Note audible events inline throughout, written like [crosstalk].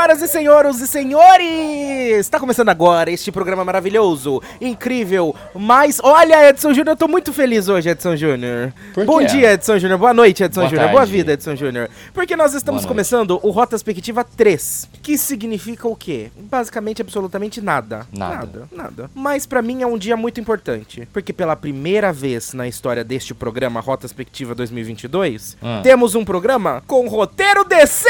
Senhoras e senhores e senhores! Está começando agora este programa maravilhoso, incrível, mas olha, Edson Júnior, eu tô muito feliz hoje, Edson Júnior. Bom dia, Edson Júnior. Boa noite, Edson Júnior. Boa vida, Edson Júnior. Porque nós estamos começando o Rota Perspectiva 3, que significa o quê? Basicamente, absolutamente nada. Nada. Nada, nada. Mas pra mim é um dia muito importante, porque pela primeira vez na história deste programa Rota Perspectiva 2022, Hum. temos um programa com roteiro decente!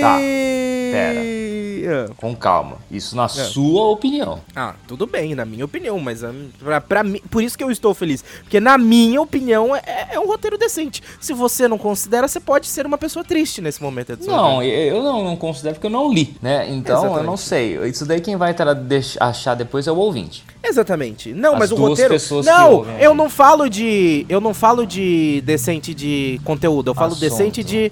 Tá, pera. Com calma. Isso na sua opinião. Ah, tudo bem, na minha opinião, mas ah, pra, pra mim, por isso que eu estou feliz. Porque na minha opinião é, é um roteiro decente. Se você não considera, você pode ser uma pessoa triste nesse momento. Não, eu eu não, não considero porque eu não li, né? Então eu Exatamente. não sei. Isso daí quem vai achar depois é o ouvinte. Exatamente. Não, As mas o roteiro. Não, ouvem eu não falo de. Eu não falo de decente de conteúdo. Eu falo Assunto. decente de.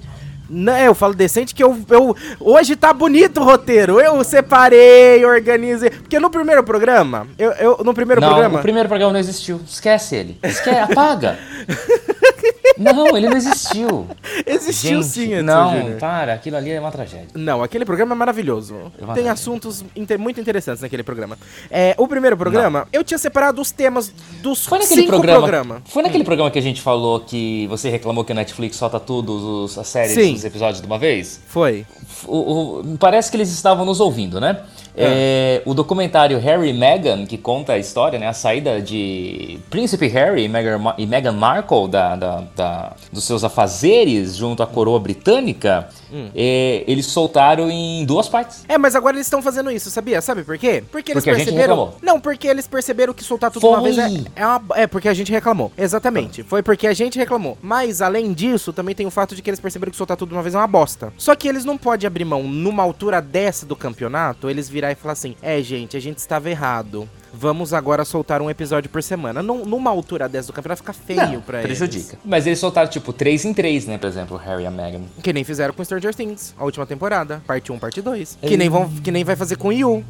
Não, eu falo decente que eu, eu. Hoje tá bonito o roteiro. Eu separei, organizei. Porque no primeiro programa. Eu, eu- no primeiro não, programa. o primeiro programa não existiu. Esquece ele. Esquece, apaga. [laughs] não, ele não existiu. Existiu Gente, sim, Edson Não, Júnior. para, aquilo ali é uma tragédia. Não, aquele programa é maravilhoso. Tem Exatamente. assuntos inte- muito interessantes naquele programa. É, o primeiro programa, eu tinha separado os temas dos Foi naquele cinco programa. programa. Foi naquele programa que a gente falou que você reclamou que a Netflix solta tudo, os, as séries, Sim. os episódios de uma vez? Foi. O- o- parece que eles estavam nos ouvindo, né? É, o documentário Harry e Meghan, que conta a história, né? A saída de Príncipe Harry e Meghan, e Meghan Markle da, da- da- dos seus afazeres junto à coroa britânica, é, eles soltaram em duas partes. É, mas agora eles estão fazendo isso, sabia? Sabe por quê? Porque eles Porque a gente perceberam. Não, porque eles perceberam que soltar tudo de uma Foi. vez é, é, uma- é porque a gente reclamou. Exatamente. Foi porque a gente reclamou. Mas além disso, também tem o fato de que eles perceberam que soltar tudo uma vez é uma bosta. Só que eles não podem abrir mão numa altura dessa do campeonato, eles virar e falar assim: "É, gente, a gente estava errado. Vamos agora soltar um episódio por semana". Num- numa altura dessa do campeonato fica feio pra eles. prejudica. Mas eles soltaram tipo 3 em 3, né? Por exemplo, Harry e a Meghan. Que nem fizeram com Stranger Things, a última temporada, parte 1, parte 2. Que nem vão, que nem vai fazer com Yu,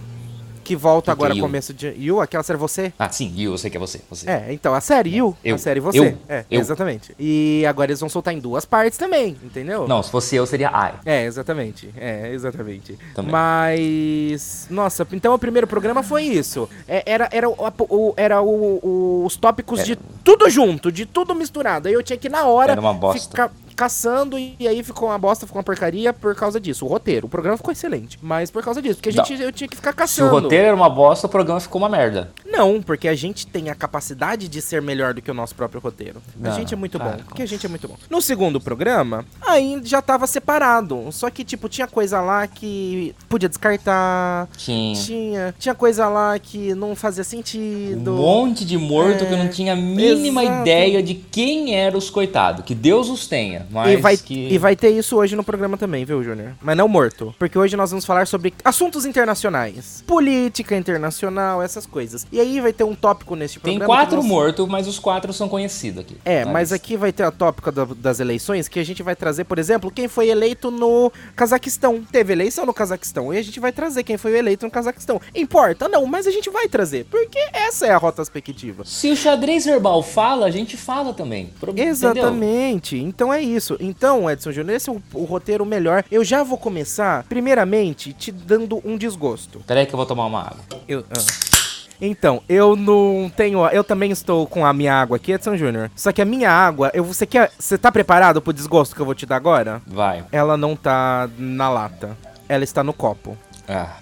que volta Que que agora Yu? começo de Yu, aquela série você. Ah, sim, e eu sei que é você. você. É, então a série Yu, Eu. a série você. Eu. É, Eu. exatamente. E agora eles vão soltar em duas partes também, entendeu? Não, se fosse eu, seria I. É, exatamente. É, exatamente. Também. Mas. Nossa, então o primeiro programa foi isso. É, era era, o, o- era o- o- os tópicos de tudo junto, de tudo misturado. Aí eu tinha que, na hora, Era uma bosta. ficar caçando e, aí ficou uma bosta, ficou uma porcaria por causa disso. O roteiro. O programa ficou excelente. Mas por causa disso. Porque a Não. gente, eu tinha que ficar Se o caçando. roteiro era uma bosta, o programa ficou uma merda. Não, porque a gente tem a capacidade de ser melhor do que o nosso próprio roteiro. a Não, gente é muito cara, bom. Porque a gente é muito bom. No segundo programa, aí já tava separado. Só que, tipo, tinha coisa lá que podia descartar. Tinha. Tinha, tinha coisa lá que não fazia Um sentido. monte de morto que eu É, não tinha a mínima exato. ideia de quem eram os coitados. Que Deus os tenha. Mas E vai, que... e vai ter isso hoje no programa também, viu, Júnior? Mas não morto. Porque hoje nós vamos falar sobre assuntos internacionais. Política internacional, essas coisas. E aí vai ter um tópico neste Tem programa. que quatro nós- mortos, mas os quatro são conhecidos aqui. É, mas aqui vai ter a tópica da- das eleições que a gente vai trazer, por exemplo, quem foi eleito no Cazaquistão. Teve eleição no Cazaquistão e a gente vai trazer quem foi eleito no Cazaquistão. Importa? Não, mas a gente vai trazer, porque essa é a rota perspectiva. Se o xadrez verbal fala, a gente fala também. Pro- entendeu? Exatamente. Então é isso. Então, Edson Júnior, esse é o, o roteiro melhor. Eu já vou começar, primeiramente, te dando um desgosto. Peraí que eu vou tomar uma água. Eu, ah. Então, eu não tenho. Eu também estou com a minha água aqui, Edson Júnior. Só que a minha água, eu, você quer. Você tá preparado pro desgosto que eu vou te dar agora? Vai. Ela não tá na lata. Ela está no copo. Ah.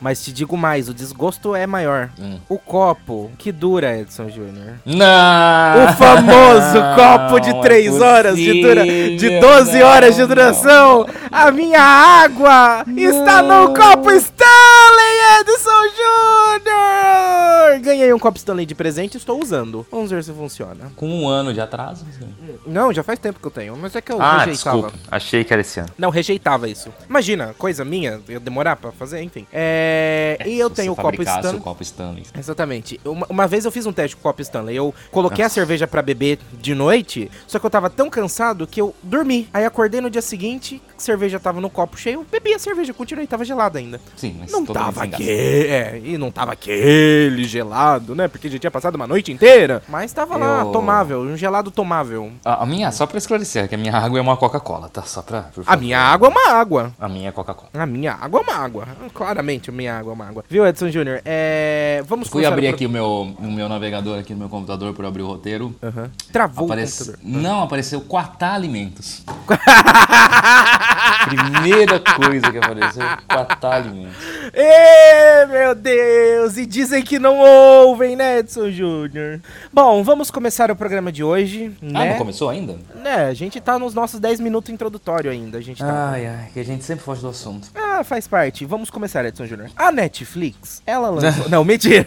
Mas te digo mais, o desgosto é maior. Hum. O copo que dura, Edson Júnior. Não! O famoso [laughs] copo de não é 3 horas de dura, de possível, 12 horas de não, duração. A minha água está no Não. copo Stanley Edson Júnior. Ganhei um copo Stanley de presente e estou usando. Vamos ver se funciona. Com um ano de atraso. Não, já faz tempo que eu tenho, mas é que eu Ah, rejeitava. desculpa. Achei que era esse ano. Não, rejeitava isso. Imagina, coisa minha, eu demorar pra fazer, enfim. É, É, e eu tenho o copo Stanley. o copo Stanley. Exatamente. Uma, uma vez eu fiz um teste com o copo Stanley. Eu coloquei a cerveja pra beber de noite, só que eu tava tão cansado que eu dormi. Aí acordei no dia seguinte, cerveja tava no copo cheio, eu bebi a cerveja, continuei, tava gelada ainda. Sim, mas Não tava aquele, é, e não tava aquele gelado, né? Porque já tinha passado uma noite inteira. Mas tava lá, Eu- tomável, um gelado tomável. A, a minha, só pra esclarecer, que a minha água é uma Coca-Cola, tá? Só pra. A minha água é uma água. A minha é Coca-Cola. A minha água é uma água. Claramente, a minha água é uma água. Viu, Edson Júnior? É. Vamos Fui abrir pro- aqui o meu, o meu navegador aqui no meu computador por abrir o roteiro. Aham. Travou Aparece... Não, apareceu Quatá Alimentos. [laughs] Primeira coisa que apareceu, Quatá Alimentos. Ê, meu Deus! E dizem que não ouvem, né, Edson Júnior? Bom, vamos começar o programa de hoje, Ah, né? não começou ainda? Né, a gente tá nos nossos 10 minutos introdutório ainda, a gente tá... Ai, ai, que a gente sempre foge do assunto. Ah, faz parte. Vamos começar, Edson Júnior. A Netflix, ela lançou... [laughs] não, mentira.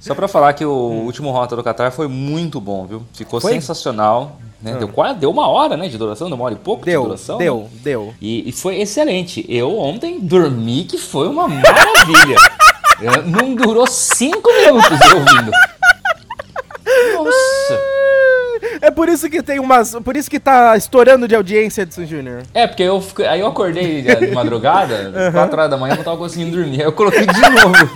Só pra falar que o último Rota do Qatar foi muito bom, viu? Ficou Foi? sensacional. Né? Deu, quase, deu uma hora né, de duração, deu uma hora e pouco de deu, duração. deu, né? deu. E, e foi excelente. Eu ontem dormi que foi uma maravilha. [laughs] Eu- não durou cinco minutos eu ouvindo. Nossa. É por isso que tem umas... Por isso que tá estourando de audiência, Edson Júnior. É, porque eu aí eu acordei de madrugada, [laughs] 4 horas da manhã, eu não tava conseguindo dormir. Aí eu coloquei de novo.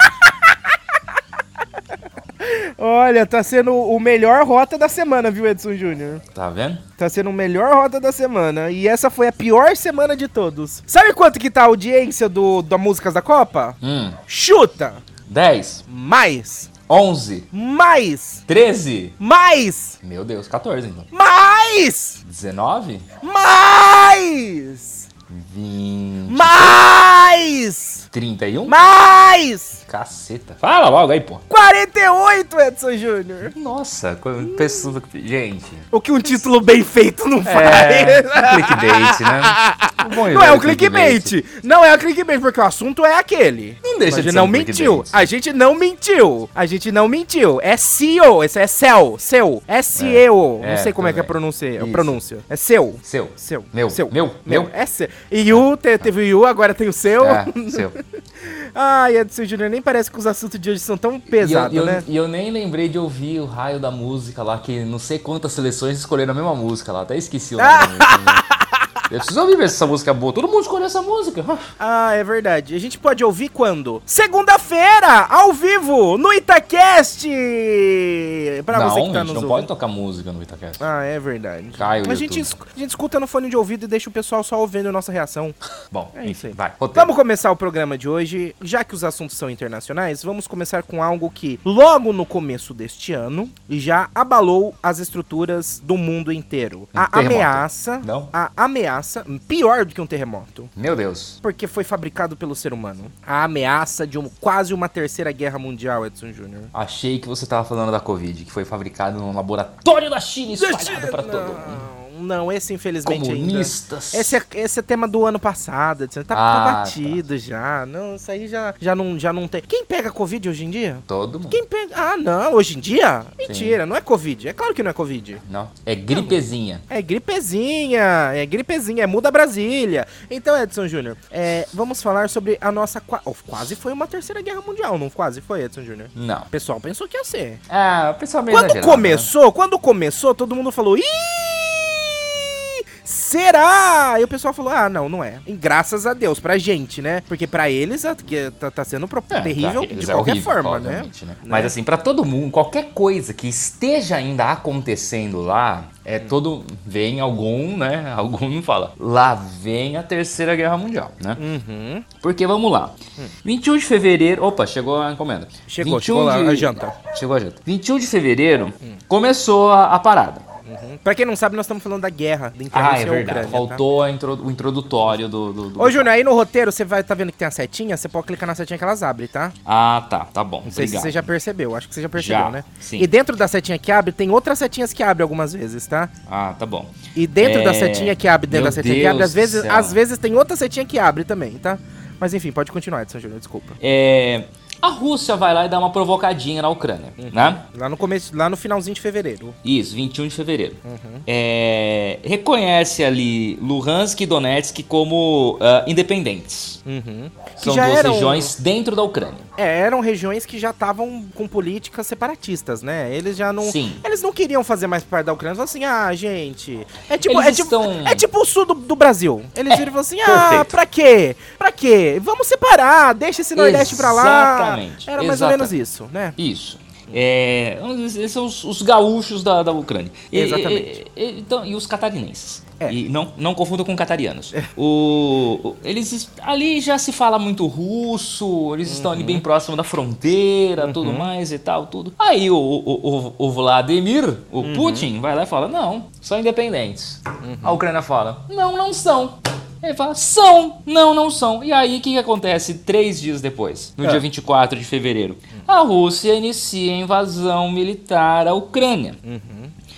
Olha, tá sendo o melhor rota da semana, viu, Edson Júnior? Tá vendo? Tá sendo o melhor rota da semana. E essa foi a pior semana de todos. Sabe quanto que tá a audiência do, da Músicas da Copa? Hum, Chuta! 10, Mais! 11, Mais! 13. Mais! Meu Deus, 14 então. Mais! 19? Mais! 20. Mais! 31? Mais! Caceta. Fala logo aí, pô. 48, Edson Júnior. Nossa, quando pessoa. Gente. O que um título bem feito não faz. É. clickbait, né? [laughs] Bom Não é o clickbait. Não é o clickbait, porque o assunto é aquele. Não deixa a de não um mentiu. clickbait. A gente não mentiu. A gente não mentiu. É CEO. Esse é céu. Seu. É CEO. É, não sei como é que é a também. pronúncia. A Isso. pronúncia. É seu. Seu. Seu. Meu. Seu. Meu. Meu. É seu. E o, te- teve o Yu, agora tem o seu. É, seu. [laughs] Ai, Edson Júnior, nem parece que os assuntos de hoje são tão E eu, pesados, e eu- né? e eu nem lembrei de ouvir o raio da música lá, que não sei quantas seleções escolheram a mesma música lá. Até esqueci o nome [laughs] Eu preciso ouvir ver se essa música é boa. Todo mundo escolheu essa música. Ah, é verdade. A gente pode ouvir quando? Segunda-feira, ao vivo, no Itacast! Pra não, você que tá a gente nos não ouvindo. pode tocar música no Itacast. Ah, é verdade. Cai o a, gente, a gente escuta no fone de ouvido e deixa o pessoal só ouvindo a nossa reação. [laughs] Bom, É isso aí. vai. Roteiro. Vamos começar o programa de hoje. Já que os assuntos são internacionais, vamos começar com algo que, logo no começo deste ano, já abalou as estruturas do mundo inteiro. A Um terremoto. ameaça. Não? A ameaça. Pior do que um terremoto. Meu Deus. Porque foi fabricado pelo ser humano. A ameaça de um- quase uma terceira guerra mundial, Edson Júnior. Achei que você tava falando da Covid, que foi fabricado num laboratório da China e espalhado pra todo mundo. Não, esse infelizmente ainda. Comunistas. Esse é, esse é tema do ano passado, Edson. Tá, Ah, tá batido já. Não, isso aí já, já, não, já não tem. Quem pega Covid hoje em dia? Todo mundo. Quem pega. Ah, não, hoje em dia? Mentira, não é Covid. É claro que não é Covid. Não, é gripezinha. É gripezinha, é gripezinha, é muda Brasília. Então, Edson Júnior, é, vamos falar sobre a nossa. oh, quase foi uma terceira guerra mundial, não quase foi, Edson Júnior? Não. O pessoal pensou que ia ser. Ah, o pessoal meio Quando exagerado, né? começou, quando começou, todo mundo falou: Ih! Será? E o pessoal falou: Ah, não, não é. E graças a Deus, pra gente, né? Porque pra eles tá, tá sendo pro- É, terrível de é qualquer horrível, forma, né? obviamente, Mas assim, pra todo mundo, qualquer coisa que esteja ainda acontecendo lá, é Hum. todo. Vem algum, né? [laughs] Algum fala. Lá vem a terceira guerra mundial, né? Uhum. Porque vamos lá. 21 de fevereiro. Opa, chegou a encomenda. Chegou, 21 chegou de- a janta. Chegou a janta. 21 de fevereiro começou a, a parada. Uhum. Pra quem não sabe, nós estamos falando da guerra da Ah, Interrússia é e verdade. Ucrânia. tá? Faltou a intro- o introdutório do. do, do- Ô, Júnior, aí no roteiro você vai tá vendo que tem a setinha? Você pode clicar na setinha que elas abrem, tá? Ah, tá. Tá bom. Não sei Obrigado. se você já percebeu, acho que você já percebeu, Já, né? sim. E dentro da setinha que abre, tem outras setinhas que abrem algumas vezes, tá? Ah, tá bom. E dentro É, da setinha que abre, dentro meu da setinha que Deus abre, às vezes, céu. às vezes tem outra setinha que abre também, tá? Mas enfim, pode continuar, Edson Júnior, desculpa. É, A Rússia vai lá e dá uma provocadinha na Ucrânia, Uhum. né? Lá no começo, lá no finalzinho de fevereiro. Isso, 21 de fevereiro. Uhum. É, reconhece ali Luhansk e Donetsk como ah, independentes. Uhum. São duas eram- regiões dentro da Ucrânia. É, eram regiões que já estavam com políticas separatistas, né? Eles já não. Sim. Eles não queriam fazer mais parte da Ucrânia. Eles falaram assim, ah, gente. É tipo, é tipo, estão- é tipo o sul do, do Brasil. Eles viram e falaram assim, ah, perfeito. pra quê? Pra quê? Vamos separar, deixa esse Nordeste pra lá. Exatamente, Era mais ou menos exatamente. isso, né? Isso. É, esses são os, os gaúchos da, da Ucrânia. E- Exatamente. E, e- então, e os catarinenses. É. E não, não confunda com catarianos. O, o- eles ali já se fala muito russo, eles estão ali bem Uhum. próximo da fronteira, tudo mais e tal, tudo. Aí o, o, o, Vladimir, o Uhum. Putin, vai lá e fala: não, são independentes. Uhum. A Ucrânia fala: não, não são. Ele fala, são, não, não são. E aí, o que, que acontece três dias depois, no É. dia 24 de fevereiro? A Rússia inicia a invasão militar à Ucrânia.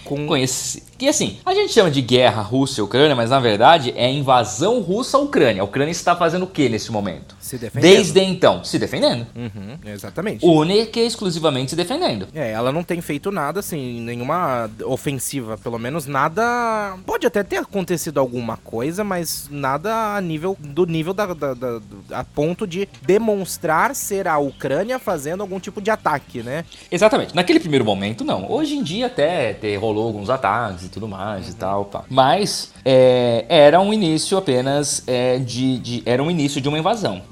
Com... Com esse, que assim, a gente chama de guerra Rússia-Ucrânia, mas na verdade é invasão russa à Ucrânia. A Ucrânia está fazendo o que nesse momento? Se defendendo. Desde então, se defendendo. Uhum, exatamente. Única e exclusivamente se defendendo. É, ela não tem feito nada, assim, nenhuma ofensiva, pelo menos nada. Pode até ter acontecido alguma coisa, mas nada a nível do nível da, da- da- a ponto de demonstrar ser a Ucrânia fazendo algum tipo de ataque, né? Exatamente. Naquele primeiro momento, não. Hoje em dia até rolou alguns ataques e tudo mais e tal, pá. Mas é, era um início apenas é, de, de- Era um início de uma invasão.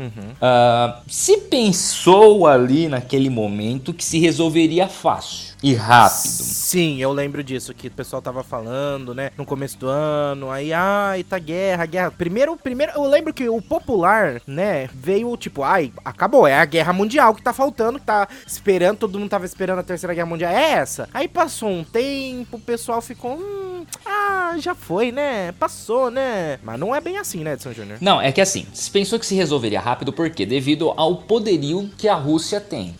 Ah, se pensou ali naquele momento que se resolveria fácil e rápido. Sim, eu lembro disso que o pessoal tava falando, né? No começo do ano, aí, ai, tá guerra, guerra. Primeiro, primeiro, eu lembro que o popular, né, veio tipo, ai, acabou, é a guerra mundial que tá faltando, que tá esperando, todo mundo tava esperando a terceira guerra mundial, é essa. Aí passou um tempo, o pessoal ficou, hum, ah, já foi, né? Passou, né? Mas não é bem assim, né, Edson Júnior? Não, é que assim, se pensou que se resolveria rápido, por quê? Devido ao poderio que a Rússia tem.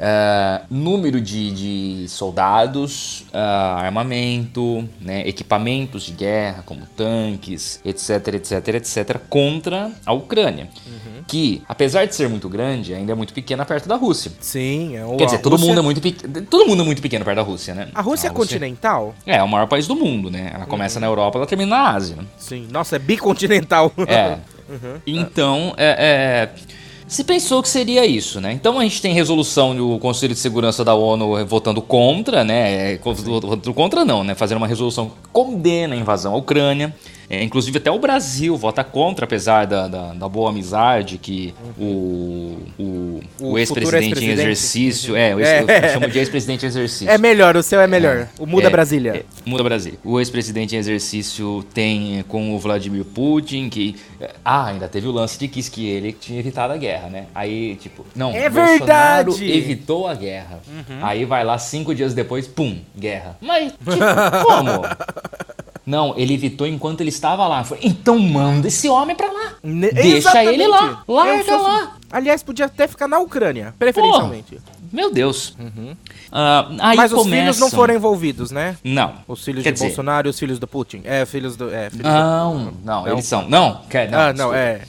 Ah, número de, de soldados, ah, armamento, né, equipamentos de guerra, como tanques, etc, etc, etc, contra a Ucrânia. Que, apesar de ser muito grande, ainda é muito pequena perto da Rússia. Sim, é o Quer dizer, todo Rússia- mundo é muito pequeno. Todo mundo é muito pequeno perto da Rússia, né? A Rússia é continental? É, é o maior país do mundo, né? Ela começa na Europa, ela termina na Ásia. né? Sim. Nossa, é bicontinental. É. [laughs] Então, é, é, se pensou que seria isso, né? Então a gente tem resolução do Conselho de Segurança da ONU votando contra, né? É, Votando contra não, né? Fazendo uma resolução que condena a invasão à Ucrânia. É, inclusive até o Brasil vota contra, apesar da, da, da boa amizade que o, o, O o ex-presidente em ex-presidente. exercício. É, o ex, É. eu chamo de ex-presidente em exercício. É melhor, o seu é melhor. O Muda É, Brasília. é, muda Brasília. O ex-presidente em exercício tem com o Vladimir Putin, que. Ah, ainda teve o lance de que, que ele tinha evitado a guerra, né? Aí, tipo, não, É Bolsonaro verdade! evitou a guerra. Uhum. Aí vai lá cinco dias depois, pum, guerra. Mas, tipo, como? [laughs] Não, ele evitou enquanto ele estava lá. Foi, então manda esse homem pra lá. Ne- Deixa Exatamente. ele lá. Eu Larga sou- lá. Aliás, podia até ficar na Ucrânia, preferencialmente. Meu Deus. Ah, aí Uhum. Mas os começam... filhos não foram envolvidos, né? Não. Os filhos Quer de dizer, Bolsonaro e os filhos do Putin. É, filhos do. É, filhos do- Não, não, Não? eles são. Não, quer, não. ah, não, é.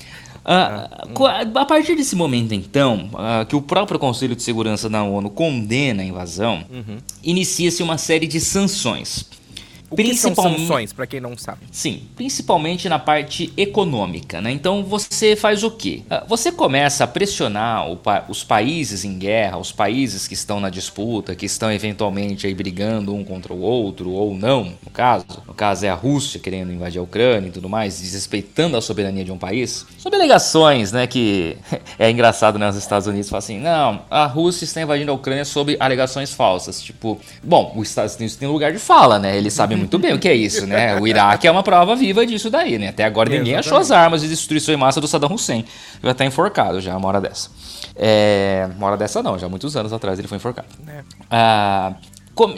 Co- a partir desse momento, então, ah, que o próprio Conselho de Segurança da ONU condena a invasão, Uhum. inicia-se uma série de sanções. O que são Principalmente- sanções, pra quem não sabe? Sim, principalmente na parte econômica, né? Então você faz o quê? Ah, Você começa a pressionar o os países em guerra, os países que estão na disputa, que estão eventualmente aí brigando um contra o outro, ou não, no caso. No caso é a Rússia querendo invadir a Ucrânia e tudo mais, desrespeitando a soberania de um país. Sob alegações, né, que [laughs] é engraçado, né, os Estados Unidos falam assim, não, a Rússia está invadindo a Ucrânia sob alegações falsas. Tipo, bom, os Estados Unidos tem lugar de fala, né? Eles sabem muito bem o que é isso, né? O Iraque é uma prova viva disso daí, né? Até agora ninguém achou as armas de destruição em massa do Saddam Hussein. Já tá enforcado já, uma hora dessa. É, uma hora dessa não, já há muitos anos atrás ele foi enforcado. É. Ah,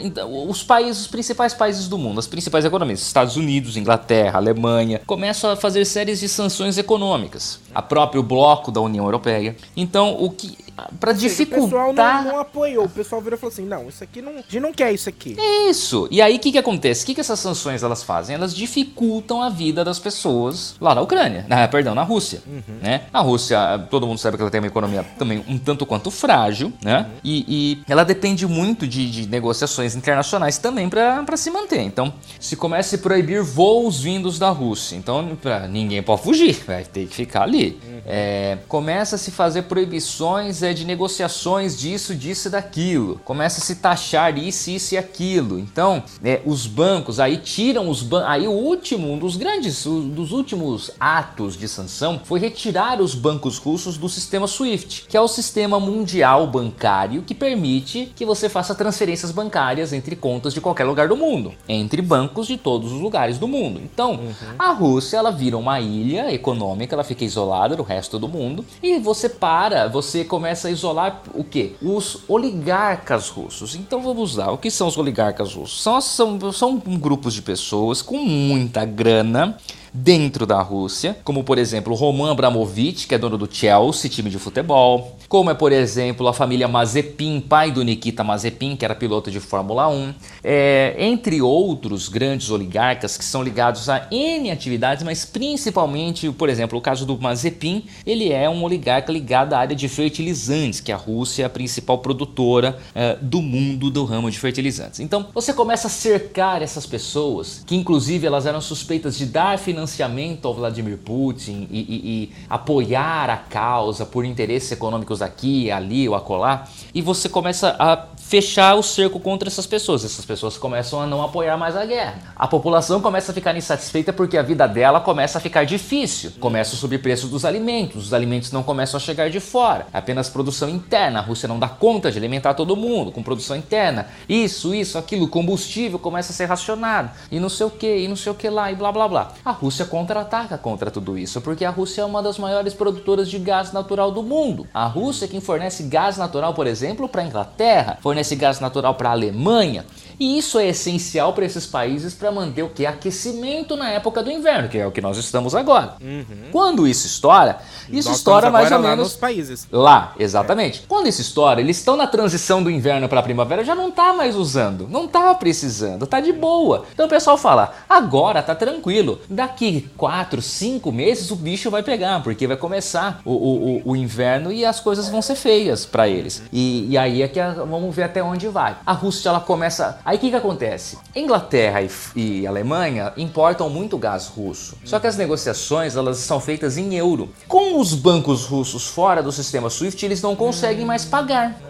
então, os países, os principais países do mundo, as principais economias, Estados Unidos, Inglaterra, Alemanha, começam a fazer séries de sanções econômicas. A próprio bloco da União Europeia. Então, o que para dificultar. O pessoal não, não, apoiou, o pessoal virou e falou assim: não, isso aqui não. A gente não quer isso aqui. Isso. E aí o que, que acontece? O que, que essas sanções elas fazem? Elas dificultam a vida das pessoas lá na Ucrânia. Na, perdão, na Rússia. Uhum. Né? A Rússia, todo mundo sabe que ela tem uma economia também um tanto quanto frágil, né? Uhum. E, e, ela depende muito de, de negociações internacionais também para se manter. Então, se começa a proibir voos vindos da Rússia, então pra, ninguém pode fugir, vai ter que ficar ali. É, começa a se fazer proibições é, de negociações disso, disso e daquilo. Começa a se taxar isso, isso e aquilo. Então, é, os bancos aí tiram os bancos. Aí o último, um dos grandes, um dos últimos atos de sanção foi retirar os bancos russos do sistema SWIFT, que é o sistema mundial bancário que permite que você faça transferências bancárias entre contas de qualquer lugar do mundo, entre bancos de todos os lugares do mundo. Então, uhum. a Rússia ela vira uma ilha econômica, ela fica isolada do resto do mundo e você para, você começa começa a isolar o que? Os oligarcas russos. Então vamos lá, o que são os oligarcas russos? São, são, são grupos de pessoas com muita grana dentro da Rússia, como por exemplo Roman Abramovich, que é dono do Chelsea, time de futebol, como é por exemplo a família Mazepin, pai do Nikita Mazepin, que era piloto de Fórmula 1, é, entre outros grandes oligarcas que são ligados a N atividades, mas principalmente, por exemplo, o caso do Mazepin, ele é um oligarca ligado à área de fertilizantes, que a Rússia é a principal produtora é, do mundo do ramo de fertilizantes. Então você começa a cercar essas pessoas, que inclusive elas eram suspeitas de dar financiamento financiamento ao Vladimir Putin e, e, e, apoiar a causa por interesses econômicos aqui, ali ou acolá, e você começa a fechar o cerco contra essas pessoas. Essas pessoas começam a não apoiar mais a guerra. A população começa a ficar insatisfeita porque a vida dela começa a ficar difícil. Começa o sobrepreço dos alimentos, os alimentos não começam a chegar de fora, é apenas produção interna. A Rússia não dá conta de alimentar todo mundo com produção interna. Isso, isso, aquilo, combustível começa a ser racionado e não sei o que, e não sei o que lá, e blá blá blá. A Rússia contra-ataca contra tudo isso, porque a Rússia é uma das maiores produtoras de gás natural do mundo. A Rússia é quem fornece gás natural, por exemplo, para a Inglaterra, gás natural para a Alemanha. E isso é essencial para esses países para manter o que? Aquecimento na época do inverno, que é o que nós estamos agora. Uhum. Quando isso estoura, isso nós estoura mais ou menos. Nos países. Lá, exatamente. É. Quando isso estoura, eles estão na transição do inverno para a primavera, já não tá mais usando, não tá precisando, tá de boa. Então o pessoal fala: agora tá tranquilo, daqui 4, 5 meses o bicho vai pegar, porque vai começar o, o, o inverno e as coisas vão ser feias para eles. E, e aí é que a, vamos ver até onde vai. A Rússia ela começa Aí o que, que acontece? Inglaterra e, e, Alemanha importam muito gás russo. Só que as negociações elas são feitas em euro. Com os bancos russos fora do sistema SWIFT, eles não conseguem mais pagar.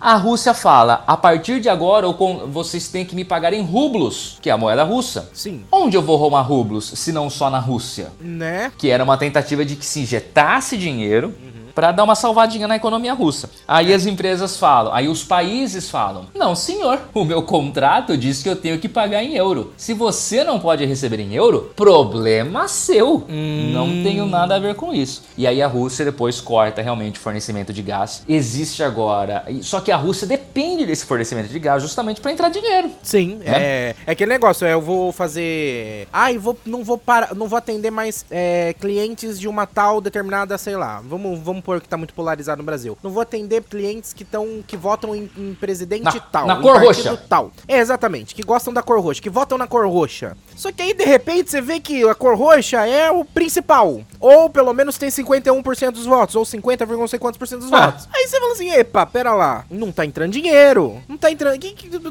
A Rússia fala: a partir de agora vocês têm que me pagar em rublos, que é a moeda russa. Sim. Onde eu vou roubar rublos, se não só na Rússia? Né? Que era uma tentativa de que se injetasse dinheiro. Uhum para dar uma salvadinha na economia russa. Aí as empresas falam, aí os países falam: "Não, senhor, o meu contrato diz que eu tenho que pagar em euro. Se você não pode receber em euro, problema seu. Hum. Não tenho nada a ver com isso". E aí a Rússia depois corta realmente o fornecimento de gás. Existe agora, só que a Rússia depende desse fornecimento de gás justamente para entrar dinheiro. Sim, né? é, é aquele negócio, é, eu vou fazer, ah, vou não vou para, não vou atender mais é, clientes de uma tal determinada, sei lá. Vamos vamos supor que tá muito polarizado no Brasil. Não vou atender clientes que estão que votam em, em presidente na, tal, na cor roxa. tal. É, exatamente, que gostam da cor roxa, que votam na cor roxa. Só que aí de repente você vê que a cor roxa é o principal, ou pelo menos tem 51% dos votos, ou 50, não sei quantos por cento dos ah. votos. Aí você fala assim: "Epa, pera lá, não tá entrando dinheiro. Não tá entrando,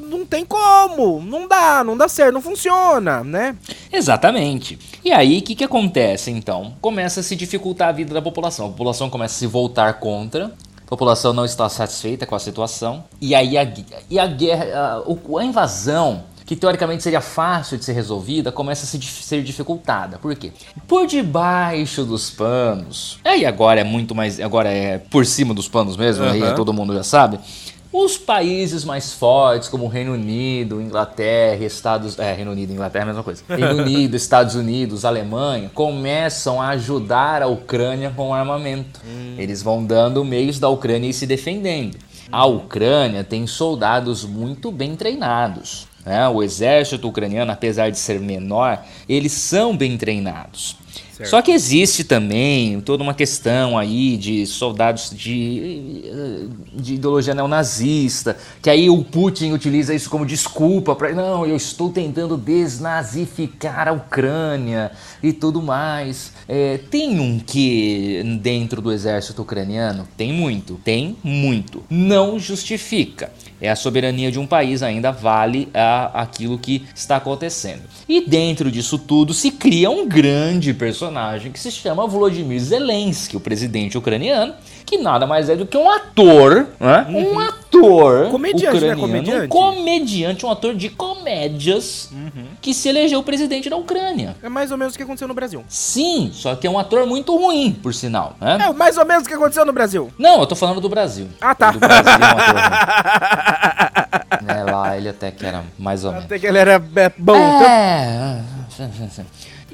não tem como. Não dá, não dá certo, não funciona, né?" Exatamente. E aí o que que acontece então? Começa a se dificultar a vida da população. A população começa a se voltar contra. A população não está satisfeita com a situação. E aí a, e a guerra, a, a invasão, que teoricamente seria fácil de ser resolvida, começa a se, ser dificultada. Por quê? Por debaixo dos panos. Aí agora é muito mais. Agora é por cima dos panos mesmo, uhum. aí todo mundo já sabe. Os países mais fortes, como Reino Unido, Inglaterra, Estados... É, Reino Unido e Inglaterra é a mesma coisa. [laughs] Reino Unido, Estados Unidos, Alemanha, começam a ajudar a Ucrânia com armamento. Hum. Eles vão dando meios da Ucrânia e se defendendo. A Ucrânia tem soldados muito bem treinados. Né? O exército ucraniano, apesar de ser menor, eles são bem treinados. Certo. Só que existe também toda uma questão aí de soldados de, de ideologia neonazista, que aí o Putin utiliza isso como desculpa para não, eu estou tentando desnazificar a Ucrânia e tudo mais. É, tem um que dentro do exército ucraniano? Tem muito, tem muito. Não justifica. É a soberania de um país ainda vale a, aquilo que está acontecendo. E dentro disso tudo se cria um grande personagem que se chama Volodymyr Zelensky, o presidente ucraniano, que nada mais é do que um ator, né? Uhum. um ator comediante, ucraniano, né? comediante. um comediante, um ator de comédias uhum. que se elegeu presidente da Ucrânia. É mais ou menos o que aconteceu no Brasil. Sim, só que é um ator muito ruim, por sinal. Né? É mais ou menos o que aconteceu no Brasil. Não, eu tô falando do Brasil. Ah, tá. Do Brasil é um ator ruim. [laughs] é, lá ele até que era mais ou menos. Até que ele era é, bom. É. Então...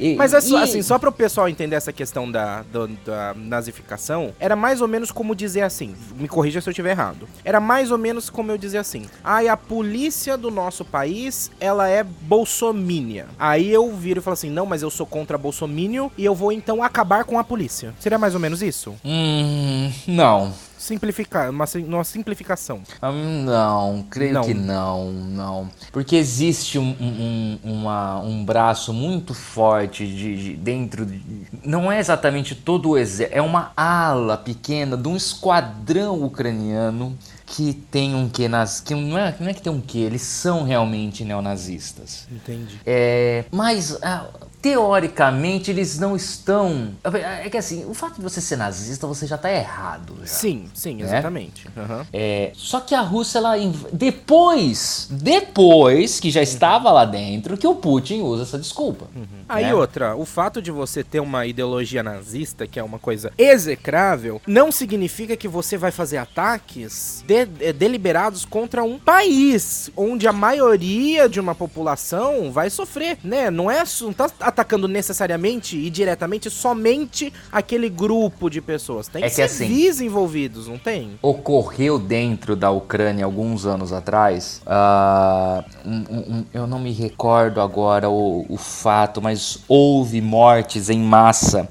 E, Mas só, e... assim, só para o pessoal entender essa questão da, da, da, nazificação, era mais ou menos como dizer assim, me corrija se eu estiver errado. Era mais ou menos como eu dizer assim, ai, a polícia do nosso país, ela é bolsomínia. Aí eu viro e falo assim, não, mas eu sou contra bolsomínio e eu vou então acabar com a polícia. Seria mais ou menos isso? Hum, não simplificar, uma, uma simplificação. Hum, não, creio não. que não, não. Porque existe um, um, uma, um braço muito forte de, de dentro. De, não é exatamente todo o exército, é uma ala pequena de um esquadrão ucraniano que tem um que nas que não é, não é que tem um que eles são realmente neonazistas. Entendi. É, mas ah, teoricamente eles não estão. É que assim, o fato de você ser nazista, você já está errado. Já, sim, sim, né? exatamente. Uhum. É, só que a Rússia, ela, depois, depois que já estava lá dentro, que o Putin usa essa desculpa. Uhum. Aí né? outra, o fato de você ter uma ideologia nazista, que é uma coisa execrável, não significa que você vai fazer ataques de, de, deliberados contra um país, onde a maioria de uma população vai sofrer, né? Não é, não tá atacando necessariamente e diretamente somente aquele grupo de pessoas. Tem é que civis assim, envolvidos, não tem? Ocorreu dentro da Ucrânia alguns anos atrás, uh, um, um, eu não me recordo agora o, o fato, mas houve mortes em massa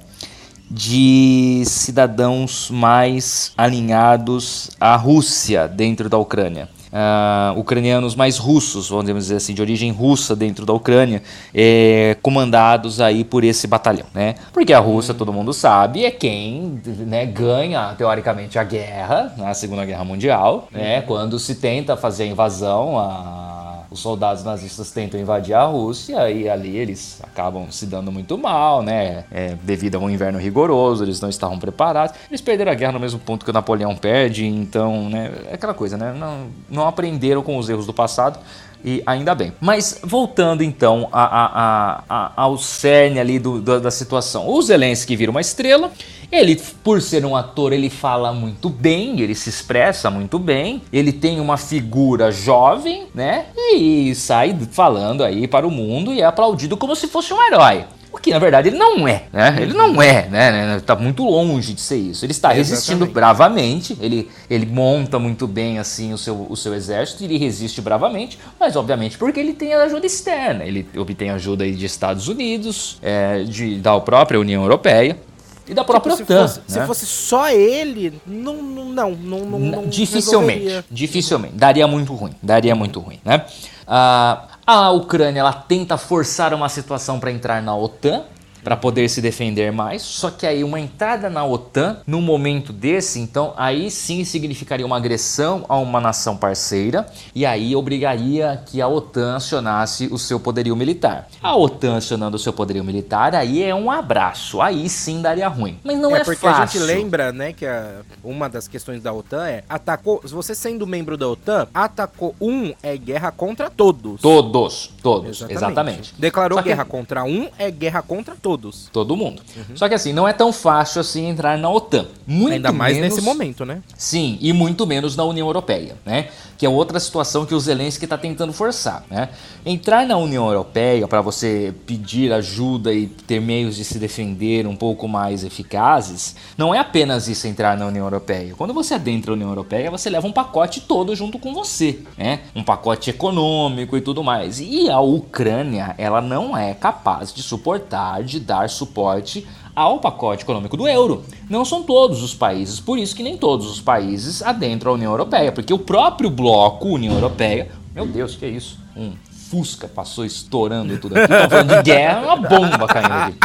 de cidadãos mais alinhados à Rússia dentro da Ucrânia uh, ucranianos mais russos, vamos dizer assim, de origem russa dentro da Ucrânia, é, comandados aí por esse batalhão, né? Porque a Rússia, todo mundo sabe, é quem né, ganha, teoricamente, a guerra, na Segunda Guerra Mundial, né? Quando se tenta fazer a invasão a os soldados nazistas tentam invadir a Rússia e ali eles acabam se dando muito mal, né? É, devido a um inverno rigoroso, eles não estavam preparados. Eles perderam a guerra no mesmo ponto que o Napoleão perde, então, né? É aquela coisa, né? Não, não aprenderam com os erros do passado e ainda bem. Mas voltando então a, a, a, ao cerne ali do, do, da situação. O Zelensky vira uma estrela. Ele, por ser um ator, ele fala muito bem, ele se expressa muito bem. Ele tem uma figura jovem, né? E sai falando aí para o mundo e é aplaudido como se fosse um herói. O que na verdade ele não é, né? Ele não é, né? Está muito longe de ser isso. Ele está resistindo bravamente, ele, ele monta muito bem assim o seu, o seu exército, ele resiste bravamente, mas obviamente porque ele tem ajuda externa. Ele obtém ajuda aí de Estados Unidos, é, de, da própria União Europeia. E da própria tipo, OTAN. Se fosse, né? se fosse, só ele, não, não, não, não, não Dificilmente, resolveria. dificilmente. Daria muito ruim, daria muito ruim, né? Ah, a Ucrânia ela tenta forçar uma situação para entrar na OTAN, para poder se defender mais. Só que aí uma entrada na OTAN, num momento desse, então aí sim significaria uma agressão a uma nação parceira e aí obrigaria que a OTAN acionasse o seu poderio militar. A OTAN acionando o seu poderio militar, aí é um abraço, aí sim daria ruim. Mas não é, é porque fácil. a gente lembra, né, que a, uma das questões da OTAN é atacou, você sendo membro da OTAN, atacou um é guerra contra todos. Todos, todos, exatamente. exatamente. Declarou guerra contra um é guerra contra todos todos. Todo mundo. Uhum. Só que assim, não é tão fácil assim entrar na OTAN. Muito Ainda mais menos... nesse momento, né? Sim, e muito menos na União Europeia, né? Que é outra situação que o Zelensky está tentando forçar, né? Entrar na União Europeia para você pedir ajuda e ter meios de se defender um pouco mais eficazes, não é apenas isso entrar na União Europeia. Quando você adentra a União Europeia, você leva um pacote todo junto com você, né? Um pacote econômico e tudo mais. E a Ucrânia, ela não é capaz de suportar de dar suporte ao pacote econômico do euro. Não são todos os países, por isso que nem todos os países adentram a União Europeia, porque o próprio bloco União Europeia, meu Deus, que é isso? Um Fusca passou estourando tudo aqui. Estamos falando de guerra, uma bomba caindo aqui.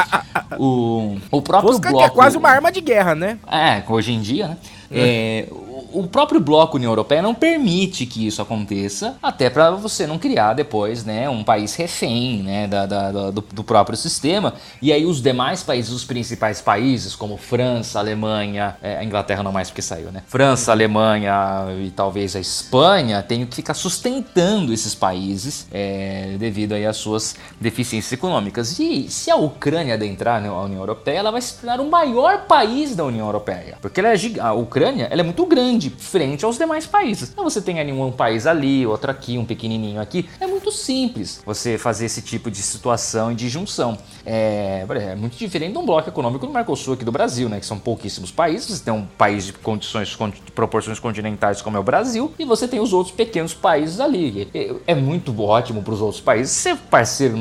O, o próprio Fusca bloco. que é quase uma arma de guerra, né? É, hoje em dia, né? É, o próprio bloco União Europeia não permite que isso aconteça, até para você não criar depois, né, um país refém, né, da, da do, do, próprio sistema. E aí os demais países, os principais países, como França, Alemanha, é, a Inglaterra não mais porque saiu, né? França, Alemanha e talvez a Espanha, tem que ficar sustentando esses países é, devido aí às suas deficiências econômicas. E se a Ucrânia adentrar na União Europeia, ela vai se tornar o maior país da União Europeia, porque ela é, a Ucrânia ela é muito grande frente aos demais países. Então você tem ali um país ali, outro aqui, um pequenininho aqui. É muito simples você fazer esse tipo de situação e de junção. É, é muito diferente de um bloco econômico do Mercosul aqui do Brasil, né? Que são pouquíssimos países. Você tem um país de condições, de proporções continentais como é o Brasil e você tem os outros pequenos países ali. É, é muito ótimo para os outros países ser parceiro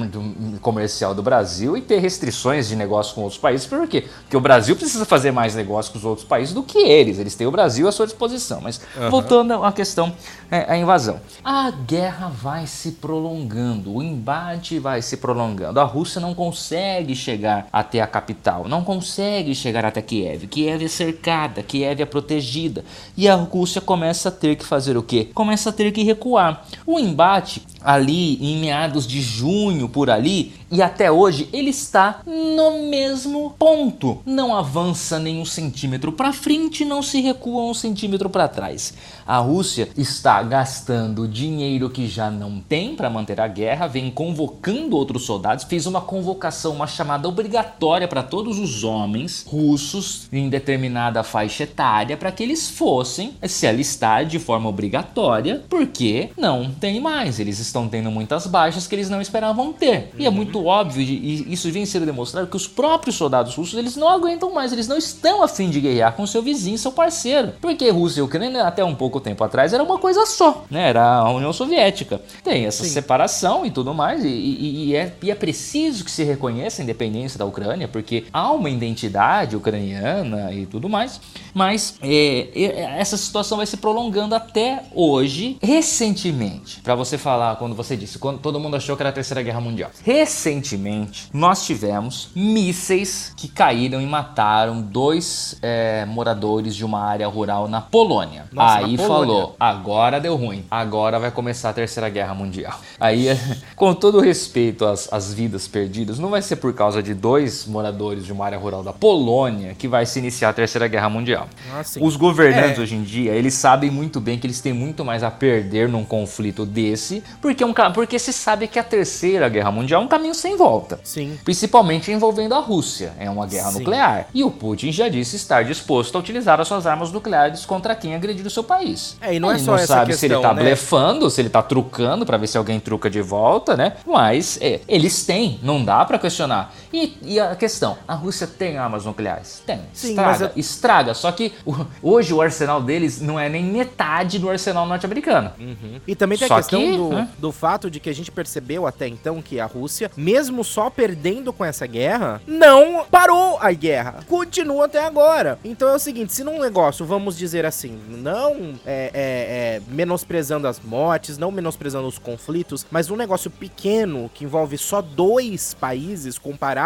comercial do Brasil e ter restrições de negócio com outros países. Por quê? Porque o Brasil precisa fazer mais negócio com os outros países do que eles. Eles têm o Brasil à sua disposição posição. Mas uhum. voltando à questão, é, a invasão. A guerra vai se prolongando, o embate vai se prolongando. A Rússia não consegue chegar até a capital, não consegue chegar até Kiev. Kiev é cercada, Kiev é protegida. E a Rússia começa a ter que fazer o quê? Começa a ter que recuar. O embate ali em meados de junho por ali e até hoje ele está no mesmo ponto. Não avança nem um centímetro para frente, não se recua um centímetro para trás. A Rússia está gastando dinheiro que já não tem para manter a guerra, vem convocando outros soldados, fez uma convocação, uma chamada obrigatória para todos os homens russos em determinada faixa etária para que eles fossem se alistar de forma obrigatória, porque não tem mais. Eles estão tendo muitas baixas que eles não esperavam ter. E é uhum. muito óbvio, e isso vem sendo demonstrado, que os próprios soldados russos eles não aguentam mais, eles não estão afim de guerrear com seu vizinho, seu parceiro. Porque Rússia e Ucrânia, até um pouco tempo atrás, era uma coisa só, né? Era a União Soviética. Tem essa Sim. separação e tudo mais, e, e, e, é, e é preciso que se reconheça a independência da Ucrânia, porque há uma identidade ucraniana e tudo mais. Mas é, essa situação vai se prolongando até hoje, recentemente. Para você falar quando você disse, quando todo mundo achou que era a Terceira Guerra Mundial. Recentemente, nós tivemos mísseis que caíram e mataram dois é, moradores de uma área rural na Polônia. Nossa, Aí na Polônia. Falou, agora deu ruim, agora vai começar a Terceira Guerra Mundial. Aí, [laughs] com todo respeito às, às vidas perdidas, não vai ser por causa de dois moradores de uma área rural da Polônia que vai se iniciar a Terceira Guerra Mundial. Ah, Os governantes é. hoje em dia, eles sabem muito bem que eles têm muito mais a perder num conflito desse, porque é um, porque se sabe que a terceira guerra mundial é um caminho sem volta. Sim. Principalmente envolvendo a Rússia. É uma guerra Sim. nuclear. E o Putin já disse estar disposto a utilizar as suas armas nucleares contra quem agredir o seu país. É, e não é ele só não essa sabe questão, se ele tá né? blefando, se ele tá trucando para ver se alguém truca de volta, né? Mas é, eles têm, não dá para questionar. E, e, a questão, a Rússia tem armas nucleares? Tem. Sim, estraga, eu... estraga. Só que hoje o arsenal deles não é nem metade do arsenal norte-americano. Uhum. E também tem só a questão que, do, né? do fato de que a gente percebeu até então que a Rússia, mesmo só perdendo com essa guerra, não parou a guerra. Continua até agora. Então é o seguinte: se num negócio, vamos dizer assim, não é, é, é, menosprezando as mortes, não menosprezando os conflitos, mas um negócio pequeno que envolve só dois países comparado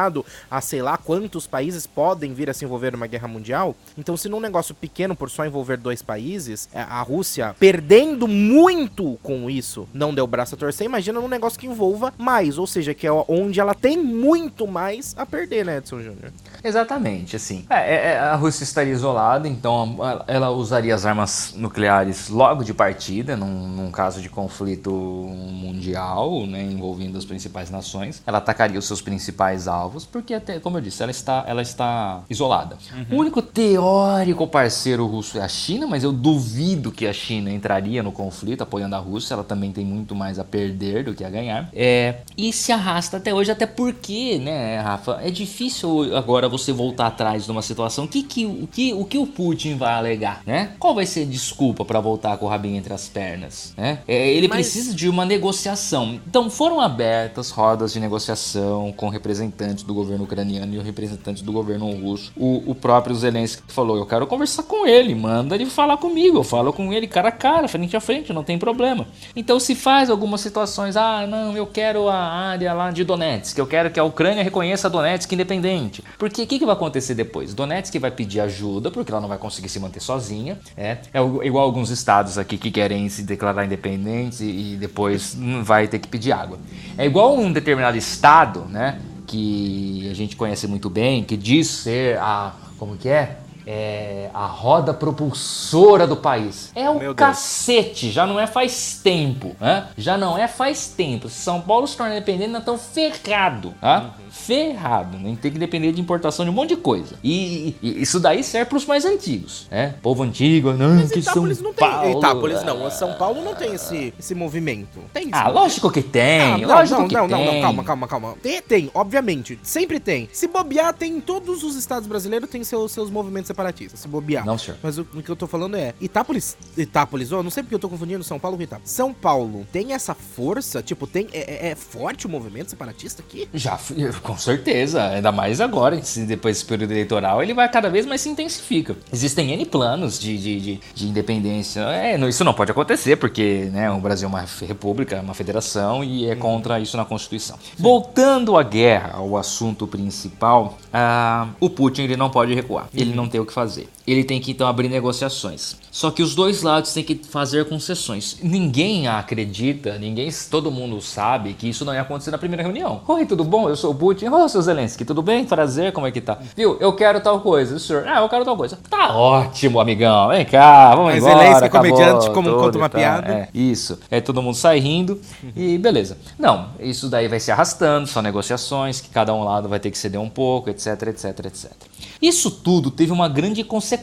a sei lá quantos países podem vir a se envolver numa guerra mundial. Então, se num negócio pequeno, por só envolver dois países, é, a Rússia perdendo muito com isso, não deu braço a torcer, imagina num negócio que envolva mais, ou seja, que é onde ela tem muito mais a perder, né, Edson Júnior? Exatamente, assim. É, é, é, a Rússia estaria isolada, então ela usaria as armas nucleares logo de partida, num, num caso de conflito mundial, né, envolvendo as principais nações. Ela atacaria os seus principais alvos, porque até, como eu disse, ela está, ela está isolada. Uhum. O único teórico parceiro russo é a China, mas eu duvido que a China entraria no conflito apoiando a Rússia. Ela também tem muito mais a perder do que a ganhar. É, e se arrasta até hoje, até porque, né, Rafa, é difícil agora você voltar atrás numa situação. Que, que, o, que, o que o Putin vai alegar, né? Qual vai ser a desculpa para voltar com o rabinho entre as pernas? Né? É, ele Mas... precisa de uma negociação. Então foram abertas rodas de negociação com representantes do governo ucraniano e o representante do governo russo. O, o próprio Zelensky falou: Eu quero conversar com ele, manda ele falar comigo. Eu falo com ele cara a cara, frente a frente, não tem problema. Então se faz algumas situações, ah, não, eu quero a área lá de Donetsk, eu quero que a Ucrânia reconheça Donetsk independente. Porque o que, que vai acontecer depois? Donetsk vai pedir ajuda, porque ela não vai conseguir se manter sozinha. É, é igual alguns estados aqui que querem se declarar independentes e, e depois vai ter que pedir água. É igual um determinado estado, né? Que a gente conhece muito bem, que diz ser a. Como que é? é, a roda propulsora do país. É o cacete, já não é faz tempo, né? Já não é faz tempo. Se São Paulo se torna independente, nós estamos ferrado, tá? Uhum. Ferrado, nem tem que depender de importação de um monte de coisa. E, e isso daí serve para os mais antigos, né? Povo antigo, não, Mas que Itápolis São não tem. Paulo, Itápolis não, São Paulo não tem esse, esse movimento. Tem Ah, lógico que tem, ah, não, lógico não, que não, tem. Não, não, calma, calma, calma. Tem, tem, obviamente, sempre tem. Se bobear, tem em todos os estados brasileiros tem seus, seus movimentos separatistas, se bobear. Não, senhor. Mas o, o, que eu tô falando é, Itápolis, Itápolis, oh, não sei porque eu tô confundindo São Paulo com Itápolis. São Paulo tem essa força, tipo, tem é, é, é forte o movimento separatista aqui? Já, com certeza, ainda mais agora, depois desse período eleitoral, ele vai cada vez mais se intensifica. Existem N planos de, de, de, de independência. É, isso não pode acontecer, porque né, o Brasil é uma república, uma federação, e é contra isso na Constituição. Sim. Voltando à guerra, ao assunto principal, uh, o Putin ele não pode recuar. Ele uhum. não tem o que fazer ele tem que então abrir negociações. Só que os dois lados têm que fazer concessões. Ninguém acredita, ninguém, todo mundo sabe que isso não ia acontecer na primeira reunião. Oi, tudo bom? Eu sou o Putin. Oi, seu Zelensky, tudo bem? Prazer, como é que tá? Viu? Eu quero tal coisa. O senhor, ah, eu quero tal coisa. Tá ótimo, amigão. Vem cá, vamos Mas embora. Zelensky acabou, comediante, como conta uma piada. É, isso. É, todo mundo sai rindo e beleza. Não, isso daí vai se arrastando, são negociações que cada um lado vai ter que ceder um pouco, etc, etc, etc. Isso tudo teve uma grande consequência.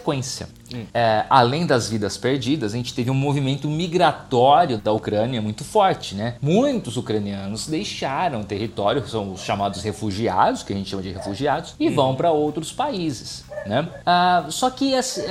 Hum. É, além das vidas perdidas, a gente teve um movimento migratório da Ucrânia muito forte, né? Muitos ucranianos deixaram o território, são os chamados refugiados, que a gente chama de refugiados, e vão para outros países, né? Ah, só que assim,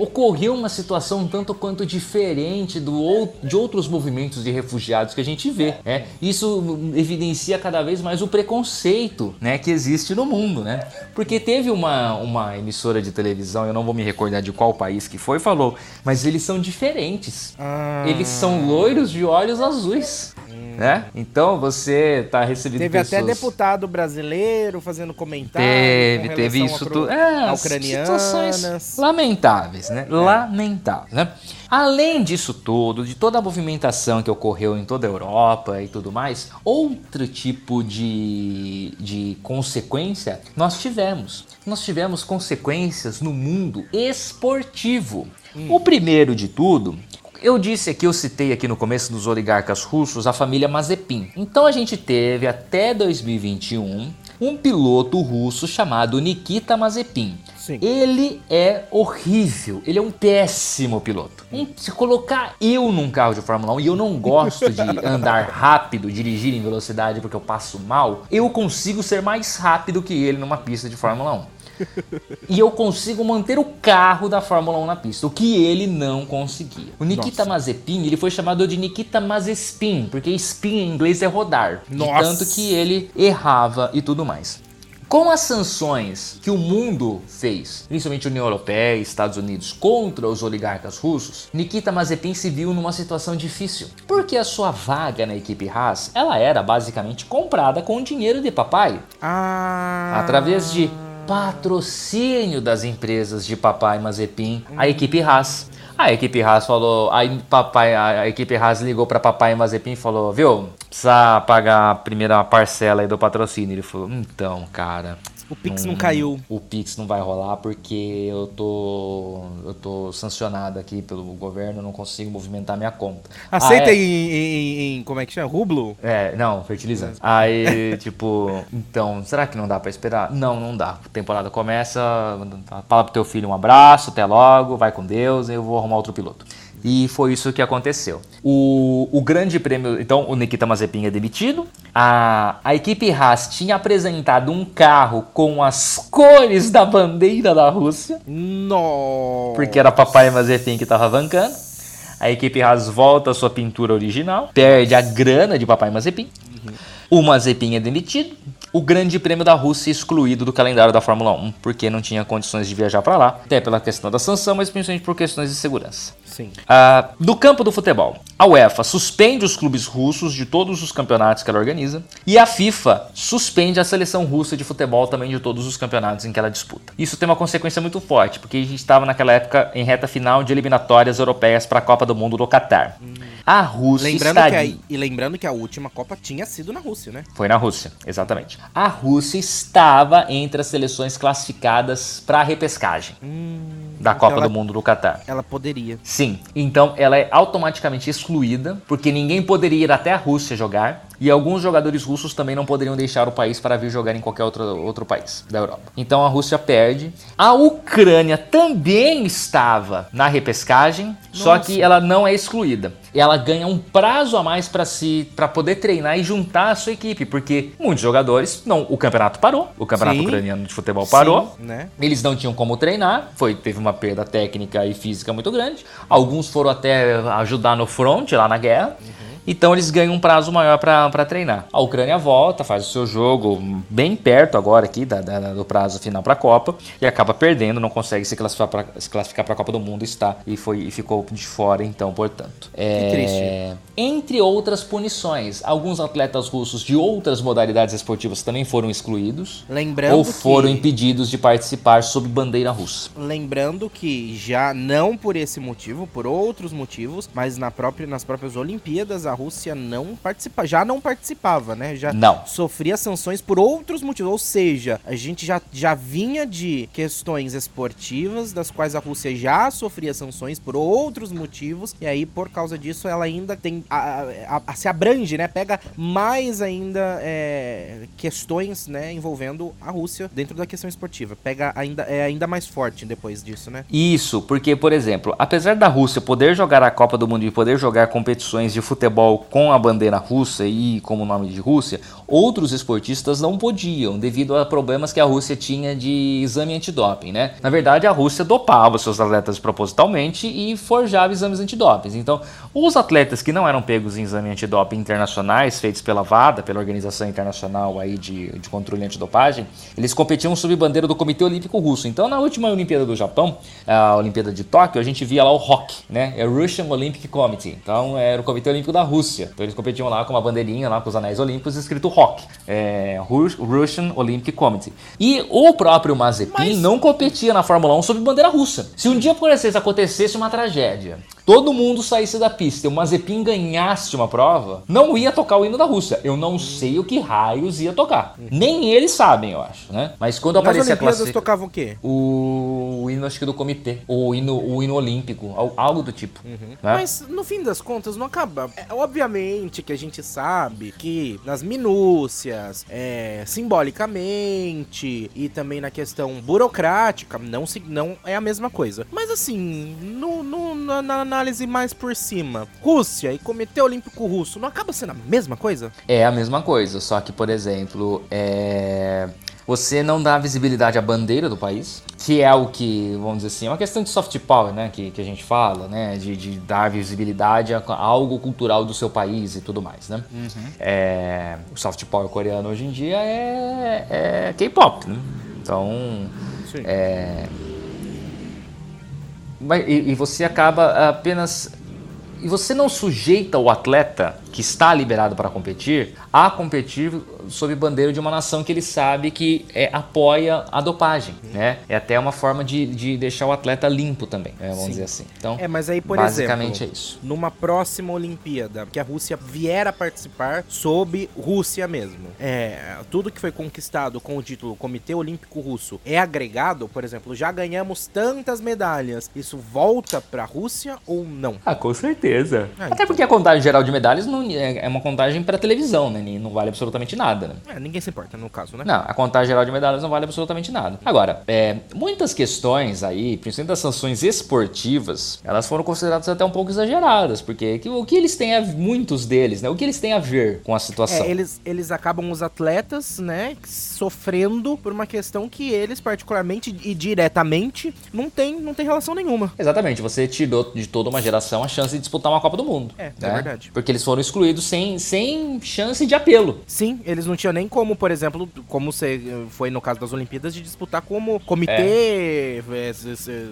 ocorreu uma situação tanto quanto diferente do, de outros movimentos de refugiados que a gente vê, né? Isso evidencia cada vez mais o preconceito, né, que existe no mundo, né? Porque teve uma, uma emissora de televisão, eu não vou me recordar de qual país que foi, falou, mas eles são diferentes. Ah. Eles são loiros de olhos azuis. Hum. Né? Então você tá recebendo Teve pessoas... até deputado brasileiro fazendo comentário. Teve, teve isso tudo. É, situações lamentáveis, né? É. Lamentáveis, né? Além disso tudo, de toda a movimentação que ocorreu em toda a Europa e tudo mais, outro tipo de, de consequência nós tivemos. Nós tivemos consequências no mundo esportivo. Hum. O primeiro de tudo eu disse aqui, eu citei aqui no começo dos oligarcas russos a família Mazepin. Então a gente teve até 2021 um piloto russo chamado Nikita Mazepin. Sim. Ele é horrível, ele é um péssimo piloto. se colocar eu num carro de Fórmula 1 e eu não gosto de [laughs] andar rápido, dirigir em velocidade porque eu passo mal, eu consigo ser mais rápido que ele numa pista de Fórmula 1. [laughs] e eu consigo manter o carro da Fórmula 1 na pista, o que ele não conseguia. O Nikita Nossa. Mazepin, ele foi chamado de Nikita Mazespin, porque spin em inglês é rodar. Nossa. tanto que ele errava e tudo mais. Com as sanções que o mundo fez, principalmente a União Europeia e Estados Unidos, contra os oligarcas russos, Nikita Mazepin se viu numa situação difícil, porque a sua vaga na equipe Haas, ela era basicamente comprada com dinheiro de papai. Ah. Através de patrocínio das empresas de Papai Mazepin, a equipe Haas. A equipe Haas falou, a, papai, a equipe Haas ligou para Papai Mazepin e falou, viu, precisa pagar a primeira parcela aí do patrocínio. Ele falou, então, cara, o Pix não, não, caiu. O Pix não vai rolar porque eu tô eu tô sancionado aqui pelo governo, não consigo movimentar minha conta. Aceita ah, é... em, em, em, como é que chama? Rublo? É, não, fertilizante. Aí, [laughs] tipo, então, será que não dá para esperar? Não, não dá. A temporada começa, fala pro teu filho um abraço, até logo, vai com Deus, eu vou arrumar outro piloto. E foi isso que aconteceu. O, o grande prêmio. Então, o Nikita Mazepin é demitido. A, a equipe Haas tinha apresentado um carro com as cores da bandeira da Rússia. Nossa! Porque era papai Mazepin que estava vancando. A equipe Haas volta à sua pintura original, perde a grana de Papai Mazepin. O Mazepin é demitido. O Grande Prêmio da Rússia excluído do calendário da Fórmula 1, porque não tinha condições de viajar para lá, até pela questão da sanção, mas principalmente por questões de segurança. Sim. Ah, no campo do futebol, a UEFA suspende os clubes russos de todos os campeonatos que ela organiza e a FIFA suspende a seleção russa de futebol também de todos os campeonatos em que ela disputa. Isso tem uma consequência muito forte, porque a gente estava naquela época em reta final de eliminatórias europeias para a Copa do Mundo do Catar. A Rússia Lembrando está que a, e lembrando que a última Copa tinha sido na Rússia, né? foi na Rússia, exatamente. A Rússia estava entre as seleções classificadas para a repescagem da Copa ela- do Mundo do Catar. Ela poderia. Sim, então ela é automaticamente excluída, porque ninguém poderia ir até a Rússia jogar. E alguns jogadores russos também não poderiam deixar o país para vir jogar em qualquer outro, outro país da Europa. Então a Rússia perde. A Ucrânia também estava na repescagem, só Nossa. que ela não é excluída. Ela ganha um prazo a mais para se para poder treinar e juntar a sua equipe, porque muitos jogadores, não, o campeonato parou, o campeonato Sim. ucraniano de futebol parou. Sim, né? Eles não tinham como treinar, foi, teve uma perda técnica e física muito grande. Alguns foram até ajudar no front, lá na guerra. Então eles ganham um prazo maior para treinar. A Ucrânia volta, faz o seu jogo bem perto agora aqui da- da- do prazo final para a Copa e acaba perdendo, não consegue se classificar para a Copa do Mundo está e foi e ficou de fora então, portanto. É, triste. Entre outras punições, alguns atletas russos de outras modalidades esportivas também foram excluídos Lembrando ou foram que... impedidos de participar sob bandeira russa. Lembrando que já não por esse motivo, por outros motivos, mas na própria, nas próprias Olimpíadas a Rússia não participa, já não participava, né? Já Não. sofria sanções por outros motivos. Ou seja, a gente já, já vinha de questões esportivas, das quais a Rússia já sofria sanções por outros motivos, e aí por causa disso ela ainda tem. a- a- a- se abrange, né? Pega mais ainda é, questões, né, envolvendo a Rússia dentro da questão esportiva. Pega ainda, é ainda mais forte depois disso, né? Isso, porque, por exemplo, apesar da Rússia poder jogar a Copa do Mundo e poder jogar competições de futebol com a bandeira russa e como nome de Rússia, outros esportistas não podiam, devido a problemas que a Rússia tinha de exame antidoping, né? Na verdade, a Rússia dopava seus atletas propositalmente e forjava exames antidoping. Então, os atletas que não eram pegos em exame antidoping internacionais, feitos pela VADA, pela Organização Internacional aí de, de Controle Antidopagem, eles competiam sob bandeira do Comitê Olímpico Russo. Então, na última Olimpíada do Japão, a Olimpíada de Tóquio, a gente via lá o ROC, né? É Russian Olympic Committee. Então, era o Comitê Olímpico da Rússia. Então, eles competiam lá com uma bandeirinha, lá com os anéis olímpicos, escrito ROC. É, Rus- Russian Olympic Committee. E o próprio Mazepin Mas- não competia na Fórmula 1 sob bandeira russa. Se um dia, por exemplo, acontecesse uma tragédia, todo mundo saísse da pista e o Mazepin ganhasse uma prova, não ia tocar o hino da Rússia. Eu não sei o que raios ia tocar. Nem eles sabem, eu acho, né? Mas quando Nas aparecer a classificação... tocavam o quê? O, o hino, acho que do comitê. O hino, o hino olímpico. al- Algo do tipo. né? Mas no fim das contas não acaba. É, obviamente que a gente sabe que nas minúcias, é, simbolicamente e também na questão burocrática não, se, não é a mesma coisa. Mas assim, no, no- na, na análise mais por cima, Rússia e Comitê Olímpico Russo não acaba sendo a mesma coisa? É a mesma coisa, só que, por exemplo, é... você não dá visibilidade à bandeira do país, que é o que, vamos dizer assim, é uma questão de soft power, né, que, que a gente fala, né, de, de dar visibilidade a, algo cultural do seu país e tudo mais, né. É, O soft power coreano hoje em dia é, é K-pop, né, então... Sim. É... E, e você acaba apenas. E você não sujeita o atleta que está liberado para competir a competir sob bandeira de uma nação que ele sabe que é, apoia a dopagem, né? É até uma forma de, de deixar o atleta limpo também, né, vamos Sim. dizer assim. Então, É, mas aí, por basicamente exemplo, é isso. numa próxima Olimpíada, que a Rússia vier a participar sob Rússia mesmo, é, tudo que foi conquistado com o título Comitê Olímpico Russo é agregado, por exemplo, já ganhamos tantas medalhas, isso volta pra Rússia ou não? Ah, com certeza. Ah, Até então. porque a contagem geral de medalhas não, é, é uma contagem para televisão, né? Não vale absolutamente nada, né? É, ninguém se importa no caso, né? Não, a contagem geral de medalhas não vale absolutamente nada. Agora, é, muitas questões aí, principalmente das sanções esportivas, elas foram consideradas até um pouco exageradas, porque o que eles têm a muitos deles, né? O que eles têm a ver com a situação? É, eles, eles acabam os atletas, né, sofrendo por uma questão que eles particularmente e diretamente não tem, não tem relação nenhuma. Exatamente, você tirou de toda uma geração a chance de disputar uma Copa do Mundo. É, é né? é verdade. Porque eles foram excluídos sem, sem chance de apelo. Sim, eles não tinham nem como, por exemplo, como você foi no caso das Olimpíadas, de disputar como comitê. É,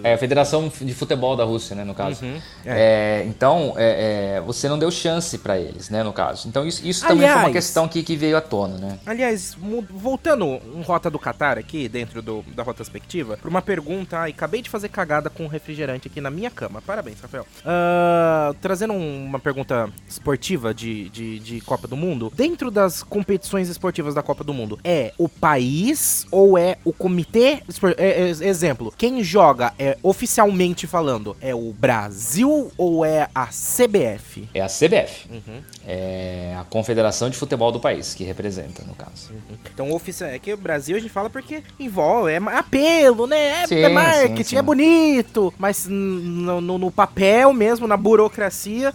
é a Federação de Futebol da Rússia, né, no caso. Uhum, é. é então, é, você não deu chance para eles, né, no caso. Então, isso, isso também foi uma questão que, que veio à tona, né? Aliás, voltando um Rota do Qatar aqui, dentro do, da retrospectiva, para uma pergunta, ai, acabei de fazer cagada com refrigerante aqui na minha cama. Parabéns, Rafael. Uh, trazendo uma pergunta esportiva de, de, de Copa do Mundo, dentro das competições esportivas da Copa do Mundo, é o país ou é o comitê? É, é, exemplo, quem joga é oficialmente falando, é o Brasil ou é a CBF? É a CBF. Uhum. É a Confederação de Futebol do país que representa, no caso. Uhum. Então, oficial, é que o Brasil a gente fala porque envolve, é apelo, né? É, sim, é marketing, sim, sim. é bonito, mas no, no, no, papel mesmo, na burocracia,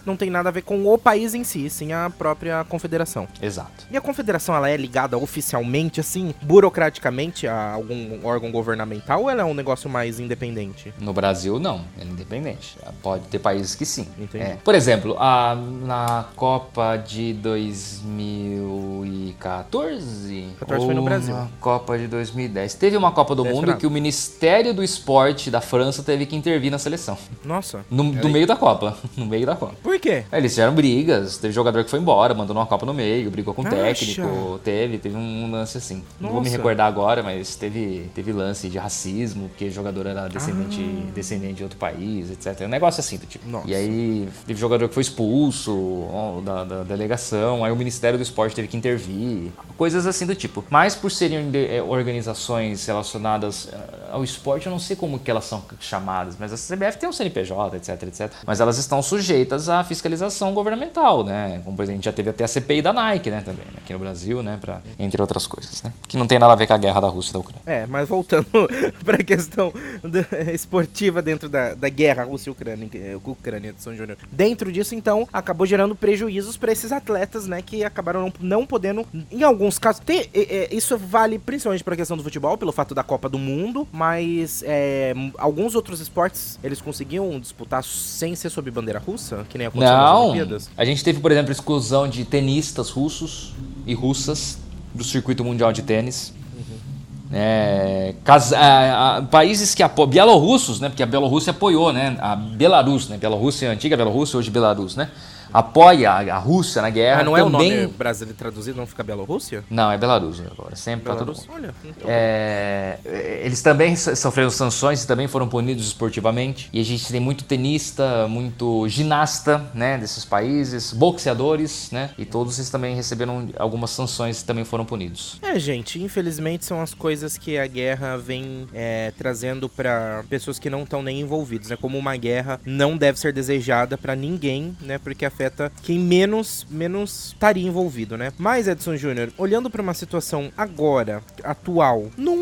não tem nada a ver com o país em si, sim a própria confederação. Exato. E a confederação, ela é ligada oficialmente, assim, burocraticamente a algum órgão governamental ou ela é um negócio mais independente? No Brasil, não, é independente. Pode ter países que sim. Entendi. É. Por exemplo, a, na Copa de 2014... 14 foi no Brasil. Copa de 2010. Teve uma Copa do Mundo que o Ministério do Esporte da França teve que intervir na seleção. Nossa. No, do meio da Copa. [laughs] No meio da Copa. Por quê? Eles fizeram brigas. Teve jogador que foi embora, mandou uma Copa no meio, brigou com o técnico. Teve, teve um lance assim. Nossa. Não vou me recordar agora, mas teve, teve lance de racismo, porque o jogador era descendente, ah. descendente de outro país, etc. Um negócio assim do tipo. Nossa. E aí teve jogador que foi expulso ó, da, da delegação, aí o Ministério do Esporte teve que intervir. Coisas assim do tipo. Mas por serem é, organizações relacionadas é, ao esporte, eu não sei como que elas são chamadas, mas a CBF tem um CNPJ, etc, etc. Mas elas estão sujeitas à fiscalização governamental, né? Como por exemplo, a gente já teve até a CPI da Nike, né, também, né? aqui no Brasil, né, pra, entre outras coisas, né? Que não tem nada a ver com a guerra da Rússia e da Ucrânia. É, mas voltando [laughs] para a questão esportiva dentro da, da guerra Rússia-Ucrânia, Ucrânia de São Júnior. Dentro disso, então, acabou gerando prejuízos para esses atletas, né, que acabaram não, não podendo, em alguns casos, ter, é, é, isso vale principalmente para a questão do futebol, pelo fato da Copa do Mundo, mas é, alguns outros esportes eles conseguiam disputar sem ser sob bandeira russa, que nem aconteceu não. nas Olimpíadas? A gente teve, por exemplo, exclusão de tenistas russos e russas do circuito mundial de tênis. É, casa, a, a, países que apoiam, bielorrussos, né, porque a Bielorrússia apoiou, né, a Belarus, né, Bielorrússia, antiga Bielorrússia, hoje Belarus, né, apoia a Rússia na guerra. Mas não é também... o nome brasileiro traduzido, não fica Bielorrússia? Não, é Belarus agora, sempre Belarus? todo Olha, então... é, Eles também sofreram sanções e também foram punidos esportivamente. E a gente tem muito tenista, muito ginasta, né, desses países, boxeadores, né, e todos eles também receberam algumas sanções e também foram punidos. É, gente, infelizmente são as coisas que a guerra vem é, trazendo para pessoas que não estão nem envolvidos, né, como uma guerra não deve ser desejada para ninguém, né, porque a afeta quem menos menos estaria envolvido, né? Mas Edson Júnior, olhando para uma situação agora, atual, não,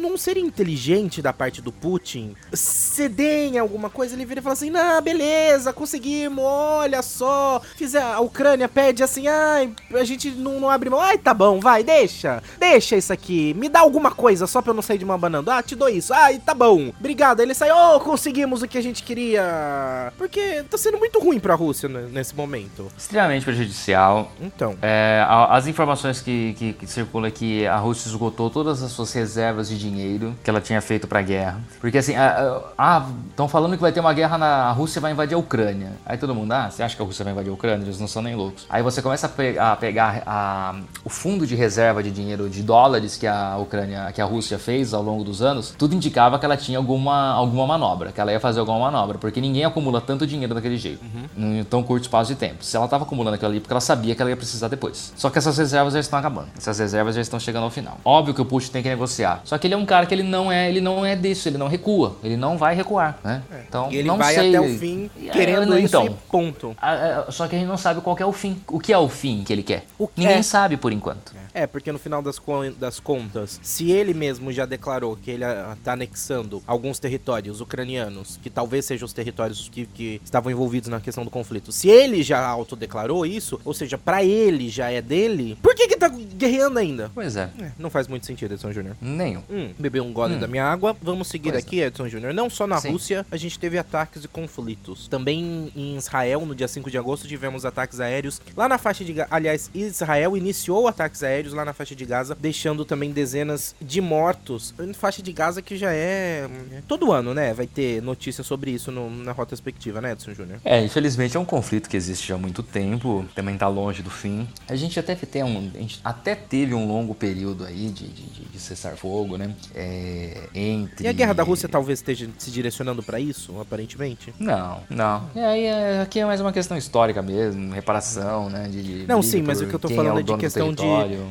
não, seria inteligente da parte do Putin ceder em alguma coisa? Ele vira e fala assim: "Não, beleza, conseguimos, olha só, fiz a, Ucrânia pede assim, ai, a gente não, não abre mão. Ai, tá bom, vai, deixa. Deixa isso aqui. Me dá alguma coisa só pra eu não sair de uma banana. Ah, te dou isso. Ai, tá bom. Obrigado. Aí ele sai, oh, conseguimos o que a gente queria. Porque tá sendo muito ruim pra Rússia nesse nesse momento? Extremamente prejudicial. Então. É, as informações que, que, que circulam é que a Rússia esgotou todas as suas reservas de dinheiro que ela tinha feito pra guerra. Porque assim, ah, estão falando que vai ter uma guerra na a Rússia vai invadir a Ucrânia. Aí todo mundo, ah, você acha que a Rússia vai invadir a Ucrânia? Eles não são nem loucos. Aí você começa a, pe a pegar a, o fundo de reserva de dinheiro de dólares que a Ucrânia, que a Rússia fez ao longo dos anos, tudo indicava que ela tinha alguma, alguma manobra, que ela ia fazer alguma manobra, porque ninguém acumula tanto dinheiro daquele jeito, uhum. em tão curto espaço de tempo. Se ela estava acumulando aquilo ali porque ela sabia que ela ia precisar depois. Só que essas reservas já estão acabando. Essas reservas já estão chegando ao final. Óbvio que o Putin tem que negociar. Só que ele é um cara que ele não é, ele não é disso, ele não recua, ele não vai recuar, né? Então, e ele não vai sei. até o fim querendo é, então, isso ponto. A, a, só que a gente não sabe qual é o fim. O que é o fim que ele quer? Ninguém é. sabe por enquanto. É, porque no final das, das contas, se ele mesmo já declarou que ele está anexando alguns territórios ucranianos, que talvez sejam os territórios que, que estavam envolvidos na questão do conflito, se ele já autodeclarou isso, ou seja, para ele já é dele, por que que tá guerreando ainda? Pois é. é não faz muito sentido, Edson Júnior. Nenhum. Hum, um gole hum. da minha água. Vamos seguir pois aqui, é. Edson Júnior. Não só na Sim. Rússia, a gente teve ataques e conflitos. Também em Israel, no dia 5 de agosto, tivemos ataques aéreos lá na faixa de... Aliás, Israel iniciou ataques aéreos lá na faixa de Gaza, deixando também dezenas de mortos. Em faixa de Gaza que já é... Todo ano, né? Vai ter notícia sobre isso no, na retrospectiva, né, Edson Júnior? É, infelizmente é um conflito que existe já há muito tempo. Também tá longe do fim. A gente até, tem um, até teve um longo período aí de, de, de cessar fogo, né? É, entre... E a guerra da Rússia talvez esteja se direcionando para isso, aparentemente? Não, não. E aí é, aqui é mais uma questão histórica mesmo, reparação, né? De, de não, sim, mas o que eu tô falando é, é de questão de,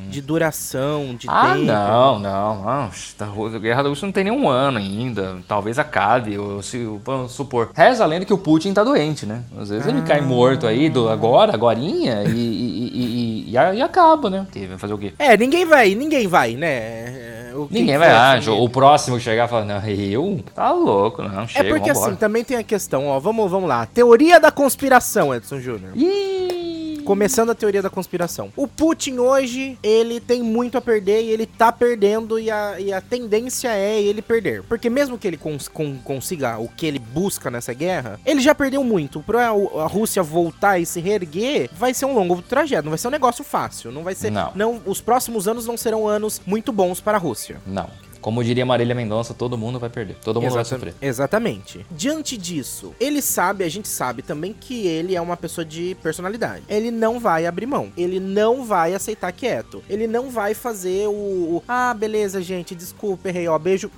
de duração, de ah, tempo. Ah, não, não, não. A guerra da Rússia não tem nenhum ano ainda. Talvez acabe, ou se vamos supor. Reza a lenda que o Putin tá doente, né? Às vezes ah. ele cai morto aí do agora, agorinha, e, e, e, e, e acaba, né? Vai fazer o quê? É, ninguém vai, ninguém vai, né? Ninguém vai, ah, o próximo chegar e falar, não, eu? Tá louco, não, chega, É porque vambora. assim, também tem a questão, ó, vamos, vamos lá. Teoria da conspiração, Edson Júnior. Começando a teoria da conspiração. O Putin hoje, ele tem muito a perder e ele tá perdendo e a, e a tendência é ele perder. Porque mesmo que ele cons, con, consiga o que ele busca nessa guerra, ele já perdeu muito. Pra a Rússia voltar e se reerguer, vai ser um longo trajeto, não vai ser um negócio fácil. Não vai ser. Não. não os próximos anos não serão anos muito bons para a Rússia. Não. Como diria Marília Mendonça, todo mundo vai perder. Todo mundo Exata vai sofrer. Exatamente. Diante disso, ele sabe, a gente sabe também que ele é uma pessoa de personalidade. Ele não vai abrir mão. Ele não vai aceitar quieto. Ele não vai fazer o. o ah, beleza, gente, desculpa, errei, ó, beijo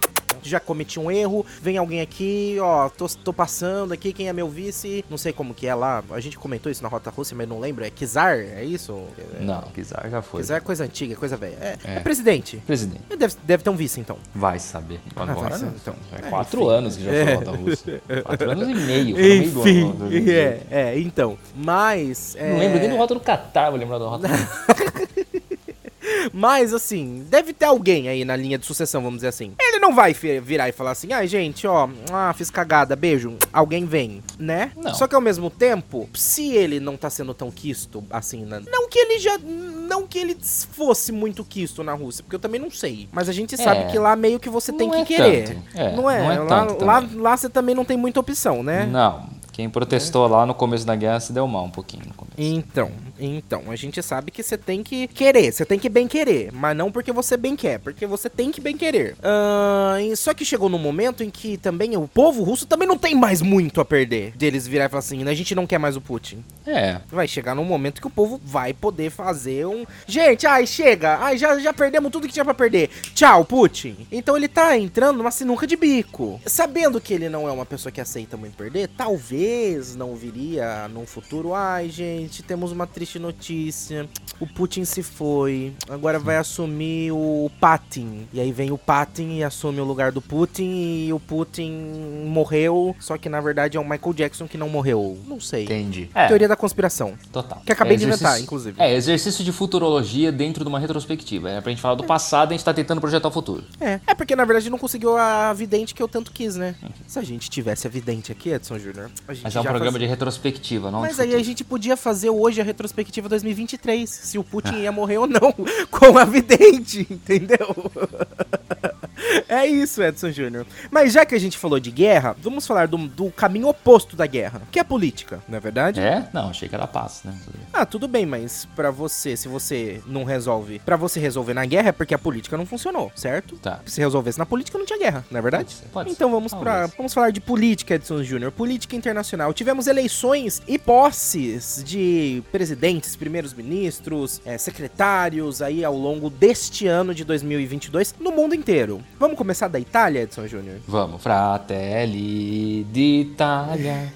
já cometi um erro, vem alguém aqui, ó, tô, tô passando aqui, quem é meu vice? Não sei como que é lá, a gente comentou isso na Rota Rússia, mas não lembro, é Kizar, é isso? Não, Kizar já foi. Kizar é coisa antiga, coisa velha. É, é. é presidente. Presidente. Deve, deve ter um vice, então. Vai saber. Agora, ah, vai então. É quatro é, anos que já foi Rota Rússia. Quatro anos e meio. Enfim, é, é, então. Mas... Não lembro nem do Rota do Catar, vou lembrar do Rota [laughs] Mas, assim, deve ter alguém aí na linha de sucessão, vamos dizer assim. Ele não vai virar e falar assim, ai, ah, gente, ó, ah, fiz cagada, beijo, alguém vem, né? Não. Só que ao mesmo tempo, se ele não tá sendo tão quisto, assim, não que ele já. Não que ele fosse muito quisto na Rússia, porque eu também não sei. Mas a gente sabe é. que lá meio que você tem não que é querer. É, não é? Não é lá, lá, lá você também não tem muita opção, né? Não. Quem protestou lá no começo da guerra se deu mal um pouquinho. Então, então, a gente sabe que você tem que querer, você tem que bem querer, mas não porque você bem quer, porque você tem que bem querer. Uh, só que chegou num momento em que também o povo russo também não tem mais muito a perder. Deles virar e falar assim, a gente não quer mais o Putin. É. Vai chegar num momento que o povo vai poder fazer um. Gente, ai, chega! Ai, já, já perdemos tudo que tinha pra perder. Tchau, Putin. Então ele tá entrando numa sinuca de bico. Sabendo que ele não é uma pessoa que aceita muito perder, talvez talvez não viria num futuro. Ai, gente, temos uma triste notícia. O Putin se foi. Agora vai assumir o Patin. E aí vem o Patin e assume o lugar do Putin. E o Putin morreu. Só que na verdade é o Michael Jackson que não morreu. Não sei. Entendi. É. Teoria da conspiração. Total. Que acabei é de inventar, inclusive. É, exercício de futurologia dentro de uma retrospectiva. É pra gente falar do passado, a gente tá tentando projetar o futuro. É. É porque na verdade não conseguiu a vidente que eu tanto quis, né? Se a gente tivesse a vidente aqui, Edson Júnior, mas é um programa faz... de retrospectiva, não Mas aí a gente podia fazer hoje a retrospectiva 2023, se o Putin ia morrer ou não, [laughs] com a vidente, entendeu? [laughs] É isso, Edson Júnior. Mas já que a gente falou de guerra, vamos falar do, do, caminho oposto da guerra, que é a política, não é verdade? É? Não, achei que era paz, né? Ah, tudo bem, mas para você, se você não resolve, para você resolver na guerra é porque a política não funcionou, certo? Tá. Se resolvesse na política não tinha guerra, não é verdade? Pode ser, pode então vamos para vamos falar de política, Edson Júnior, política internacional. Tivemos eleições e posses de presidentes, primeiros ministros, é, secretários aí ao longo deste ano de 2022 no mundo inteiro. Vamos começar da Itália, Edson Júnior? Vamos, Fratelli d'Italia.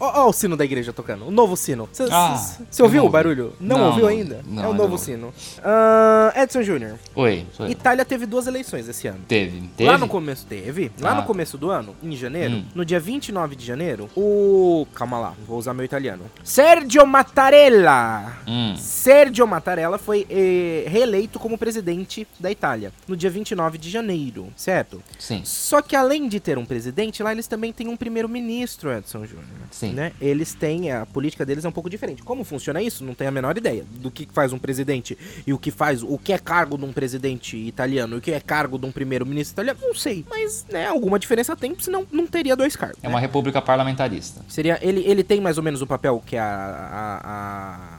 Ó, o sino da igreja tocando, o novo sino. Você Ah, ouviu o barulho? Não, Não, ouviu ainda? não, é o novo não. sino. Ah, Edson Júnior, Oi. Itália teve duas eleições esse ano. Teve, teve? Lá no começo teve. Lá Ah. no começo do ano, em janeiro, Hum. no dia 29 de janeiro, o. Calma lá, vou usar meu italiano. Sergio Mattarella. Hum, Sergio Mattarella foi eh, reeleito como presidente da Itália no dia 29 de janeiro, certo? sim. Só que além de ter um presidente, lá eles também têm um primeiro-ministro, Edson Júnior. Sim. Né? Eles têm, a política deles é um pouco diferente. Como funciona isso? Não tenho a menor ideia do que faz um presidente e o que faz, o que é cargo de um presidente italiano e o que é cargo de um primeiro-ministro italiano, não sei. Mas, né, alguma diferença tem, senão não teria dois cargos. É né? uma república parlamentarista. Seria, ele, ele tem mais ou menos o papel que a, a, a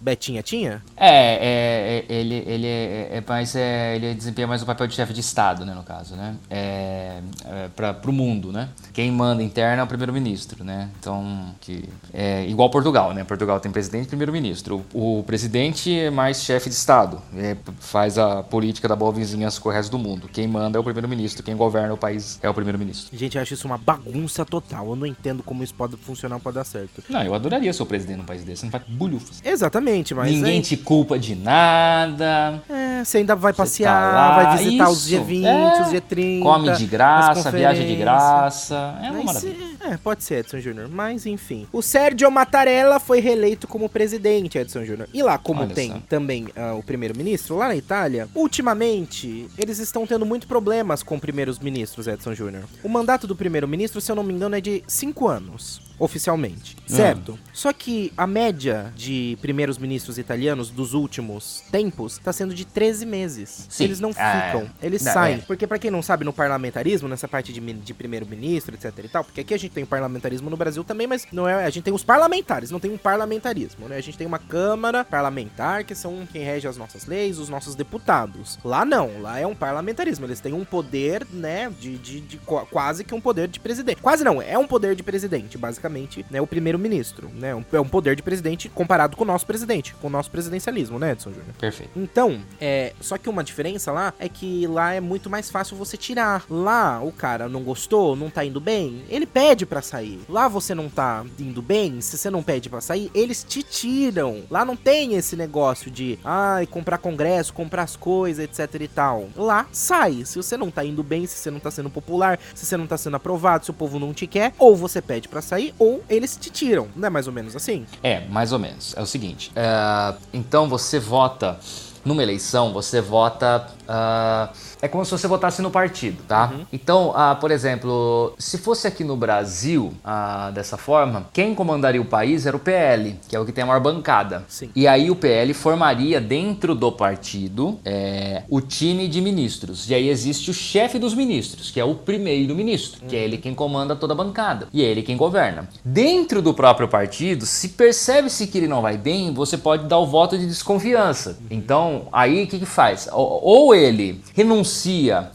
Betinha tinha? É, é, é, ele, ele é, é mais, é, ele desempenha mais o papel de chefe de Estado, né, no caso, né? É, é, para o mundo, né? Quem manda interno é o primeiro-ministro, né? Então, que é igual Portugal, né? Portugal tem presidente e primeiro-ministro. O, o presidente é mais chefe de Estado, é, faz a política da boa vizinhança com o resto do mundo. Quem manda é o primeiro-ministro, quem governa o país é o primeiro-ministro. Gente, eu acho isso uma bagunça total. Eu não entendo como isso pode funcionar, pode dar certo. Não, eu adoraria ser o presidente num país desse, não faz bulhufas. Exatamente, mas. Ninguém te culpa de nada. É, você ainda vai Você passear, tá lá, vai visitar os isso, G20, é. os G30. Come de graça, viaja de graça. É uma Mas, maravilha. é, pode ser, Edson Júnior. Mas, enfim. O Sérgio Mattarella foi reeleito como presidente, Edson Júnior. E lá, como Olha tem só. também ah, o primeiro-ministro, lá na Itália, ultimamente, eles estão tendo muito problemas com primeiros ministros, Edson Júnior. O mandato do primeiro-ministro, se eu não me engano, é de cinco anos. Oficialmente, Ah. certo? Só que a média de primeiros ministros italianos dos últimos tempos tá sendo de 13 meses. Sim. Eles não Ah, ficam, eles não, saem. é. Porque pra quem não sabe, no parlamentarismo, nessa parte de, de primeiro-ministro, etc e tal, porque aqui a gente tem o parlamentarismo no Brasil também, mas não é, a gente tem os parlamentares, não tem um parlamentarismo, né? A gente tem uma câmara parlamentar, que são quem rege as nossas leis, os nossos deputados. Lá não, lá é um parlamentarismo, eles têm um poder, né, de, de, de qua- quase que um poder de presidente. Quase não, é um poder de presidente, basicamente, né, o primeiro-ministro, né? Um- é um poder de presidente comparado com o nosso presidente, com o nosso presidencialismo, né, Edson Júnior? Perfeito. Então, é, só que uma diferença lá é que lá é muito mais fácil você tirar. Lá, o cara não gostou, não tá indo bem, ele pede pra sair. Lá você não tá indo bem, se você não pede pra sair, eles te tiram. Lá não tem esse negócio de, ai, comprar congresso, comprar as coisas, etc e tal. Lá, sai. Se você não tá indo bem, se você não tá sendo popular, se você não tá sendo aprovado, se o povo não te quer, ou você pede pra sair, ou eles te tiram. Não é mais ou menos assim? É, mais ou menos. É o seguinte. é, então você vota. Numa eleição, você vota. ah, é como se você votasse no partido, tá? Então, ah, por exemplo, se fosse aqui no Brasil, ah, dessa forma, quem comandaria o país era o PL, que é o que tem a maior bancada. Sim. E aí o PL formaria dentro do partido é, o time de ministros. E aí existe o chefe dos ministros, que é o primeiro-ministro, que é ele quem comanda toda a bancada. E é ele quem governa. Dentro do próprio partido, se percebe-se que ele não vai bem, você pode dar o voto de desconfiança. Então, aí o que, que faz? Ou ele renuncia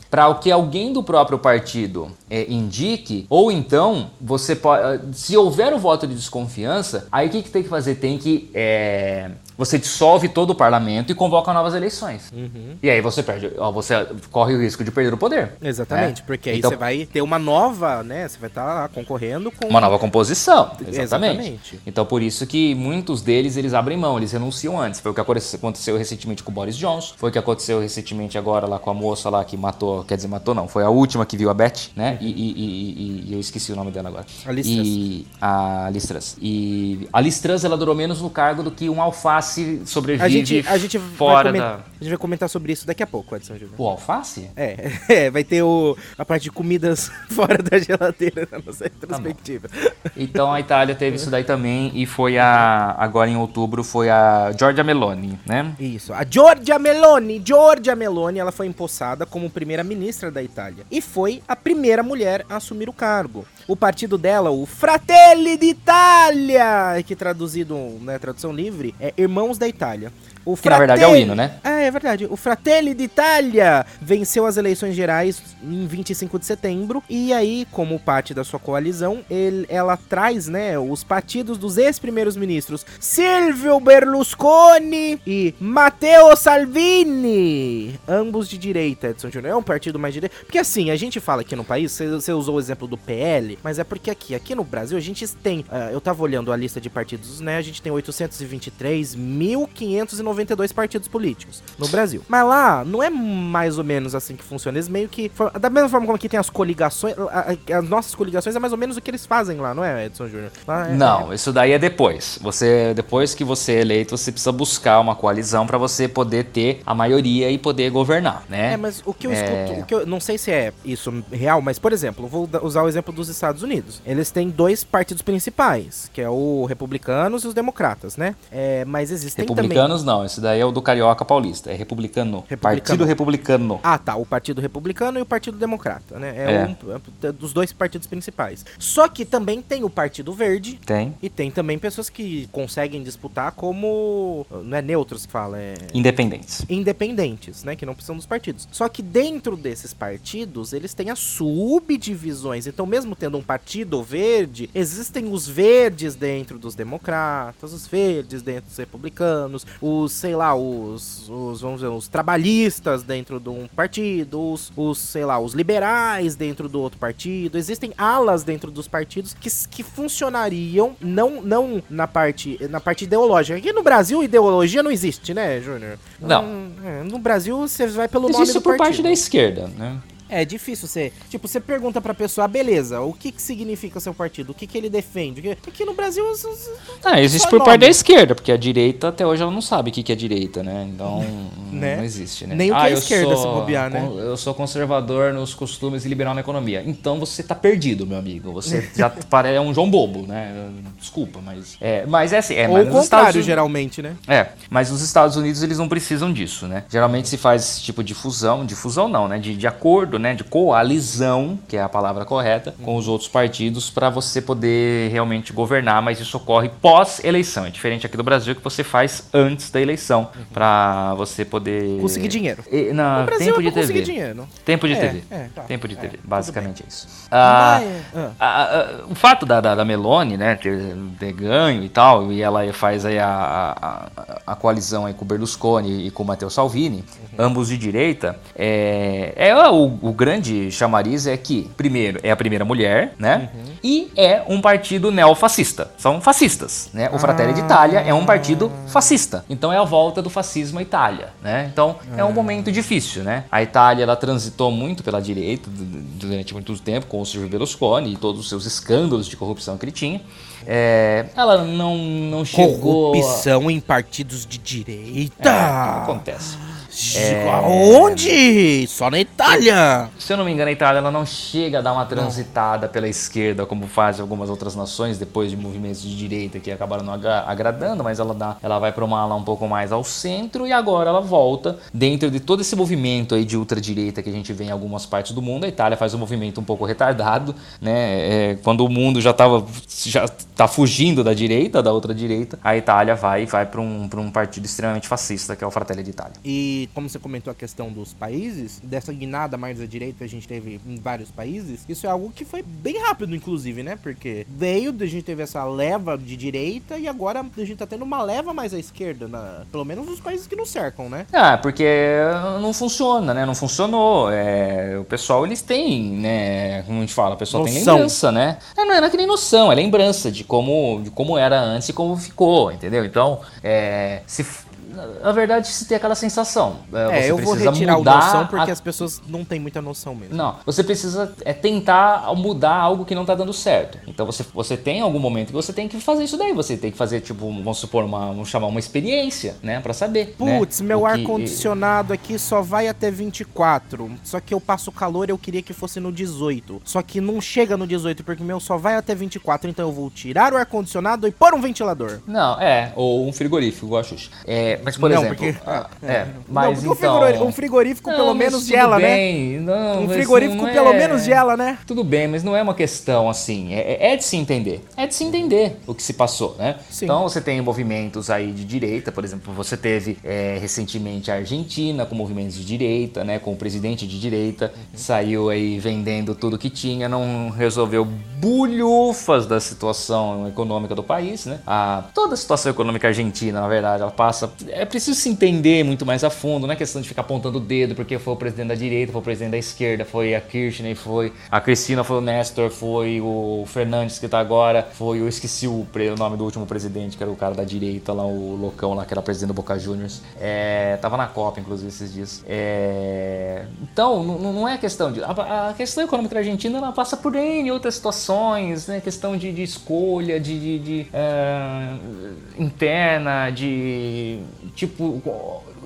para o que alguém do próprio partido é, indique, ou então você pode. Se houver o voto de desconfiança, aí o que, que tem que fazer? Tem que. é, você dissolve todo o parlamento e convoca novas eleições. E aí você perde, ó, você corre o risco de perder o poder. Exatamente, né? porque aí Então, você vai ter uma nova, né? Você vai estar lá concorrendo com. Uma nova composição. Exatamente. Exatamente. Então por isso que muitos deles eles abrem mão, eles renunciam antes. Foi o que aconte- aconteceu recentemente com o Boris Johnson, foi o que aconteceu recentemente agora lá com a moça lá que matou, quer dizer, matou não, foi a última que viu a Beth, né? E, e- e- e- e eu esqueci o nome dela agora. A Liz Truss. E a Liz Truss. E a Liz Truss, ela durou menos no cargo do que um alface sobrevive A gente, a gente fora da... A gente vai comentar sobre isso daqui a pouco, Edson Júnior. O alface? É, [laughs] é, vai ter o, a parte de comidas [laughs] fora da geladeira na nossa retrospectiva. Então a Itália teve isso daí também e foi a agora em outubro foi a Giorgia Meloni, né? Isso. A Giorgia Meloni, Giorgia Meloni, ela foi empossada como primeira-ministra da Itália e foi a primeira mulher a assumir o cargo. O partido dela, o Fratelli d'Italia, que traduzido, né, tradução livre, é Irmãos da Itália. O que na verdade é o hino, né? É, é verdade. O Fratelli d'Italia venceu as eleições gerais em 25 de setembro. E aí, como parte da sua coalizão, ele, ela traz, né, os partidos dos ex-primeiros ministros Silvio Berlusconi e Matteo Salvini. Ambos de direita, Edson Júnior. É um partido mais direito. Porque assim, a gente fala aqui no país, você, usou o exemplo do PL, mas é porque aqui, aqui no Brasil, a gente tem. Uh, eu tava olhando a lista de partidos, né? A gente tem 823.592 partidos políticos no Brasil. Mas lá, não é mais ou menos assim que funciona. Eles meio que. Da mesma forma como aqui tem as coligações. As nossas coligações é mais ou menos o que eles fazem lá, não é, Edson Júnior? É, não, é... isso daí é depois. Você, depois que você é eleito, você precisa buscar uma coalizão para você poder ter a maioria e poder governar, né? É, mas o que eu é... escuto, o que eu, não sei se é isso real, mas por exemplo, vou usar o exemplo dos Estados Unidos. Eles têm dois partidos principais, que é o republicanos e os democratas, né? É, mas existem republicanos também... não, esse daí é o do carioca paulista, é republicano, republicano. Partido Republicano. Ah, tá, o Partido Republicano e o Partido Democrata, né? É, é. Um, é dos dois partidos principais. Só que também tem o Partido Verde. Tem. E tem também pessoas que conseguem disputar como não é neutros que fala, é independentes. Independentes, né, que não precisam dos partidos. Só que dentro desses partidos, eles têm as subdivisões. Então, mesmo tendo um partido verde, existem os verdes dentro dos democratas, os verdes dentro dos republicanos, os, sei lá, os, os vamos dizer, os trabalhistas dentro de um partido, os, os, sei lá, os liberais dentro do outro partido. Existem alas dentro dos partidos que, que funcionariam não, não na parte na parte ideológica. Aqui no Brasil, ideologia não existe, né, Júnior? Não. É, no Brasil, você vai pelo existe nome do por partido. parte da esquerda, né? É difícil você. Tipo, você pergunta pra pessoa, ah, beleza, o que que significa seu partido? O que que ele defende? Aqui no Brasil. Ah, existe por nome. parte da esquerda, porque a direita até hoje ela não sabe o que que é direita, né? Então. [laughs] né? Não existe, né? Nem o que ah, é esquerda sou, se bobear, né? Eu sou conservador nos costumes e liberal na economia. Então você tá perdido, meu amigo. Você [laughs] já parece um João Bobo, né? Desculpa, mas. É, mas é assim. É, Ou o contrário, Estados... geralmente, né? É, mas nos Estados Unidos eles não precisam disso, né? Geralmente se faz esse tipo de fusão, de fusão não, né? De, de acordo, né? De coalizão que é a palavra correta, com os outros partidos para você poder realmente governar, mas isso ocorre pós-eleição. É diferente aqui do Brasil que você faz antes da eleição uhum. para você poder conseguir dinheiro. E, no Brasil tempo é de TV. Dinheiro. Tempo de é, TV. É, tá. Tempo de TV. É, basicamente é isso. Ah, ah. ah, o fato da, da, da, Meloni, né, ter, ter, ganho e tal, e ela faz aí a, a, a coalizão aí com o Berlusconi e com o Matteo Salvini, uhum. ambos de direita, é, é o, o grande chamariz é que, primeiro, é a primeira mulher, né? Uhum. E é um partido neofascista. São fascistas, né? O Fratelli ah. d'Italia é um partido fascista. Então é a volta do fascismo à Itália, né? Então é um ah. momento difícil, né? A Itália, ela transitou muito pela direita durante muito tempo com o Silvio Berlusconi e todos os seus escândalos de corrupção que ele tinha. É, ela não, não chegou... Corrupção em partidos de direita? É, acontece. É... Aonde? Só na Itália. Se eu não me engano, a Itália ela não chega a dar uma transitada pela esquerda, como fazem algumas outras nações, depois de movimentos de direita que acabaram não agradando, mas ela, dá, ela vai para uma ala um pouco mais ao centro e agora ela volta dentro de todo esse movimento aí de ultradireita que a gente vê em algumas partes do mundo. A Itália faz um movimento um pouco retardado, né? É, quando o mundo já estava já tá fugindo da direita, da outra direita, a Itália vai vai para um, um partido extremamente fascista, que é o Fratelli d'Italia. E como você comentou a questão dos países, dessa guinada mais à direita que a gente teve em vários países, isso é algo que foi bem rápido, inclusive, né? Porque veio, a gente teve essa leva de direita e agora a gente tá tendo uma leva mais à esquerda, na, pelo menos nos países que nos cercam, né? Ah, porque não funciona, né? Não funcionou. É, o pessoal, eles têm, né? Como a gente fala, o pessoal noção. tem lembrança, né? É, não é, não é que nem noção, é lembrança de como, de como era antes e como ficou, entendeu? Então, é, se na verdade, se tem aquela sensação. É, é eu vou retirar o noção porque a... as pessoas não têm muita noção mesmo. Não, você precisa é, tentar mudar algo que não tá dando certo. Então você, você tem algum momento que você tem que fazer isso daí. Você tem que fazer, tipo, vamos supor, uma, vamos chamar uma experiência, né? Pra saber. Né? Putz, né? meu ar-condicionado aqui só vai até 24. Só que eu passo calor eu queria que fosse no 18. Só que não chega no 18 porque meu só vai até 24. Então eu vou tirar o ar-condicionado e pôr um ventilador. Não, é. Ou um frigorífico, igual a Xuxa. É, mas por Não, exemplo. porque- ah, é. é, mas não, porque então. um frigorífico, Não, pelo menos tudo gela, né? bem, Não, Um frigorífico não pelo é- menos gela, né? Tudo bem, mas não é uma questão assim. É, é de se entender. É de se entender o que se passou, né? Sim. Então você tem movimentos aí de direita, por exemplo, você teve é, recentemente a Argentina com movimentos de direita, né? Com o presidente de direita, saiu aí vendendo tudo que tinha, não resolveu bulhufas da situação econômica do país, né? A, toda a situação econômica argentina, na verdade, ela passa. É preciso se entender muito mais a fundo, não é questão de ficar apontando o dedo porque foi o presidente da direita, foi o presidente da esquerda, foi a Kirchner, foi a Cristina, foi o Nestor, foi o Fernandes que tá agora, foi eu esqueci o, o nome do último presidente, que era o cara da direita lá, o loucão lá, que era presidente do Boca Juniors. É, tava na Copa, inclusive, esses dias. É, então, não, é questão de. A, a questão econômica da Argentina ela passa por N outras situações, né? Questão de, de escolha, de, de, de, é, interna, de tipo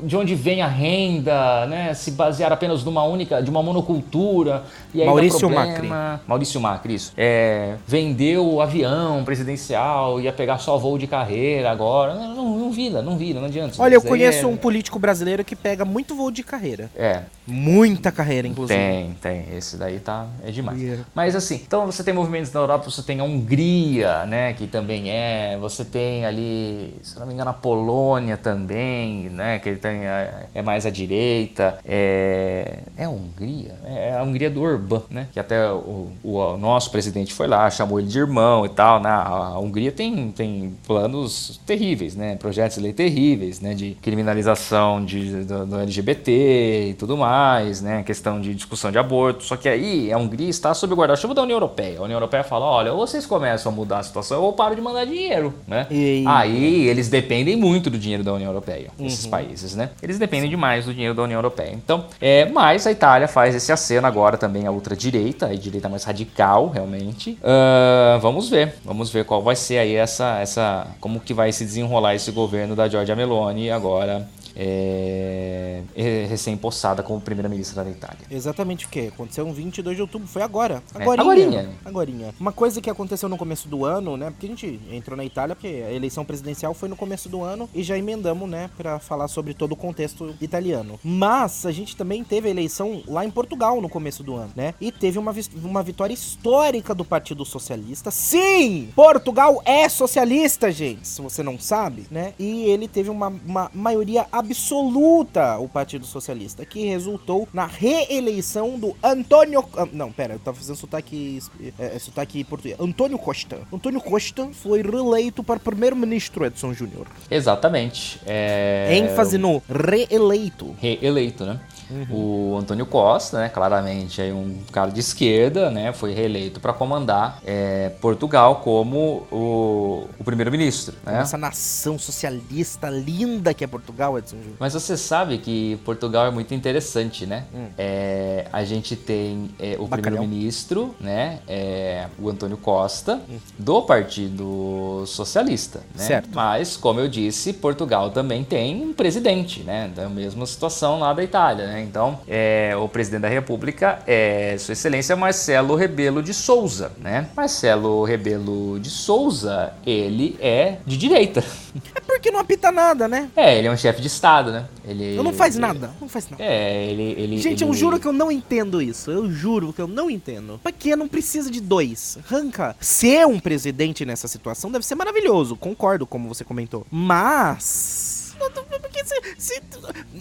de onde vem a renda, né? Se basear apenas numa única, de uma monocultura. E aí Maurício problema. Maurício Macri, isso. É, vendeu o avião presidencial, ia pegar só voo de carreira agora. Não, não, não vira, não vira, não adianta. Olha, eu conheço é- um político brasileiro que pega muito voo de carreira. É, Muita carreira, inclusive. tem, tem. Esse daí tá, é demais. Yeah. Mas assim, então você tem movimentos na Europa, você tem a Hungria, né, que também é, você tem ali, se não me engano, a Polônia também, né, que ele tem, é, é mais à direita, é, é a Hungria, é a Hungria do Orbán, né, que até o, o nosso presidente foi lá, chamou ele de irmão e tal, né, a Hungria tem, tem planos terríveis, né, projetos de lei terríveis, né, de criminalização de, do, do LGBT e tudo mais, né, questão de discussão de aborto, só que aí a Hungria está sob o guarda-chuva da União Europeia. A União Europeia fala, olha, ou vocês começam a mudar a situação ou paro de mandar dinheiro, né? E- Aí eles dependem muito do dinheiro da União Europeia, esses países, né? Eles dependem demais do dinheiro da União Europeia. Então, é, mas a Itália faz esse aceno agora também a ultradireita, a direita mais radical, realmente. Ah, vamos ver, vamos ver qual vai ser aí essa, essa, como que vai se desenrolar esse governo da Giorgia Meloni agora. É, é, recém-possada como primeira-ministra da Itália. Exatamente o que aconteceu em 22 de outubro, foi agora. É, Agorinha. agorinha. Agorinha. Uma coisa que aconteceu no começo do ano, né? Porque a gente entrou na Itália, porque a eleição presidencial foi no começo do ano e já emendamos, né, Pra falar sobre todo o contexto italiano. Mas a gente também teve a eleição lá em Portugal no começo do ano, né? E teve uma, uma vitória histórica do Partido Socialista. Sim! Portugal é socialista, gente, se você não sabe, né? E ele teve uma, uma maioria absoluta, o Partido Socialista, que resultou na reeleição do Antônio. ah, Não, pera, eu tava fazendo sotaque, é, sotaque português. Antônio Costa. Antônio Costa foi reeleito para primeiro-ministro Edson Júnior. Exatamente. É, ênfase no reeleito. reeleito, né? O Antônio Costa, né, claramente aí um cara de esquerda, né, foi reeleito para comandar é, Portugal como o, o primeiro-ministro, né? Essa nação socialista linda que é Portugal, Edson Júnior. Mas você sabe que Portugal é muito interessante, né? É, a gente tem é, o Hum. Primeiro-ministro, né? É, o Antônio Costa, do Partido Socialista, né? Hum. Certo. Mas, como eu disse, Portugal também tem um presidente, né? Da mesma situação lá da Itália, né? Então, é, o presidente da República é Sua Excelência Marcelo Rebelo de Souza, né? Marcelo Rebelo de Souza, ele é de direita. É porque não apita nada, né? É, ele é um chefe de Estado, né? Ele Eu não faz ele- nada, não faz nada. É, ele. ele Gente, ele... eu juro que eu não entendo isso. Eu juro que eu não entendo. Porque não precisa de dois. Ranca. Ser um presidente nessa situação deve ser maravilhoso. Concordo, como você comentou. Mas. Porque se,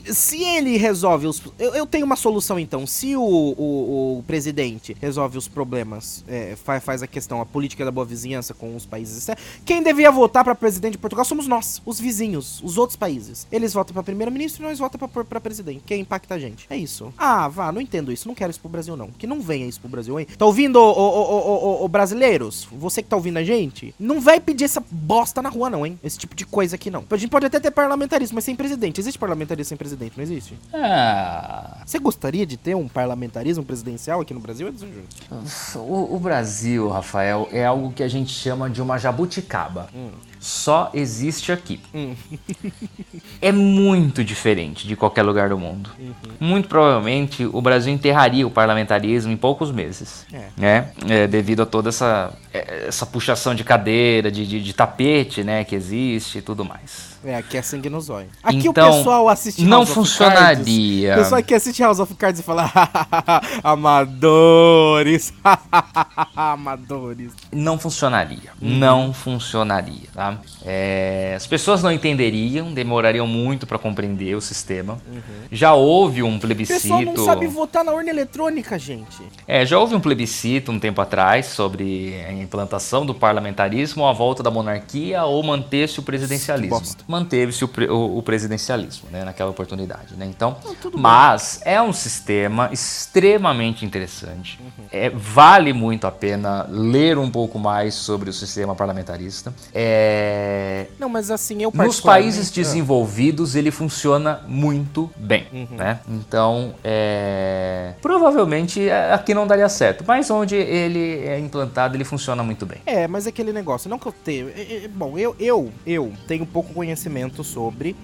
se, se ele resolve os. Eu, eu tenho uma solução então. Se o, o, o presidente resolve os problemas, é, fa- faz a questão, a política da boa vizinhança com os países, quem devia votar pra presidente de Portugal somos nós, os vizinhos, os outros países. Eles votam pra primeiro-ministro e nós votamos pra presidente. Quem impacta a gente. É isso. Ah, vá, não entendo isso. Não quero isso pro Brasil, não. Que não venha isso pro Brasil, hein? Tá ouvindo, ô, ô, ô, brasileiros? Você que tá ouvindo a gente, não vai pedir essa bosta na rua, não, hein? Esse tipo de coisa aqui, não. A gente pode até ter parlamentarismo, mas sem presidente. Existe parlamentarismo sem presidente, não existe? Ah, Você gostaria de ter um parlamentarismo presidencial aqui no Brasil, Júnior? o, o Brasil, Rafael, é algo que a gente chama de uma jabuticaba. Hum. Só existe aqui. é muito diferente de qualquer lugar do mundo. Uhum. Muito provavelmente o Brasil enterraria o parlamentarismo em poucos meses. É. Né? É, devido a toda essa, é, essa puxação de cadeira, de, de, de tapete, né, que existe e tudo mais. É, aqui é sangue no zóio. Aqui Então, o pessoal assiste não House of funcionaria. Cards. O pessoal aqui assiste House of Cards e fala [laughs] amadores. [laughs] amadores. Não funcionaria. Não funcionaria, tá? É, as pessoas não entenderiam, demorariam muito para compreender o sistema. Já houve um O plebiscito. pessoal não sabe votar na urna eletrônica, gente. É, já houve um plebiscito um tempo atrás sobre implantação do parlamentarismo, a volta da monarquia ou manter-se o presidencialismo. Manteve-se o, pre- o- o presidencialismo, né, naquela oportunidade, né? Então, tudo mas é um sistema extremamente interessante. É, vale muito a pena ler um pouco mais sobre o sistema parlamentarista. É, Não, mas assim, eu nos países desenvolvidos ele funciona muito bem, né? Então, é... provavelmente é, aqui não daria certo, mas onde ele é implantado ele funciona muito bem. É, mas é aquele negócio, não que eu tenho. é, é, bom, eu, eu, eu tenho pouco conhecimento sobre.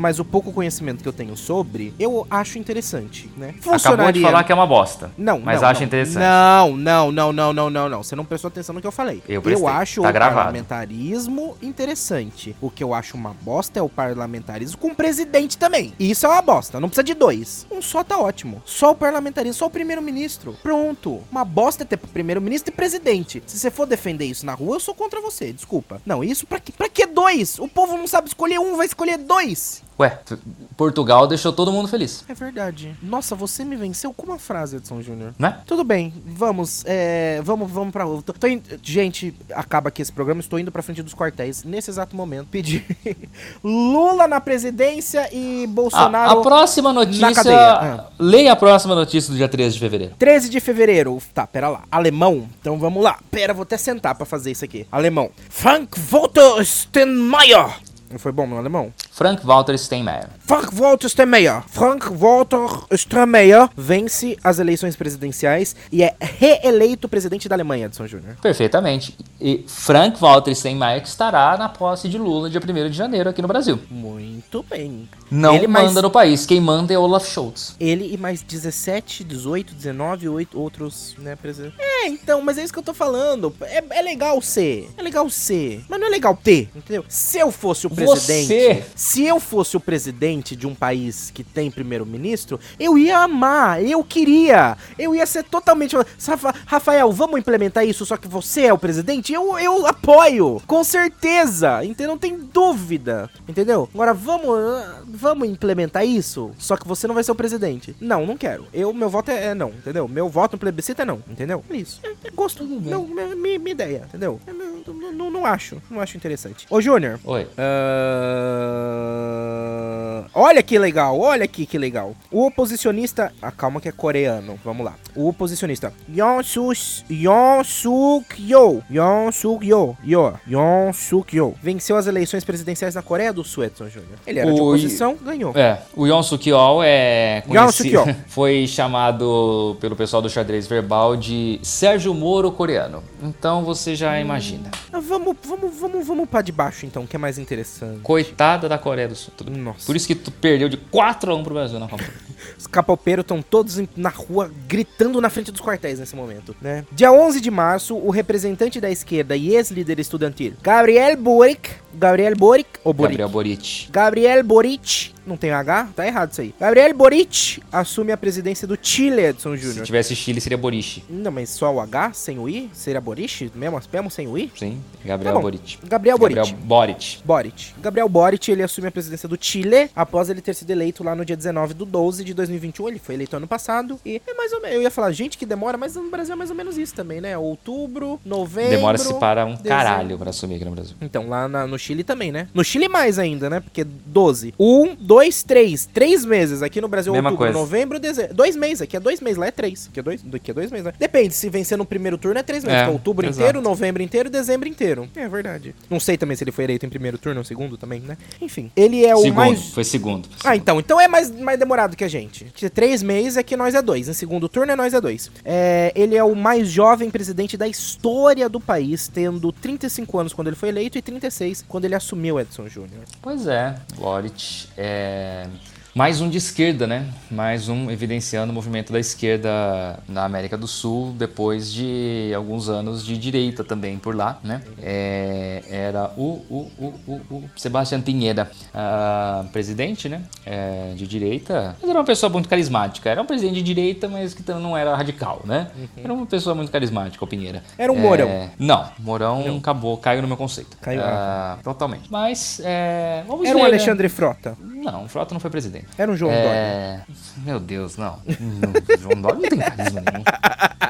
Mas o pouco conhecimento que eu tenho sobre, eu acho interessante, né? Acabou de falar que é uma bosta. Não, mas não, acha não. interessante. Não, não, não, não, não, não, não. Você não prestou atenção no que eu falei. Eu prestei. acho Tá o gravado. parlamentarismo interessante. O que eu acho uma bosta é o parlamentarismo com presidente também. E isso é uma bosta. Não precisa de dois. Um só tá ótimo. Só o parlamentarismo, só o primeiro-ministro. Pronto. Uma bosta é ter primeiro-ministro e presidente. Se você for defender isso na rua, eu sou contra você. Desculpa. Não, isso pra quê? Pra que dois? O povo não sabe escolher um, vai escolher dois. Ué, Portugal deixou todo mundo feliz, É verdade. Nossa, você me venceu com uma frase, Edson Júnior. né? Tudo bem, vamos, é, vamos, vamos pra outra. Tô in- Gente, acaba aqui esse programa, estou indo pra frente dos quartéis nesse exato momento. Pedir [laughs] Lula na presidência e A, Bolsonaro. a próxima notícia. Ah. Leia a próxima notícia do dia 13 de fevereiro. 13 de fevereiro. Tá, pera lá. Alemão. Então vamos lá. Pera, vou até sentar pra fazer isso aqui. Alemão. Frank Walter Steinmeier. Não foi bom meu alemão? Frank Walter Steinmeier. Frank Walter Steinmeier. Frank Walter Steinmeier vence as eleições presidenciais e é reeleito presidente da Alemanha, Edson Júnior. Perfeitamente. E Frank Walter Steinmeier que estará na posse de Lula dia 1 de janeiro aqui no Brasil. Muito bem. Não Ele manda mais- no país. Quem manda é Olaf Scholz. Ele e mais 17, 18, 19, 8 outros, né, presidentes. É, então, mas é isso que eu tô falando. É, é legal ser. É legal ser. Mas não é legal ter, entendeu? Se eu fosse o presidente. Você. Se eu fosse o presidente de um país que tem primeiro-ministro, eu ia amar. Eu queria. Eu ia ser totalmente. Rafa- Rafael, vamos implementar isso, só que você é o presidente? Eu, eu apoio. Com certeza. Entendeu? Não tem dúvida. Entendeu? Agora vamos. Vamos implementar isso? Só que você não vai ser o presidente. Não, não quero. Eu, meu voto é, é não, entendeu? Meu voto no plebiscito é não, entendeu? É isso. É, é gosto. Meu, meu- minha, minha ideia, entendeu? É não, não, não acho. Não acho interessante. Ô, Júnior. Oi. Ah, Olha que legal, olha aqui que legal. O oposicionista. Ah, calma que é coreano. Vamos lá. O oposicionista. Yoon Suk Yoon Suk Yo. Yoon Suk Yo. Yo. Yoon Suk Yo. Venceu as eleições presidenciais na Coreia do Sul, Edson Júnior. Ele era de O- oposição, ganhou. É, o Yon Suk-yeol é Yoon conhecido, Suk-yeol. [laughs] foi chamado pelo pessoal do xadrez verbal de Sérgio Moro coreano. Então você já imagina. Ah, Vamos, vamos, vamos, vamos pra de baixo então, que é mais interessante. Coitada da Coreia do Sul. Nossa. Por isso que tu perdeu de 4 a 1 pro Brasil na Copa. [laughs] Os capopeiros estão todos na rua gritando na frente dos quartéis nesse momento, né? Dia 11 de março, o representante da esquerda e ex-líder estudantil, Gabriel Boric, Gabriel Boric, ou Boric? Gabriel Boric. Gabriel Boric, não tem H? Tá errado isso aí. Gabriel Boric assume a presidência do Chile, Edson Se Júnior. tivesse Chile seria Boric. Não, mas só o H, sem o I? Seria Boric? Mesmo, mesmo sem o I? Sim, Gabriel Tá. Boric. Gabriel Boric. Gabriel Boric. Boric. Gabriel Boric, ele assume a presidência do Chile após ele ter sido eleito lá no dia 19 do 12 de 2021. Ele foi eleito ano passado e é mais ou menos. Eu ia falar, gente, que demora, mas no Brasil é mais ou menos isso também, né? Outubro, novembro. Demora-se para um dezembro. caralho pra assumir aqui no Brasil. Então, lá na- no Chile também, né? No Chile mais ainda, né? Porque 12. Um, dois, três. Três meses. Aqui no Brasil, Mesma outubro, coisa. novembro, dezembro. Dois meses. Aqui é dois meses. Lá é três. Aqui é dois, aqui é dois meses, né? Depende. Se vencer no primeiro turno é três meses. É, é outubro exato. inteiro, novembro inteiro, dezembro inteiro. É verdade. Não sei também se ele foi eleito em primeiro turno ou segundo também, né? Enfim. Ele é o segundo, mais... foi segundo. Ah, então. Então é mais, mais demorado que a gente. Que três meses é que nós é dois. Em segundo turno é nós é dois. É, ele é o mais jovem presidente da história do país, tendo 35 anos quando ele foi eleito e 36 quando ele assumiu Edson Júnior. Pois é, Boric é... And. Mais um de esquerda, né? Mais um evidenciando o movimento da esquerda na América do Sul, depois de alguns anos de direita também por lá, né? É, era o, o, o, o, o Sebastião Pinheira, presidente, né? É, de direita. Mas era uma pessoa muito carismática. Era um presidente de direita, mas que não era radical, né? Uhum. Era uma pessoa muito carismática, o Pinheira. Era um é, Mourão? Não, Mourão não. acabou, caiu no meu conceito. Caiu. Uh, totalmente. Mas, é, vamos Era ver, um né? Alexandre né? Frota? Não, Frota não foi presidente. Era um João é... Dória. Meu Deus, não. João Dória não tem carisma nenhum. [laughs]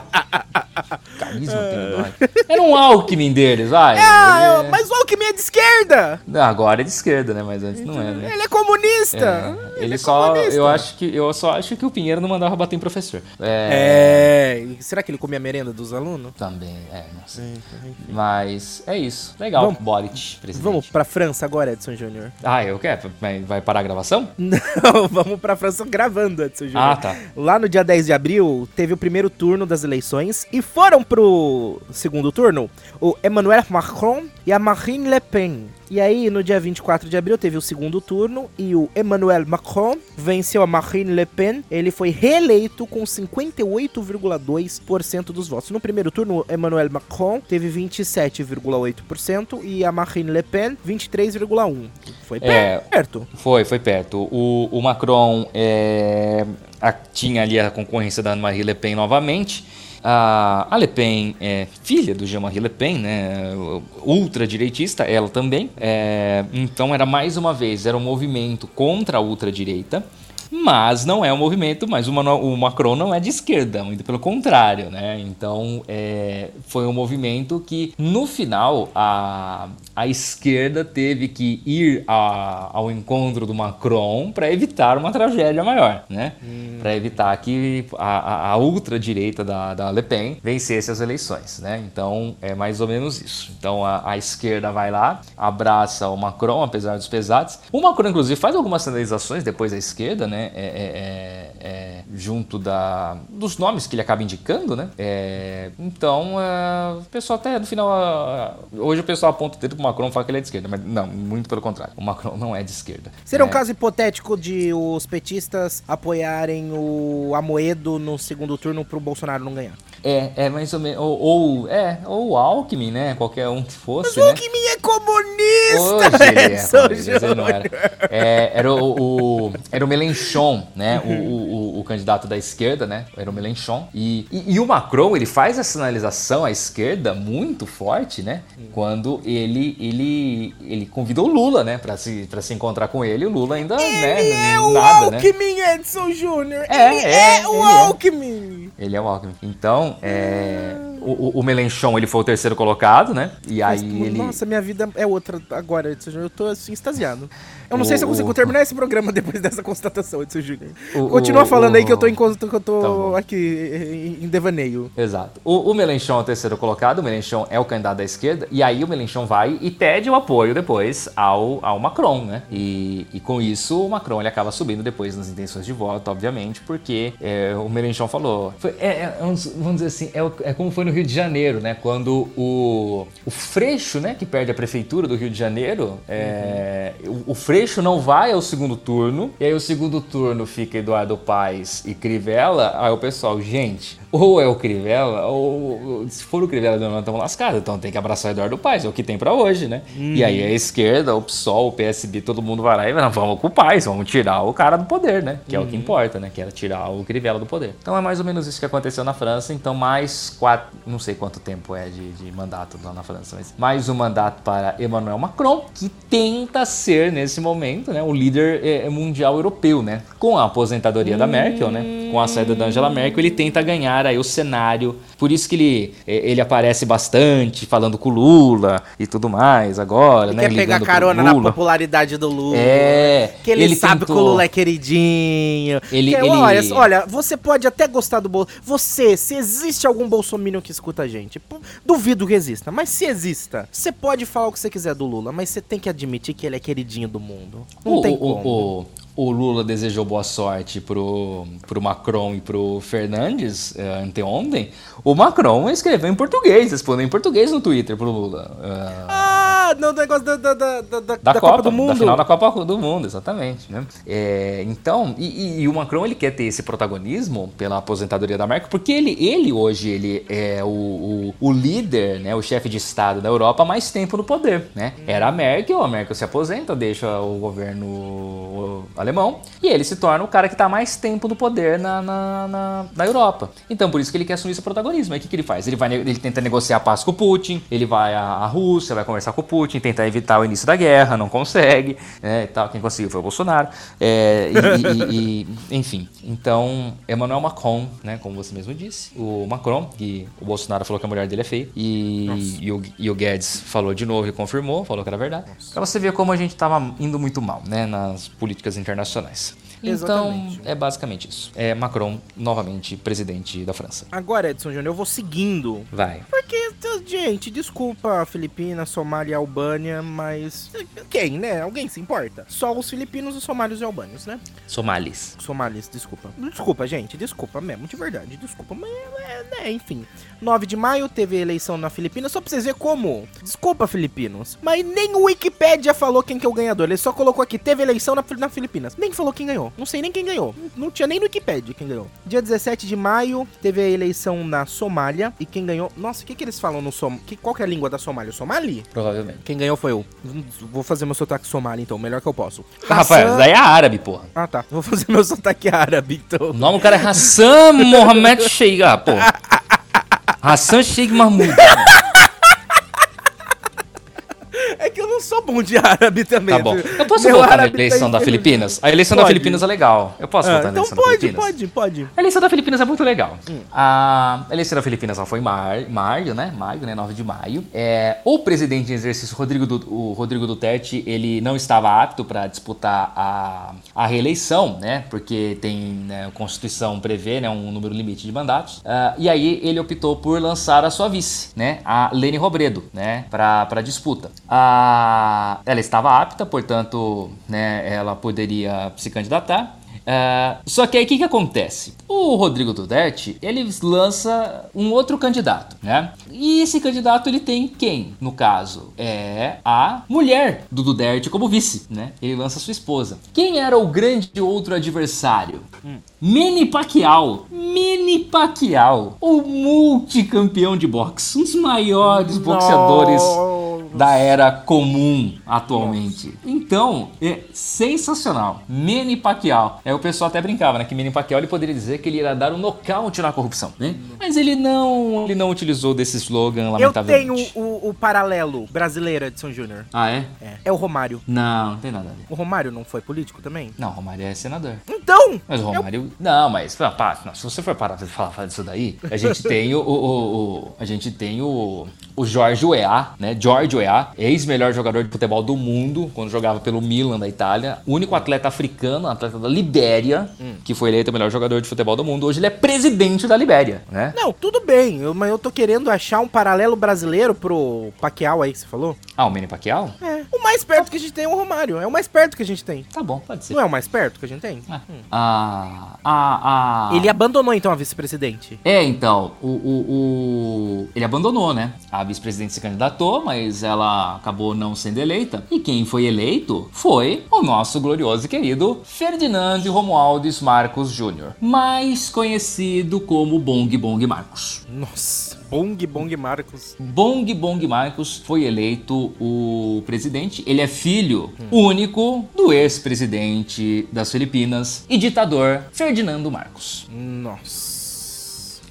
Carisma tem Dória. Era um Alckmin deles, vai. É, ele... mas o Alckmin é de esquerda. Agora é de esquerda, né? Mas antes não era. Né? Ele é comunista. É. Ele, ele é só, comunista. eu acho que eu só acho que o Pinheiro não mandava bater em professor. É. é. Será que ele comia merenda dos alunos? Também, é, não sei. Mas é isso. Legal. Vamos, Boric, presidente. Vamos pra França agora, Edson Júnior. Ah, eu quero. Vai parar a gravação? [laughs] Não, vamos pra França gravando, Edson Júnior. Ah, tá. Lá no dia 10 de abril, teve o primeiro turno das eleições e foram pro segundo turno o Emmanuel Macron e a Marine Le Pen. E aí, no dia 24 de abril, teve o segundo turno e o Emmanuel Macron venceu a Marine Le Pen. Ele foi reeleito com 58,2% dos votos. No primeiro turno, o Emmanuel Macron teve 27,8% e a Marine Le Pen 23,1%. Foi é, perto. Foi, foi perto. O, o Macron é, a, tinha ali a concorrência da Marine Le Pen novamente. A, Le Pen é filha do Jean-Marie Le Pen, né? ultradireitista, ela também. É, então era mais uma vez, era um movimento contra a ultradireita mas não é um movimento, mas o, o Macron não é de esquerda, muito pelo contrário, né? Então é, foi um movimento que no final a, a esquerda teve que ir a, ao encontro do Macron para evitar uma tragédia maior, né? Hum. Para evitar que a, a, ultradireita da, da Le Pen vencesse as eleições, né? Então é mais ou menos isso. Então a, a esquerda vai lá, abraça o Macron, apesar dos pesados. O Macron, inclusive, faz algumas sinalizações depois da esquerda, né? Né? É, é, é, é, junto da, dos nomes que ele acaba indicando, né? É, então, é, o pessoal até no final. hoje o pessoal aponta o dedo pro Macron e fala que ele é de esquerda, mas não, muito pelo contrário. O Macron não é de esquerda. Seria um caso hipotético de os petistas apoiarem o Amoedo no segundo turno pro Bolsonaro não ganhar? É, é mais ou menos. Ou, ou, é, ou o Alckmin, né? Qualquer um que fosse. Mas o né? Alckmin é comunista! Hoje ele é, comunista, ele não era. É, era o, o, era o Melenchon, né? O, o, o, candidato da esquerda, né? Era o Melenchon. E, e, e, o Macron, ele faz a sinalização à esquerda muito forte, né? Quando ele, ele, ele convidou o Lula, né? Pra se, pra se encontrar com ele. O Lula ainda, ele né? É nada, o né? Alckmin, né? Edson Júnior! É, ele é, é o Alckmin! Ele é o Alckmin. Então, é, o, o Melenchon ele foi o terceiro colocado, né? E aí Mas, ele. Nossa, minha vida é outra agora, eu tô assim, extasiado. Eu não o, sei se eu consigo o... terminar esse programa [laughs] depois dessa constatação, Edson Júnior. Continua falando aí que eu tô, enquanto que eu tô tá aqui em devaneio. Exato. O, o Melenchon é o terceiro colocado, o Melenchon é o candidato da esquerda, e aí o Melenchon vai e pede o apoio depois ao, ao Macron, né? E, e com isso o Macron ele acaba subindo depois nas intenções de voto, obviamente, porque é, o Melenchon falou. Foi, é, é, vamos dizer assim, é, é como foi no Rio de Janeiro, né? Quando o, o Freixo, né, que perde a prefeitura do Rio de Janeiro, é, uhum. o, o Freixo Freixo não vai ao segundo turno, e aí o segundo turno fica Eduardo Paes e Crivella, aí o pessoal, gente, ou é o Crivella, ou se for o Crivella, não estamos lascados, então tem que abraçar o Eduardo Paes, é o que tem para hoje, né? Hum. E aí a esquerda, o PSOL, o PSB, todo mundo vai lá e vai, vamos com o Paes, vamos tirar o cara do poder, né? Que é o que hum. importa, né? Que era tirar o Crivella do poder. Então é mais ou menos isso que aconteceu na França, então mais quatro, não sei quanto tempo é de, de mandato lá na França, mas mais um mandato para Emmanuel Macron, que tenta ser nesse momento momento, né, o líder é, é, mundial europeu, né? Com a aposentadoria hum. da Merkel, né? Com a saída da Angela Merkel, ele tenta ganhar aí o cenário. Por isso que ele, ele aparece bastante falando com o Lula e tudo mais agora, ele né? Quer pegar carona na popularidade do Lula. É. Que ele, ele sabe tentou... que o Lula é queridinho. Ele, que, ele... Olha, olha, você pode até gostar do Bolsonaro. Você, se existe algum bolsominion que escuta a gente, duvido que exista, mas se exista, você pode falar o que você quiser do Lula, mas você tem que admitir que ele é queridinho do mundo. Não o, tem como. O, o, Lula desejou boa sorte pro, pro Macron e pro Fernandes uh, anteontem. O Macron escreveu em português, respondeu em português no Twitter pro Lula. Uh... Ah, no negócio da, da, da, da, Da, da Copa, do Mundo. Da final da Copa do Mundo, exatamente. Né? É, então, e, e- e o Macron ele quer ter esse protagonismo pela aposentadoria da Merkel, porque ele, ele hoje ele é o, o, o líder, né, o chefe de Estado da Europa há mais tempo no poder. Né? Era a Merkel, a Merkel se aposenta, deixa o governo alemão, e ele se torna o cara que está mais tempo no poder na, na, na, na Europa. Então, por isso que ele quer assumir esse protagonismo. Aí o que, que ele faz? Ele, vai, ele tenta negociar a paz com o Putin, ele vai à, Rússia, vai conversar com o Putin, tentar evitar o início da guerra, não consegue, né, e tal. Quem conseguiu foi o Bolsonaro. É, e, e- e- [laughs] enfim, então, Emmanuel Macron, né, como você mesmo disse, o Macron, que o Bolsonaro falou que a mulher dele é feia, e, e, o, e o Guedes falou de novo e confirmou, falou que era verdade. Pra você ver como a gente tava indo muito mal, né, nas políticas internacionais. Então, Exatamente. é basicamente isso. É Macron, novamente, presidente da França. Agora, Edson Júnior, eu vou seguindo. Vai. Porque, gente, desculpa Filipinas, Somália e Albânia, mas. Quem, né? Alguém se importa? Só os filipinos, os somálios e albânios, né? Somalis. Somalis, desculpa. Desculpa, gente, desculpa mesmo, de verdade, desculpa. Mas, é, né, enfim. 9 de maio teve eleição na Filipinas, só pra vocês verem como. Desculpa, filipinos. Mas nem o Wikipedia falou quem que é o ganhador. Ele só colocou aqui, teve eleição na, na Filipinas. Nem falou quem ganhou. Não sei nem quem ganhou. Não tinha nem no Wikipedia quem ganhou. Dia 17 de maio teve a eleição na Somália. E quem ganhou. Nossa, o que, que eles falam no Som. Que, qual que é a língua da Somália? O Somali? Provavelmente. Quem ganhou foi eu. Vou fazer meu sotaque somali, então, o melhor que eu posso. Ah, Rafael, Hassan- daí é árabe, porra. Ah, tá. Vou fazer meu sotaque árabe, então. O nome do cara é Hassan Mohamed Sheikh, ah, pô. Hassan Sheikh Mahmoud. [laughs] É que eu não sou bom de [laughs] árabe também. Tá bom. Eu posso Meu votar na árabe tá eleição da. Filipinas? A eleição da Pode. Filipinas é legal. Eu posso Ah, votar na então eleição da pode, Filipinas? pode, pode. A eleição da Filipinas é muito legal. Hum. A eleição da Filipinas ela foi em mar, maio, né? Maio, né? 9 de maio. É, o presidente em exercício, Rodrigo, Du- o Rodrigo Duterte, ele não estava apto para disputar a, a reeleição, né? Porque tem, né, a Constituição prevê né, um número limite de mandatos. Ah, e aí ele optou por lançar a sua vice, né? A Lene Robredo, né? Para disputa. A, ela estava apta, portanto, né? Ela poderia se candidatar. Ah, só que aí o que, que acontece? O Rodrigo Duterte, ele lança um outro candidato, né? E esse candidato ele tem quem, no caso? É a mulher do Duterte como vice, né? Ele lança sua esposa. Quem era o grande outro adversário? Manny Pacquiao. Manny Pacquiao, o multicampeão de boxe, um dos maiores boxeadores da era comum atualmente. Então, é sensacional. Manny Pacquiao. É, o pessoal até brincava, né? Que Manny Pacquiao ele poderia dizer que ele ia dar um nocaute na corrupção, né? Mas ele não, ele não utilizou desse slogan, Eu lamentavelmente. tenho o, o paralelo brasileira de São Júnior. Ah, é? É. É o Romário. Não, não tem nada a ver. O Romário não foi político também? Não, o Romário é senador. Então! Mas o Romário. Não, mas pá, não, se você for parar pra falar, falar disso daí, a gente [laughs] tem o. o- o- o- a gente tem o. O Jorge Weah, né? Weah, ex-melhor jogador de futebol do mundo, quando jogava pelo Milan da Itália. O único atleta africano, atleta da Libéria, que foi eleito o melhor jogador de futebol do mundo. Hoje ele é presidente da Libéria, né? Não, tudo bem, eu- mas eu tô querendo achar um paralelo brasileiro pro Pacquiao aí que você falou. Ah, o Manny Pacquiao? É. O mais perto que a gente tem é o Romário. É o mais perto que a gente tem. Tá bom, pode ser. Não é o mais perto que a gente tem? Ah, ah, ah, ah. Ele abandonou então a vice-presidente. É, então, o, o, o- ele abandonou, né? A vice-presidente se candidatou, mas ela acabou não sendo eleita. E quem foi eleito foi o nosso glorioso e querido Ferdinando Romualdez Marcos Jr., mais conhecido como Bong Bong Marcos. Nossa, Bong Bong Marcos. Bong Bong Marcos foi eleito o presidente. Ele é filho único do ex-presidente das Filipinas e ditador Ferdinando Marcos. Nossa.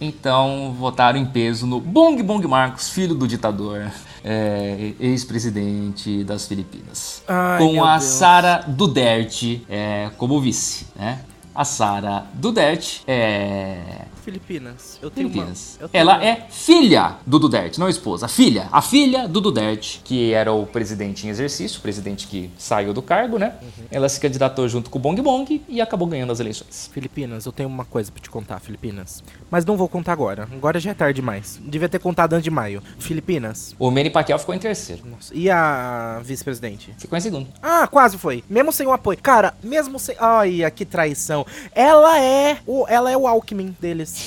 Então votaram em peso no Bong Bong Marcos, filho do ditador, é, ex-presidente das Filipinas. Ai, com a. Sara Duterte é, como vice, né? A Sara Duterte é. Filipinas. Eu tenho Filipinas. uma. eu tenho Ela uma- é filha do Duterte, não esposa. Filha. A filha do Duterte, que era o presidente em exercício, o presidente que saiu do cargo, né? Uhum. Ela se candidatou junto com o Bong Bong e acabou ganhando as eleições. Filipinas, eu tenho uma coisa pra te contar, Filipinas. Mas não vou contar agora. Agora já é tarde demais. Devia ter contado antes de maio. Filipinas. O Manny Pacquiao ficou em terceiro. Nossa. E a vice-presidente? Ficou em segundo. Ah, quase foi. Mesmo sem o apoio. Cara, mesmo sem. Ai, que traição. Ela é o, ela é o Alckmin deles.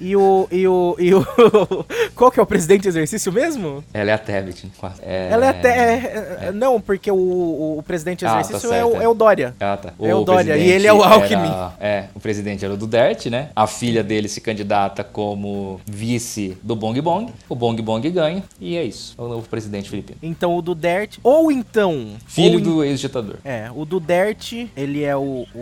E o. E o. E o. [laughs] Qual que é o presidente exercício mesmo? Ela é a Tebet. É... Ela é até. É, é, não, porque o, o, presidente exercício ah, tá é, o, é o Dória. Ah, tá. O é o Dória. E ele é o Alckmin. Era, é, o presidente era o Duterte, né? A filha dele se candidata como vice do Bong Bong. O Bong Bong ganha. E é isso. É o novo presidente filipino. Então o Duterte. Ou então. Filho ou do ex-ditador. É, o Duterte, ele é o, o,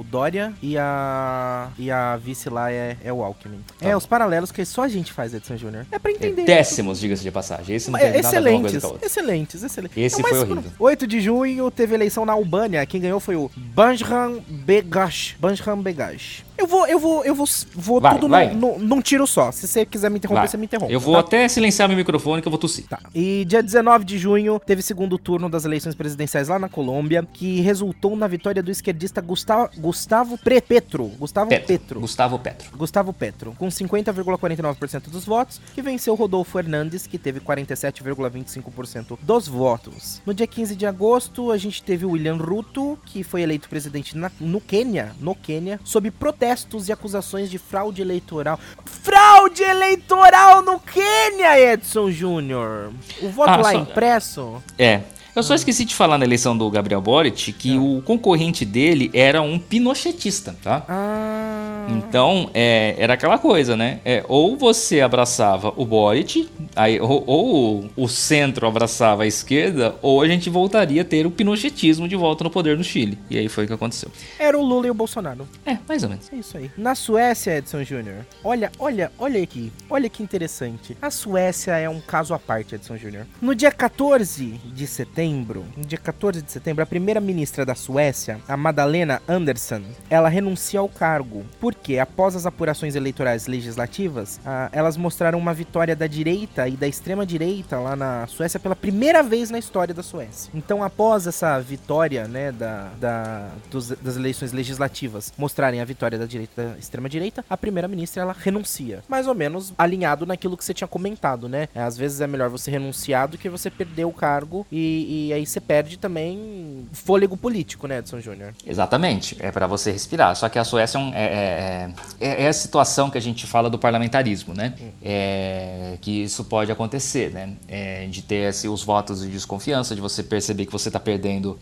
o, Dória. E a. E a vice lá é, é o Alckmin. Tá. É, os paralelos que só a gente faz, Edson Júnior. É pra entender. É, péssimos, diga-se de passagem. Esse não tem é, excelentes, excelentes, excelentes. Esse foi horrível. 8 de junho teve eleição na Albânia. Quem ganhou foi o Banjram Begash. Banjram Begash. Eu vou, eu vou, eu vou, vou vai, tudo vai. Num, num, tiro só. Se você quiser me interromper, vai. você me interrompe. Eu vou tá? até silenciar meu microfone que eu vou tossir. Tá. E dia 19 de junho teve segundo turno das eleições presidenciais lá na Colômbia, que resultou na vitória do esquerdista Gustavo, Gustavo Petro. Gustavo Petro. Petro. Gustavo Petro. Gustavo Petro, com 50,49% dos votos, que venceu Rodolfo Hernandes, que teve 47,25% dos votos. No dia 15 de agosto, a gente teve o William Ruto, que foi eleito presidente na, no Quênia, no Quênia, sob protesto protestos e acusações de fraude eleitoral. Fraude eleitoral no Quênia, Edson Júnior! O voto ah, lá só... impresso? É. Eu só esqueci de falar na eleição do Gabriel Boric que ah. o concorrente dele era um pinochetista, tá? Ah. Então, é, era aquela coisa, né? É, ou você abraçava o Boric, aí, ou, ou, o centro abraçava a esquerda, ou a gente voltaria a ter o pinochetismo de volta no poder no Chile. E aí foi o que aconteceu. Era o Lula e o Bolsonaro. É, mais ou menos. É isso aí. Na Suécia, Edson Júnior, olha, olha, olha aqui. Olha que interessante. A Suécia é um caso à parte, Edson Júnior. No dia 14 de setembro, no dia 14 de setembro, a primeira ministra da Suécia, a Madalena Andersson, ela renuncia ao cargo. Porque após as apurações eleitorais legislativas, ah, elas mostraram uma vitória da direita e da extrema-direita lá na Suécia pela primeira vez na história da Suécia. Então, após essa vitória, né, da, da dos, das eleições legislativas mostrarem a vitória da direita e da extrema-direita, a primeira-ministra ela renuncia. Mais ou menos alinhado naquilo que você tinha comentado, né? É, às vezes é melhor você renunciar do que você perder o cargo e, e aí você perde também fôlego político, né, Edson Júnior? Exatamente. É para você respirar. Só que a Suécia é, um, é, é, é, é, a situação que a gente fala do parlamentarismo, né? É, que isso pode acontecer, né? É, de ter assim, os votos de desconfiança, de você perceber que você está perdendo.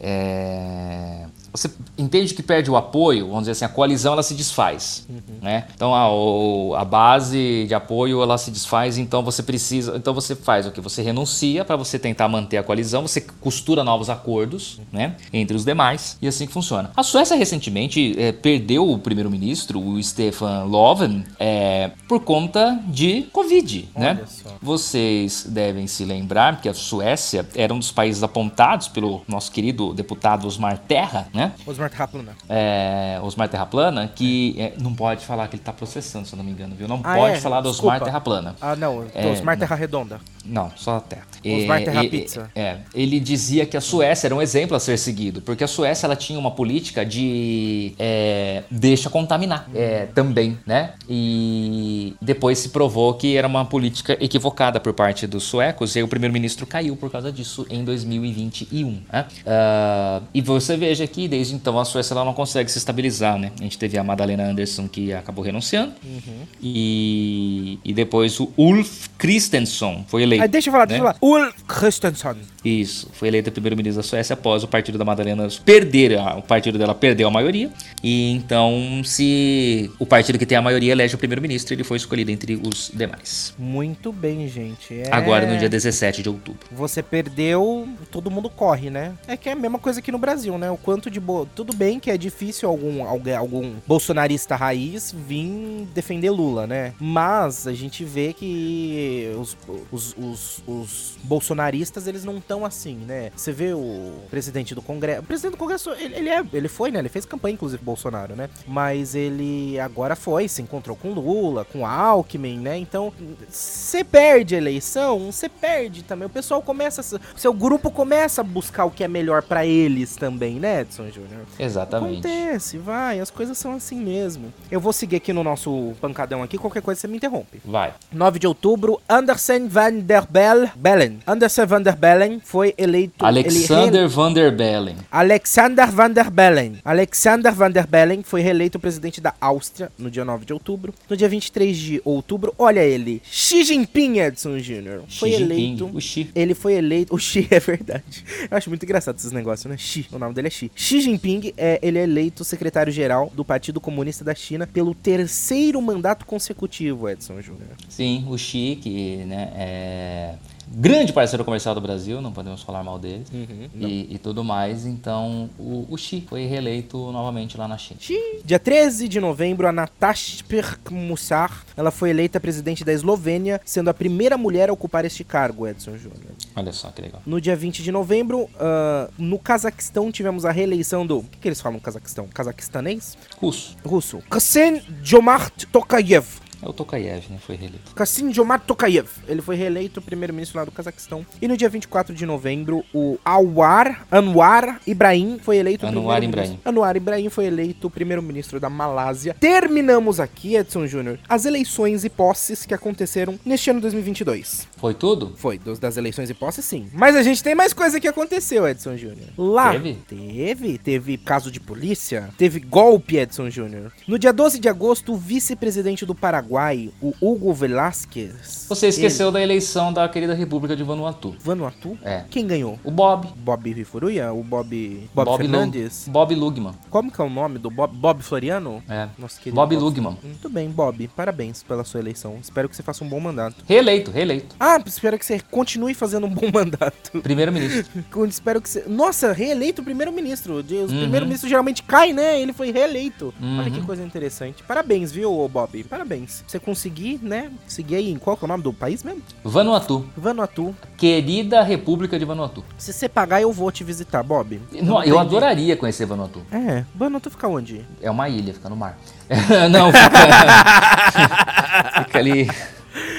É... Você entende que perde o apoio, vamos dizer assim, a coalizão ela se desfaz, uhum. né? Então a, o, a base de apoio ela se desfaz, então você precisa, então você faz o que você renuncia para você tentar manter a coalizão, você costura novos acordos, uhum. né, entre os demais e assim que funciona. A Suécia recentemente é, perdeu o primeiro-ministro, o Stefan Löfven, é, por conta de Covid, né? Olha né? Só. Vocês devem se lembrar que a Suécia era um dos países apontados pelo nosso querido deputado Osmar Terra, né? Osmar Terraplana. É, Osmar Terraplana, que é, não pode falar que ele está processando, se eu não me engano, viu? Não ah, pode é? falar do Osmar Terraplana. Ah, não, é, Osmar Terra Redonda. Não, só a Terra. Osmar Terra Pizza. É, ele dizia que a Suécia era um exemplo a ser seguido, porque a Suécia ela tinha uma política de é, deixa contaminar é, também, né? E depois se provou que era uma política equivocada por parte dos suecos e aí o primeiro-ministro caiu por causa disso em 2021. Né? Uh, e você veja que desde então a Suécia ela não consegue se estabilizar, né? A gente teve a Madalena Anderson que acabou renunciando uhum. e, e depois o Ulf Christensen foi eleito. Ah, deixa eu falar, né? deixa eu falar. Ulf Christensen. Isso, foi eleito primeiro-ministro da Suécia após o partido da Madalena perder, o partido dela perdeu a maioria. E então, se o partido que tem a maioria elege o primeiro-ministro, ele foi escolhido entre os demais. Muito bem, gente. É... Agora no dia 17 de outubro. Você perdeu, todo mundo corre, né? É que é a mesma coisa aqui no Brasil, né? O quanto de boa. Tudo bem que é difícil algum, algum, algum bolsonarista raiz vir defender Lula, né? Mas a gente vê que os, os, os, os bolsonaristas, eles não estão assim, né? Você vê o presidente do Congresso. O presidente do Congresso, ele, ele, é, ele foi, né? Ele fez campanha, inclusive, Bolsonaro, né? Mas ele agora foi, se encontrou com Lula, com Alckmin, né? Então, você perde a eleição, você perde também. O pessoal começa. Seu grupo começa a buscar o que é melhor para eles também, né, Edson Júnior? Exatamente. Acontece, vai, as coisas são assim mesmo. Eu vou seguir aqui no nosso pancadão aqui, qualquer coisa você me interrompe. Vai. 9 de outubro, Andersen van der der Bell, Bellen. Anderson van der Bellen foi eleito... Alexander ele Van der Bellen. Alexander van der Bellen. Alexander van der Bellen foi reeleito presidente da Áustria no dia 9 de outubro. No dia 23 de outubro, olha ele, Xi Jinping Edson Jr. Foi Xi Jinping, eleito. o Xi. Ele foi eleito. O Xi [laughs] é verdade. Eu acho muito engraçado esses negócios, né? Xi. O nome dele é Xi. Xi Jinping é ele é eleito secretário-geral do Partido Comunista da China pelo terceiro mandato consecutivo, Edson Jr. Sim, o Xi, que né, é grande parceiro comercial do Brasil, não podemos falar mal dele. Uhum, e, e tudo mais. Então, o, o Xi foi reeleito novamente lá na China. Xi. Dia 13 de novembro, a Natasha Mussar, ela foi eleita presidente da Eslovênia, sendo a primeira mulher a ocupar este cargo, Edson Jr. Olha só que legal. No dia 20 de novembro, ah, no Cazaquistão, tivemos a reeleição do... O que, que eles falam no Cazaquistão? Cazaquistanês? Russo. Russo. Kassem Jomart Tokayev. É o Tokayev, né? Foi reeleito. Kassim Jomart Tokayev. Ele foi reeleito primeiro-ministro lá do Cazaquistão. E no dia 24 de novembro, o Anwar, Anwar Ibrahim foi eleito Anwar Ibrahim. Anwar Ibrahim foi eleito primeiro-ministro da Malásia. Terminamos aqui, Edson Júnior, as eleições e posses que aconteceram neste ano 2022. Foi tudo? Foi, dos, das eleições e posses, sim. Mas a gente tem mais coisa que aconteceu, Edson Júnior. Lá. Teve? Teve. Teve caso de polícia. Teve golpe, Edson Júnior. No dia 12 de agosto, o vice-presidente do Paraguai, o Hugo Velásquez. Você esqueceu da eleição da querida República de Vanuatu. Ele, Vanuatu? É. Quem ganhou? O Bob. Bob Furuya? O Bob. Bob, Lu- Fernandes? Bob Lugman. Como que é o nome do Bob? Bob Floriano? É. Nosso querido Bob Lugman. Muito bem, Bob. Parabéns pela sua eleição. Espero que você faça um bom mandato. Reeleito, reeleito. Ah, espero que você continue fazendo um bom mandato. [laughs] Primeiro-ministro. [laughs] Espero que você. Nossa, reeleito primeiro-ministro. Os Uhum. primeiro-ministros geralmente caem, né? Ele foi reeleito. Uhum. Olha que coisa interessante. Parabéns, viu, Bob? Parabéns. Você conseguir, né? Seguir aí em qual que é o nome do país mesmo? Vanuatu. Vanuatu. Querida República de Vanuatu. Se você pagar, eu vou te visitar, Bob. Não, eu adoraria conhecer Vanuatu. É, Vanuatu fica onde? É uma ilha, fica no mar. [laughs] Não, fica. [laughs] fica ali.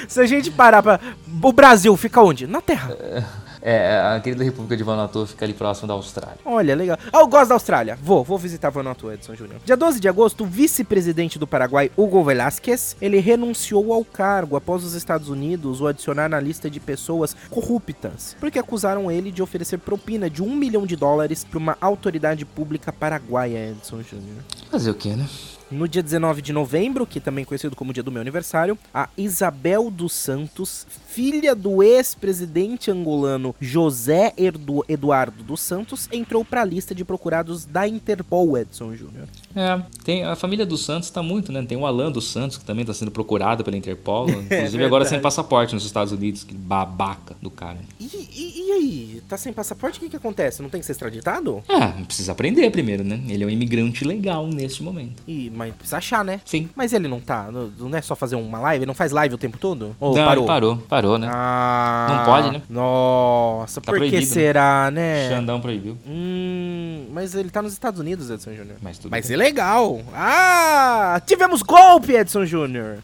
Se a gente parar pra. O Brasil fica onde? Na Terra. É, a querida República de Vanuatu fica ali próximo da Austrália. Olha, legal. Ah, eu gosto da Austrália. Vou, vou visitar Vanuatu, Edson Júnior. Dia 12 de agosto, o vice-presidente do Paraguai, Hugo Velásquez, ele renunciou ao cargo após os Estados Unidos o adicionar na lista de pessoas corruptas, porque acusaram ele de oferecer propina de um milhão de dólares para uma autoridade pública paraguaia, Edson Júnior. Fazer o quê, né? No dia 19 de novembro, que também é conhecido como dia do meu aniversário, a Isabel dos Santos, filha do ex-presidente angolano José Erdu- Eduardo dos Santos, entrou para a lista de procurados da Interpol, Edson Júnior. É, tem, a família dos Santos tá muito, né? Tem o Alan dos Santos, que também tá sendo procurado pela Interpol. [laughs] Inclusive agora verdade. sem passaporte nos Estados Unidos. Que babaca do cara. E, e- e aí? Tá sem passaporte? O que, que acontece? Não tem que ser extraditado? Ah, precisa aprender primeiro, né? Ele é um imigrante legal neste momento. E, mas precisa achar, né? Sim. Mas ele não tá. Não, é só fazer uma live? Ele não faz live o tempo todo? Ou Não, parou? parou, parou, né? Ah, Não pode, né? Nossa, Tá por que proibido, né? será, né? Xandão proibiu. Hum, mas ele tá nos Estados Unidos, Edson Júnior. Mas tudo Mas bem. é legal. Ah, tivemos golpe, Edson Júnior.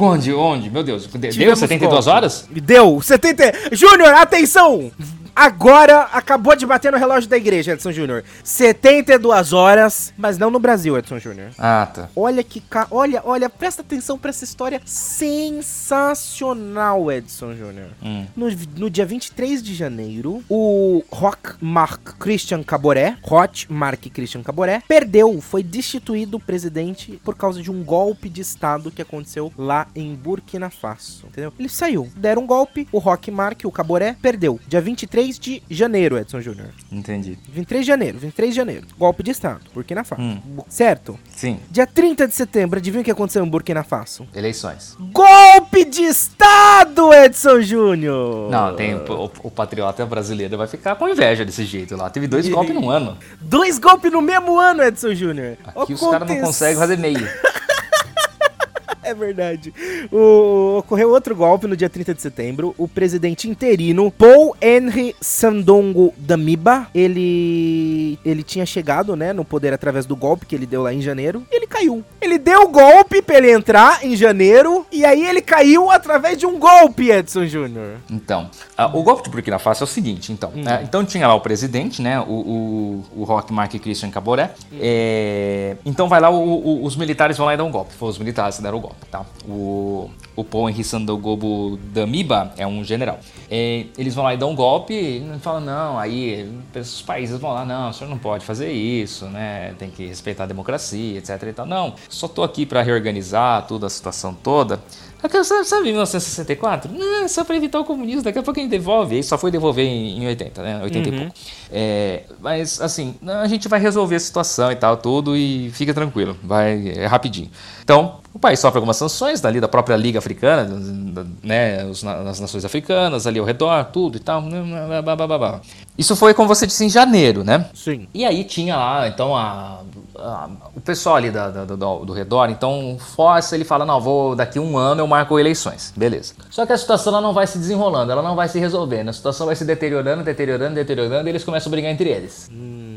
Onde? Onde? Meu Deus. de- Deu Tivemos 72 golpe. horas? Deu 70. Júnior, atenção! Agora acabou de bater no relógio da igreja, Edson Júnior. 72 horas, mas não no Brasil, Edson Júnior. Ah, tá. Olha que ca... olha, olha, presta atenção pra essa história sensacional, Edson Júnior. Hum. No, no dia 23 de janeiro, o Rock Mark Christian Caboré, Hot Mark Christian Caboré, perdeu, foi destituído presidente por causa de um golpe de estado que aconteceu lá em Burkina Faso, entendeu? Ele saiu, deram um golpe, o Rock Mark, o Caboré, perdeu. Dia 23 de janeiro, Edson Júnior. Entendi. 23 de janeiro, 23 de janeiro. Golpe de estado, Burkina Faso. Hum. Certo? Sim. Dia 30 de setembro, adivinha o que aconteceu em Burkina Faso? Eleições. Golpe de Estado, Edson Júnior! Não, tem o, o- o patriota brasileiro vai ficar com inveja desse jeito lá. Teve dois golpes num ano. Dois golpes no mesmo ano, Edson Júnior. Aqui os caras não conseguem fazer meio. [laughs] É verdade. O- Ocorreu outro golpe no dia 30 de setembro. O presidente interino, Paul Henry Sandongo Damiba, ele ele tinha chegado, né, no poder através do golpe que ele deu lá em janeiro. E ele caiu. Ele deu o golpe pra ele entrar em janeiro e aí ele caiu através de um golpe, Edson Júnior. Então, ah, o golpe de Burkina Faso é o seguinte, então. Hum. né, então tinha lá o presidente, né? O, o, o Rock Mark Christian Caboré. Hum. é, então vai lá, o- os militares vão lá e dão um golpe. Foram os militares que deram o golpe. Tá? O, o Paul Henry Sandogobo Damiba é um general. É, eles vão lá e dão um golpe e falam, não, aí os países vão lá, não, o senhor não pode fazer isso, né? Tem que respeitar a democracia, etc e tal. Não, só tô aqui para reorganizar toda a situação toda. Sabe, sabe 1964? Não, só para evitar o comunismo, daqui a pouco a gente devolve. Aí só foi devolver em, em 80, né? 80 uhum. e pouco. É, mas, assim, a gente vai resolver a situação e tal, tudo, e fica tranquilo, vai, é rapidinho. Então, o país sofre algumas sanções dali da própria Liga Africana, né, as nações africanas ali ao redor, tudo e tal. Blá, blá, blá, Isso foi, como você disse, em janeiro, né? Sim. E aí tinha lá, então, a, a, o pessoal ali da, da, do, do, redor, então, Fossa, ele fala, não, vou, daqui um ano eu marco eleições. Beleza. Só que a situação ela não vai se desenrolando, ela não vai se resolvendo. A situação vai se deteriorando, deteriorando, deteriorando, e eles começam a brigar entre eles. Hum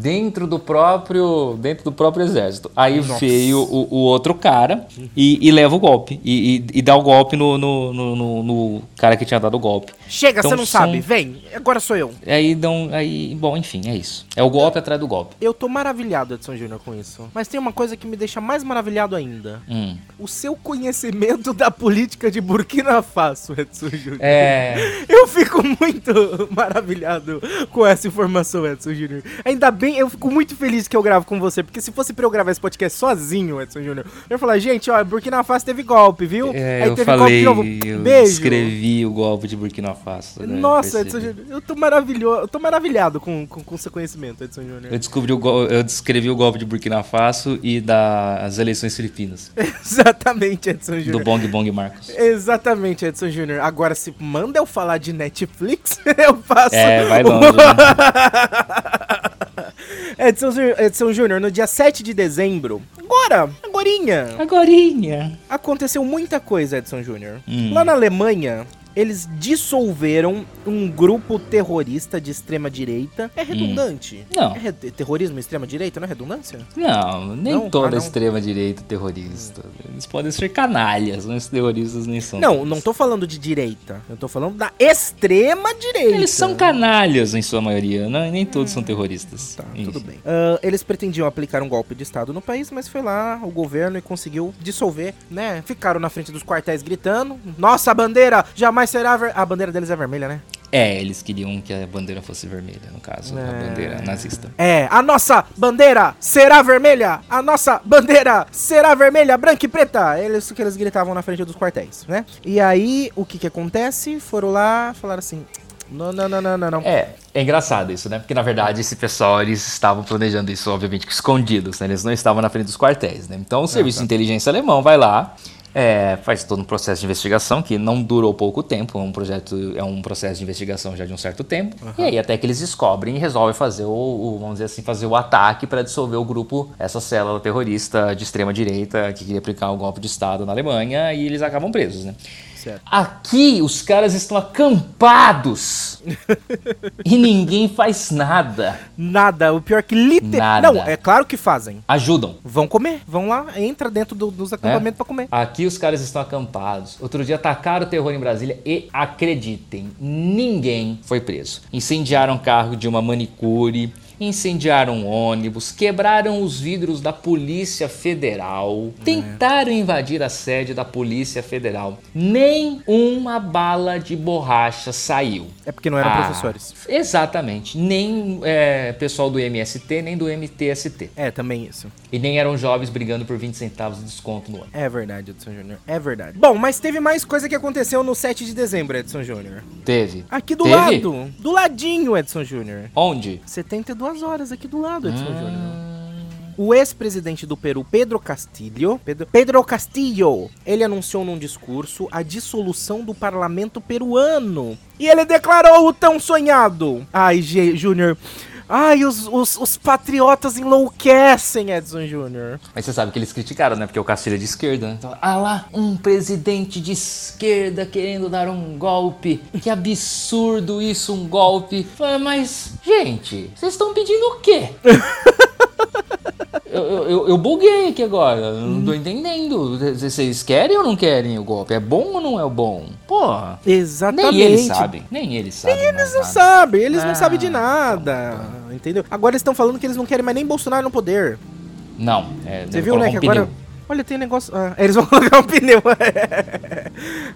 dentro do próprio dentro do próprio exército. Aí Nossa. veio o, o, outro cara e, e, leva o golpe. E, e, e dá o golpe no, no, no, no, cara que tinha dado o golpe. Chega, então, você não são... sabe. Vem, agora sou eu. Aí dão. Aí, bom, enfim, é isso. É o golpe atrás do golpe. Eu tô maravilhado, Edson Júnior, com isso. Mas tem uma coisa que me deixa mais maravilhado ainda. Hum. O seu conhecimento da política de Burkina Faso, Edson Júnior. É. Eu fico muito [laughs] maravilhado com essa informação, Edson Júnior. Ainda bem, eu fico muito feliz que eu gravo com você, porque se fosse pra eu gravar esse podcast sozinho, Edson Júnior, eu ia falar, gente, ó, Burkina Faso teve golpe, viu? É, Aí eu teve falei, golpe de novo. Eu Beijo. escrevi o golpe de Burkina Faso. Né? Nossa, Edson Júnior, eu tô maravilhoso, eu tô maravilhado com, com, com seu conhecimento, Edson Júnior. Eu descobri o eu descrevi o golpe de Burkina Faso e das eleições filipinas. [laughs] Exatamente, Edson Júnior. Do Bong Bong Marcos. Exatamente, Edson Júnior. Agora, se manda eu falar de Netflix, [laughs] eu faço. É, vai longe. né? [laughs] Edson, Edson Júnior, no dia 7 de dezembro, agora, agorinha. Agorinha. Aconteceu muita coisa, Edson Júnior. Hum. Lá na Alemanha, eles dissolveram um grupo terrorista de extrema direita. É redundante? Hum. Não. É terrorismo extrema direita, não é redundância? Não, nem não? toda ah, extrema direita é terrorista. Eles podem ser canalhas, mas terroristas nem são. Não, não tô falando de direita. Eu tô falando da extrema direita. Eles são canalhas em sua maioria, não, nem todos hum. são terroristas. Tá, Isso. tudo bem. Uh, eles pretendiam aplicar um golpe de estado no país, mas foi lá o governo e conseguiu dissolver, né? Ficaram na frente dos quartéis gritando: "Nossa bandeira jamais será ver... a bandeira deles é vermelha, né? É, eles queriam que a bandeira fosse vermelha, no caso, é... a bandeira nazista. É, a nossa bandeira será vermelha! A nossa bandeira será vermelha, branca e preta! Eles que eles gritavam na frente dos quartéis, né? E aí, o que que acontece? Foram lá, falaram assim: não, não, não, não, não. É, é engraçado isso, né? Porque na verdade esse pessoal eles estavam planejando isso, obviamente, escondidos, né? Eles não estavam na frente dos quartéis, né? Então o serviço ah, tá. de inteligência alemão vai lá é, faz todo um processo de investigação que não durou pouco tempo, é um projeto, é um processo de investigação já de um certo tempo. Uhum. E aí até que eles descobrem e resolvem fazer o, o vamos dizer assim, fazer o ataque para dissolver o grupo, essa célula terrorista de extrema direita que queria aplicar o um golpe de estado na Alemanha e eles acabam presos, né? Certo. Aqui os caras estão acampados [laughs] e ninguém faz nada. Nada. O pior é que literalmente. Não, é claro que fazem. Ajudam. Vão comer. Vão lá, entra dentro do, dos acampamentos é? para comer. Aqui os caras estão acampados. Outro dia atacaram o terror em Brasília e acreditem, ninguém foi preso. Incendiaram carro de uma manicure incendiaram ônibus, quebraram os vidros da Polícia Federal, tentaram invadir a sede da Polícia Federal. Nem uma bala de borracha saiu. É porque não eram ah, professores. Exatamente. Nem é, pessoal do MST, nem do MTST. É, também isso. E nem eram jovens brigando por 20 centavos de desconto no ano. É verdade, Edson Júnior. É verdade. Bom, mas teve mais coisa que aconteceu no 7 de dezembro, Edson Júnior. Teve. Aqui do teve? lado. Do ladinho, Edson Júnior. Onde? 72 duas horas aqui do lado, Edson ah. Júnior. O ex-presidente do Peru, Pedro Castillo, Pedro, Pedro Castillo, ele anunciou num discurso a dissolução do parlamento peruano. E ele declarou o tão sonhado. Ai, Júnior, Ai, os, os, os patriotas enlouquecem, Edson Júnior. Mas você sabe que eles criticaram, né? Porque o Castilho é de esquerda, né? Então, ah lá, um presidente de esquerda querendo dar um golpe. Que absurdo isso, um golpe. Mas, gente, vocês estão pedindo o quê? [laughs] Eu, eu, eu, buguei aqui agora, não tô entendendo. Vocês querem ou não querem o golpe? É bom ou não é bom? Porra. Exatamente. Nem eles sabem. Nem eles sabem. Nem eles não nada. sabem. Eles ah, não sabem de nada. Entendeu? Agora eles estão falando que eles não querem mais nem Bolsonaro no poder. Não. É, Você viu, né? Que agora. Olha, tem negócio. Ah, eles vão [laughs] colocar um pneu.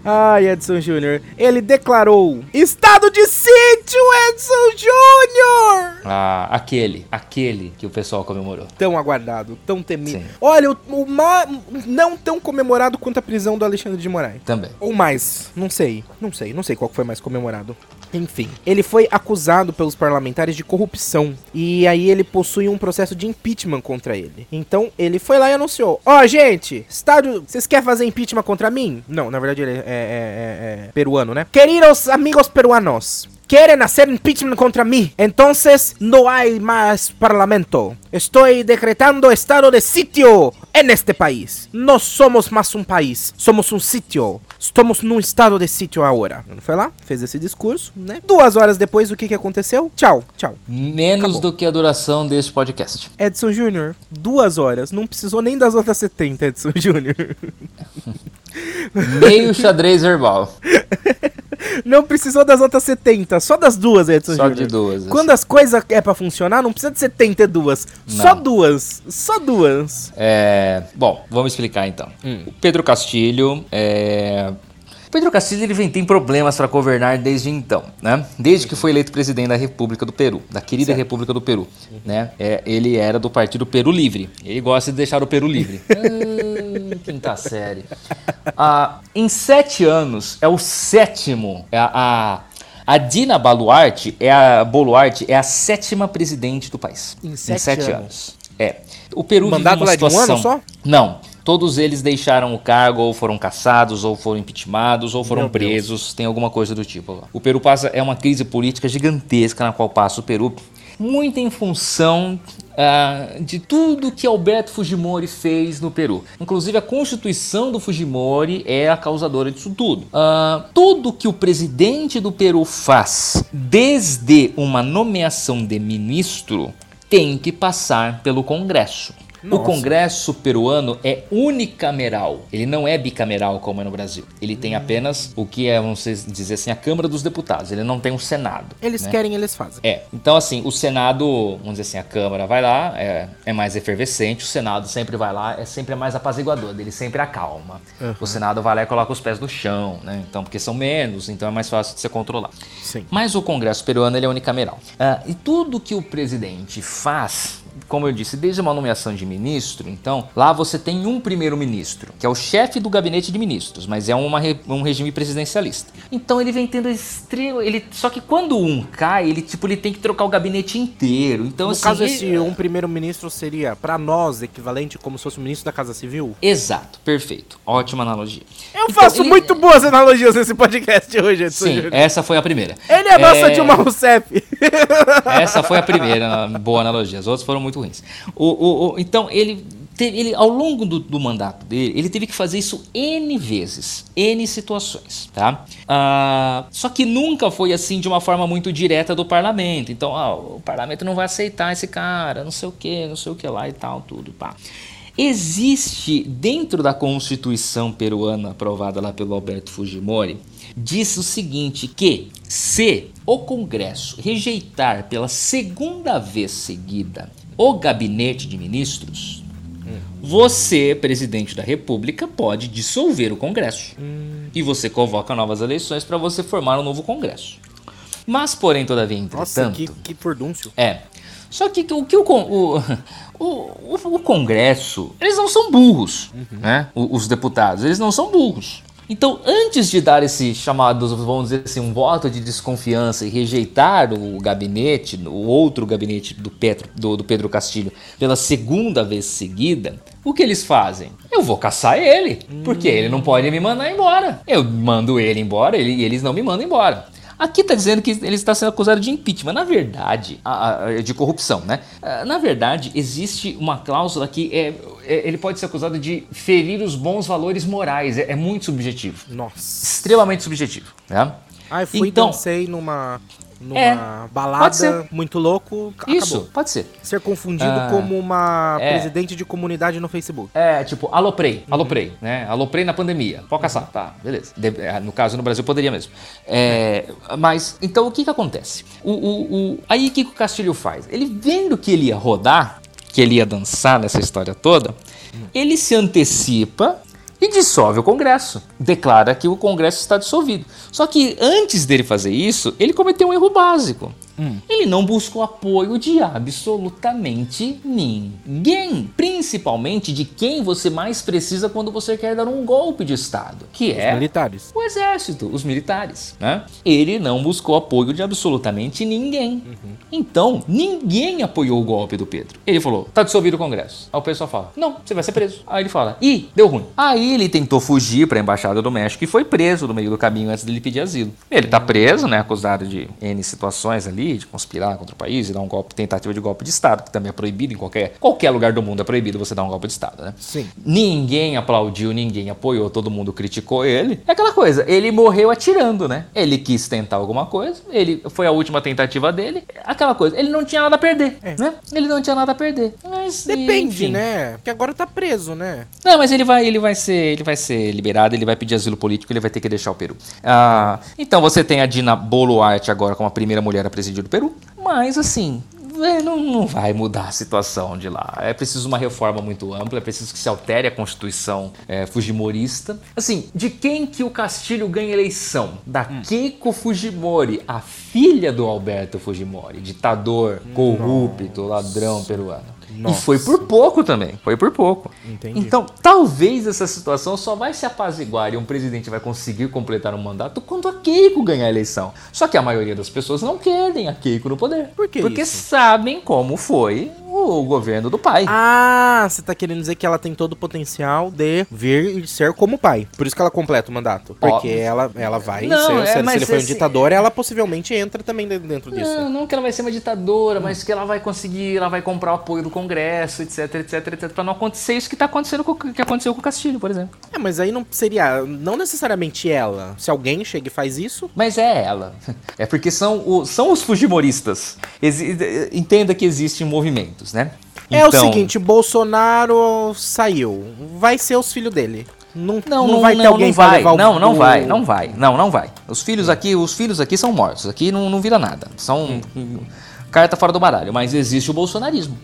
Ai, Edson Júnior. Ele declarou: Estado de sítio, Edson Júnior! Ah, aquele. Aquele que o pessoal comemorou. Tão aguardado, tão temido. Sim. Olha, o, o ma- não tão comemorado quanto a prisão do Alexandre de Moraes. Também. Ou mais, não sei, não sei, não sei qual foi mais comemorado. Enfim, ele foi acusado pelos parlamentares de corrupção e aí ele possui um processo de impeachment contra ele. Então ele foi lá e anunciou: Ó, gente, estádio, vocês querem fazer impeachment contra mim? Não, na verdade ele é, é- é- é peruano, né? Queridos amigos peruanos, Querem hacer impeachment contra mí, entonces no hay más parlamento. Estoy decretando estado de sitio en este país. No somos más un país, somos um sítio. Estamos num estado de sítio agora. Ele foi lá, fez esse discurso, né? Duas horas depois, o que que aconteceu? Tchau, tchau. Menos Acabou. do que a duração deste podcast. Edson Júnior, duas horas. Não precisou nem das outras 70, Edson Júnior. [laughs] Meio xadrez verbal. [laughs] Não precisou das outras 70, só das duas, Edson Só Júnior. de duas. Quando as coisas é pra funcionar, não precisa de 72. Só Não. duas. Só duas. É, bom, vamos explicar então. Hum. O Pedro Castilho é. Pedro Castilho ele vem tem problemas para governar desde então, né? Desde que foi eleito presidente da República do Peru, da querida República do Peru, né? É, ele era do partido Peru Livre. Ele gosta de deixar o Peru livre. [laughs] Quinta série. Ah, em sete anos é o sétimo. É a, a, a Dina Baluarte é a Boluarte é a sétima presidente do país. Em sete anos. anos. É. O Peru vive Mandato uma lá de um ano situação... só? Não. Todos eles deixaram o cargo, ou foram caçados, ou foram impeachmentados, ou foram Meu Deus. presos. Tem alguma coisa do tipo. lá. O Peru passa é uma crise política gigantesca na qual passa o Peru, muito em função ah, de tudo que Alberto Fujimori fez no Peru. Inclusive a constituição do Fujimori é a causadora disso tudo. Ah, tudo que o presidente do Peru faz, desde uma nomeação de ministro, tem que passar pelo Congresso. O Nossa. Congresso peruano é unicameral, ele não é bicameral como é no Brasil. Ele tem apenas o que é, vamos dizer assim, a Câmara dos Deputados, ele não tem um Senado. Eles né? querem, eles fazem. É, então assim, o Senado, vamos dizer assim, a Câmara vai lá, é, é mais efervescente, o Senado sempre vai lá, é sempre mais apaziguador, ele sempre acalma. O Senado vai lá e coloca os pés no chão, né? Então, porque são menos, então é mais fácil de você controlar. Sim. Mas o Congresso peruano ele é unicameral. Ah, e tudo que o presidente faz, como eu disse, desde uma nomeação de ministro, então, lá você tem um primeiro-ministro, que é o chefe do gabinete de ministros, mas é uma um regime presidencialista. Então ele vem tendo extremo. Ele, só que quando um cai, ele tipo ele tem que trocar o gabinete inteiro. Então, No assim. caso, ele- esse um primeiro-ministro seria, pra nós, equivalente como se fosse o ministro da Casa Civil? Exato, perfeito. Ótima analogia. Eu Então, faço ele- muito boas analogias nesse podcast hoje, Edson Sim, essa foi a primeira. Ele é a nossa É, Dilma Rousseff. Essa foi a primeira boa analogia, as outras foram muito ruins. O, o- o- então, ele, teve- ele ao longo do, do mandato dele, ele teve que fazer isso N vezes, N situações, tá? Ah, só que nunca foi assim de uma forma muito direta do parlamento. Então, ah, o parlamento não vai aceitar esse cara, não sei o que, não sei o que lá e tal, tudo, pá. Existe dentro da Constituição peruana aprovada lá pelo Alberto Fujimori, diz o seguinte que se o Congresso rejeitar pela segunda vez seguida o gabinete de ministros, você, presidente da República, pode dissolver o Congresso. E você convoca novas eleições para você formar um novo Congresso. Mas, porém, todavia, Nossa, entretanto, que, que furdúncio. é. Só que o que o, o, o, o, Congresso, eles não são burros, né? O- Os deputados, eles não são burros. Então, antes de dar esse chamado, vamos dizer assim, um voto de desconfiança e rejeitar o gabinete, o outro gabinete do Pedro, do, do Pedro Castilho, pela segunda vvez seguida, o que eles fazem? Eu vou caçar ele, porque ele não pode me mandar embora. Eu mando ele embora e eles não me mandam embora. Aqui está dizendo que ele está sendo acusado de impeachment. Na verdade, a- a- de corrupção, né? Ah, Na verdade, existe uma cláusula que é, é- ele pode ser acusado de ferir os bons valores morais. É, é muito subjetivo. Nossa. Extremamente subjetivo. Né? Ai, fui Então- dancei numa, numa É, balada muito louco. Isso, Acabou. pode ser. Ser confundido Ah, como uma é. presidente de comunidade no Facebook. É, tipo, aloprei, aloprei, né? Aloprei na pandemia. Pode caçar, tá, beleza. De- é, no caso, no Brasil, poderia mesmo. É, mas, então, o que que acontece? O, o, o- aí, o que que o Castilho faz? Ele vendo que ele ia rodar, que ele ia dançar nessa história toda, Ele se antecipa e dissolve o Congresso. Declara que o Congresso está dissolvido. Só que antes dele fazer isso, ele cometeu um erro básico. Hum. Ele não buscou apoio de absolutamente ninguém, principalmente de quem você mais precisa quando você quer dar um golpe de Estado, que os é militares. o exército, os militares. Né? Ele não buscou apoio de absolutamente ninguém. Uhum. Então, ninguém apoiou o golpe do Pedro. Ele falou: tá dissolvido o Congresso. Aí o pessoal fala: não, você vai ser preso. Aí ele fala: ih, deu ruim. Aí ele tentou fugir para a embaixada do México e foi preso no meio do caminho antes dele pedir asilo. Ele tá preso, né, acusado de N situações ali, de conspirar contra o país e dar um golpe, tentativa de golpe de Estado, que também é proibido em qualquer, qualquer lugar do mundo é proibido você dar um golpe de Estado, né? Sim. Ninguém aplaudiu, ninguém apoiou, todo mundo criticou ele. É aquela coisa, ele morreu atirando, né? Ele quis tentar alguma coisa, ele foi a última tentativa dele, aquela coisa, ele não tinha nada a perder, é. né? Ele não tinha nada a perder. Mas, Depende, enfim. né? Porque agora tá preso, né? Não, mas ele vai, ele vai ser, ele vai ser liberado, ele vai pedir asilo político, ele vai ter que deixar o Peru. Ah, então você tem a Dina Boluarte agora como a primeira mulher a presidir o Peru, mas assim, não, não, vai mudar a situação de lá. É preciso uma reforma muito ampla, é preciso que se altere a Constituição é, Fujimorista. Assim, de quem que o Castilho ganha eleição? Da hum. Keiko Fujimori, a filha do Alberto Fujimori, ditador, corrupto, ladrão peruano. Nossa. E foi por pouco também. Foi por pouco. Entendi. Então, talvez essa situação só vai se apaziguar e um presidente vai conseguir completar um mandato quando a Keiko ganhar a eleição. Só que a maioria das pessoas não querem a Keiko no poder. Por que Porque isso? sabem como foi o governo do pai. Ah, você tá querendo dizer que ela tem todo o potencial de vir e ser como pai. Por isso que ela completa o mandato. Porque ela, ela vai não, ser, é, se, se ele foi um assim, ditador, ela possivelmente entra também dentro disso. Não, não que ela vai ser uma ditadora, hum. mas que ela vai conseguir, ela vai comprar o apoio do Congresso, etc, etc, etc, pra não acontecer isso que tá acontecendo com, que aconteceu com o Castilho, por exemplo. É, mas aí não seria, não necessariamente ela. Se alguém chega e faz isso... Mas é ela. É porque são, o, são os fujimoristas. Exi entenda que existem movimentos, né? É então... o seguinte, Bolsonaro saiu. Vai ser os filhos dele. Não, não, não vai não, ter alguém não vai, levar o... Não, não vai, não vai. Não, não vai. Os filhos aqui, os filhos aqui são mortos. Aqui não, não vira nada. São hum. carta fora do baralho, mas existe o bolsonarismo.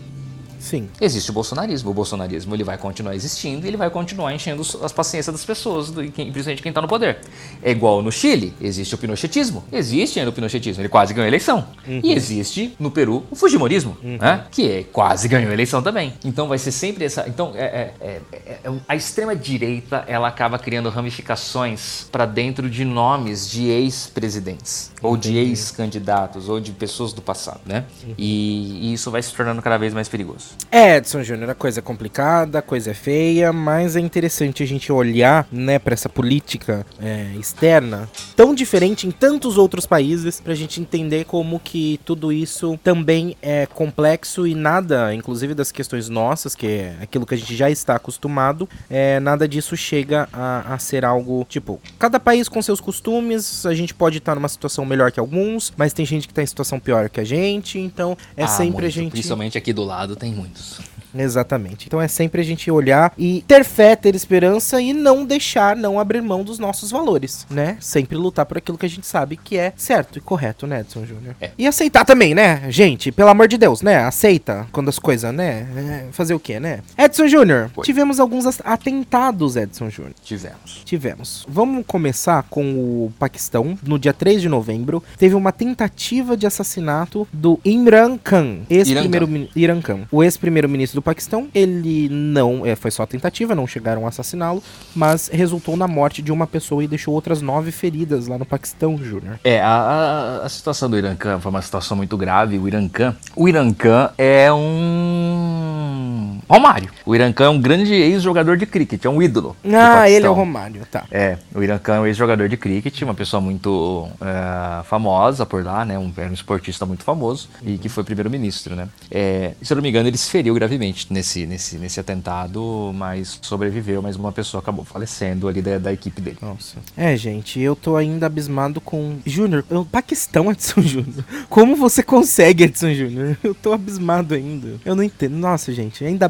Sim. Existe o bolsonarismo. O bolsonarismo ele vai continuar existindo e ele vai continuar enchendo as paciências das pessoas, do, principalmente quem está no poder. É igual no Chile, existe o pinochetismo. Existe ainda o pinochetismo, ele quase ganhou a eleição. Uhum. E existe no Peru o fujimorismo, uhum. né? que é, quase ganhou a eleição também. Então vai ser sempre essa. Então é, é, é, é a extrema direita ela acaba criando ramificações para dentro de nomes de ex-presidentes ou de ex-candidatos ou de pessoas do passado, né? Uhum. E, e isso vai se tornando cada vez mais perigoso. É, Edson Júnior, a coisa é complicada, a coisa é feia, mas é interessante a gente olhar, né, para essa política é, externa tão diferente em tantos outros países, pra gente entender como que tudo isso também é complexo e nada, inclusive das questões nossas, que é aquilo que a gente já está acostumado, é, nada disso chega a, a ser algo, tipo, cada país com seus costumes, a gente pode estar numa situação melhor que alguns, mas tem gente que tá em situação pior que a gente, então é ah, sempre muito. a gente... Principalmente aqui do lado tem muitos. Exatamente. Então é sempre a gente olhar e ter fé, ter esperança e não deixar, não abrir mão dos nossos valores, né? Sempre lutar por aquilo que a gente sabe que é certo e correto, né, Edson Júnior? É. E aceitar também, né, gente? Pelo amor de Deus, né? Aceita quando as coisas, né? É, fazer o quê, né? Edson Júnior, tivemos alguns atentados, Edson Júnior. Tivemos. Tivemos. Vamos começar com o Paquistão. No dia 3 de novembro, teve uma tentativa de assassinato do Imran Khan, ex-primeiro Irã Khan, o ex-primeiro-ministro do Paquistão. Ele não, é, foi só tentativa, não chegaram a assassiná-lo, mas resultou na morte de uma pessoa e deixou outras nove feridas lá no Paquistão, Júnior. É, a, a, situação do Irã foi uma situação muito grave. O Irã o Irã é um Romário. O Irã Khan é um grande ex-jogador de cricket, é um ídolo. Ah, ele é o Romário, tá. É, o Irã Khan é um ex-jogador de cricket, uma pessoa muito é, famosa por lá, né? Um, um esportista muito famoso e que foi primeiro-ministro, né? É, se eu não me engano, ele se feriu gravemente nesse, nesse, nesse atentado, mas sobreviveu, mas uma pessoa acabou falecendo ali da, da equipe dele. Nossa. É, gente, eu tô ainda abismado com. Júnior, o Paquistão, Edson Júnior. Como você consegue, Edson Júnior? Eu tô abismado ainda. Eu não entendo. Nossa, gente, ainda.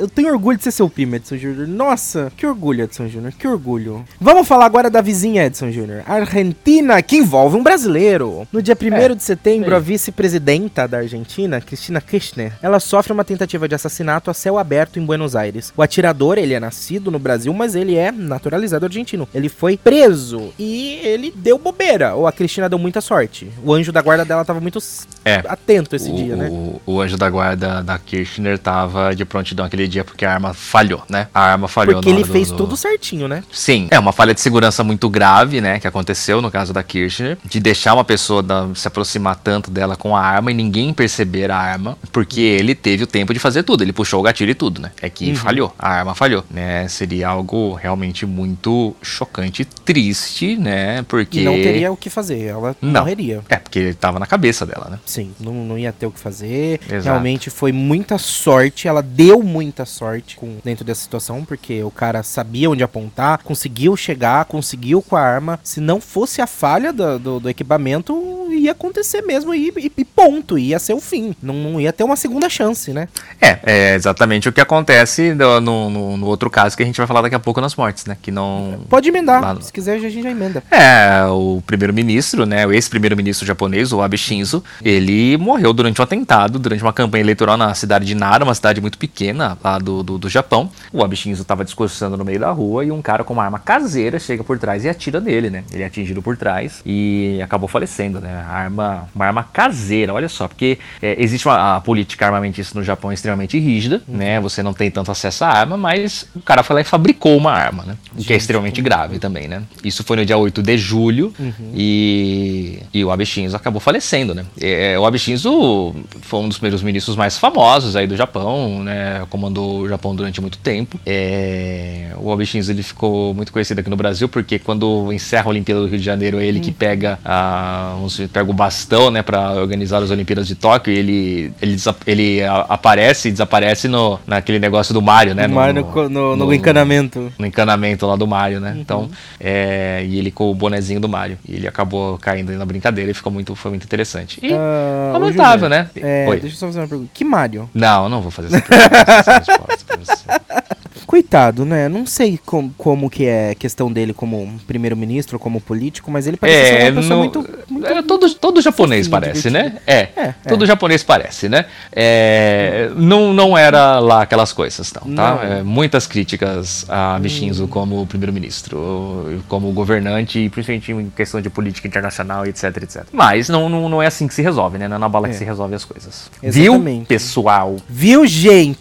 Eu tenho orgulho de ser seu primo, Edson Júnior. Nossa, que orgulho, Edson Júnior, que orgulho. Vamos falar agora da vizinha, Edson Júnior. Argentina, que envolve um brasileiro. No dia 1 é, de setembro, a vice-presidenta da Argentina, Cristina Kirchner, ela sofre uma tentativa de assassinato a céu aberto em Buenos Aires. O atirador, ele é nascido no Brasil, mas ele é naturalizado argentino. Ele foi preso e ele deu bobeira, ou a Cristina deu muita sorte. O anjo da guarda dela tava muito é, atento esse o, dia, né? O, o anjo da guarda da Kirchner tava de prontidão aquele dia porque a arma falhou, né? A arma falhou. Porque ele fez do... tudo certinho, né? Sim, é uma falha de segurança muito grave, né? Que aconteceu no caso da Kirchner, de deixar uma pessoa da, se aproximar tanto dela com a arma e ninguém perceber a arma, porque ele teve o tempo de fazer tudo. Ele puxou o gatilho e tudo, né? É que uhum. falhou, a arma falhou, né? Seria algo realmente muito chocante, triste, né? Porque. E não teria o que fazer, ela não. morreria. É, porque ele tava na cabeça dela, né? Sim, não, não ia ter o que fazer. Exato. Realmente foi muita sorte, ela deu muita sorte com, dentro dessa situação, porque o cara sabia onde apontar, conseguiu chegar, conseguiu com a arma. Se não fosse a falha do, do, do equipamento, ia acontecer mesmo e, e, ponto, ia ser o fim. Não, não, ia ter uma segunda chance, né? É, é exatamente o que acontece no, no, no, outro caso que a gente vai falar daqui a pouco nas mortes, né? Que não. Pode emendar, no... se quiser a gente já emenda. É, o primeiro-ministro, né? O ex-primeiro-ministro japonês, o Abe Shinzo, ele morreu durante um atentado, durante uma campanha eleitoral na cidade de Nara, uma cidade muito pequena lá do, do, do Japão. O Abe Shinzo estava discursando no meio da rua e um cara com uma arma caseira chega por trás e atira nele, né? Ele é atingido por trás e acabou falecendo, né? arma, uma arma caseira, olha só, porque é, existe uma política armamentista no Japão extremamente rígida, uhum. né? Você não tem tanto acesso à arma, mas o cara foi lá e fabricou uma arma, né? O que é extremamente grave também, né? Isso foi no dia 8 de julho uhum. e, e o Abe Shinzo acabou falecendo, né? É, o Abe Shinzo foi um dos primeiros ministros mais famosos aí do Japão, né? Comandou o Japão durante muito tempo. É, o Abe Shinzo ele ficou muito conhecido aqui no Brasil porque quando encerra a Olimpíada do Rio de Janeiro é ele uhum. que pega a, pega o bastão, né, para organizar as Olimpíadas de Tóquio, e ele ele, ele aparece e desaparece no naquele negócio do Mario, né, no, Mario no, no, no, encanamento. No encanamento lá do Mario, né? Uhum. Então, é, e ele com o bonezinho do Mario, e ele acabou caindo na brincadeira e ficou muito foi muito interessante. E uh, lamentável, né? É, deixa eu só fazer uma pergunta. Que Mario? Não, não vou fazer essa pergunta. [laughs] Coitado, né? Não sei com, como que é questão dele como primeiro-ministro, como político, mas ele parece é, ser uma pessoa muito, muito, é, todo, todo japonês parece, né? É, é, todo é. japonês parece, né? É, não, não era lá aquelas coisas, não, tá? Não. É, muitas críticas a Mishinzo hum. como primeiro-ministro, como governante, e principalmente em questão de política internacional, etc, etc. Mas não, não, não é assim que se resolve, né? Não é na bala que é. se resolve as coisas. Exatamente. Viu, pessoal? Viu, gente?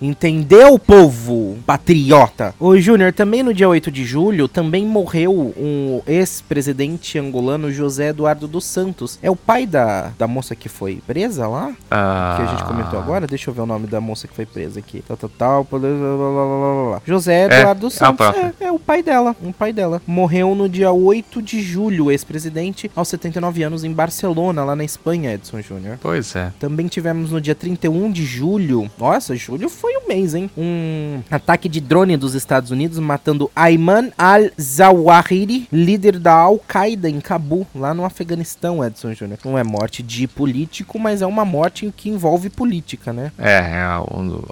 Entendeu, povo? patriota. O Júnior, também no dia 8 de julho, também morreu um ex-presidente angolano, José Eduardo dos Santos. É o pai da, da moça que foi presa lá? Ah. Que a gente comentou agora. Deixa eu ver o nome da moça que foi presa aqui. Tal, tal, tal. Blá, blá, blá, José é, Eduardo dos é, Santos. É, é, o pai dela. Um pai dela. Morreu no dia 8 de julho, ex-presidente, aos 79 anos, em Barcelona, lá na Espanha, Edson Júnior. Pois é. Também tivemos no dia 31 de julho. Nossa, julho foi um mês, hein? Um ataque de drone dos Estados Unidos matando Ayman al-Zawahiri, líder da Al-Qaeda em Cabul, lá no Afeganistão, Edson Júnior. Não é morte de político, mas é uma morte que envolve política, né? É, é a,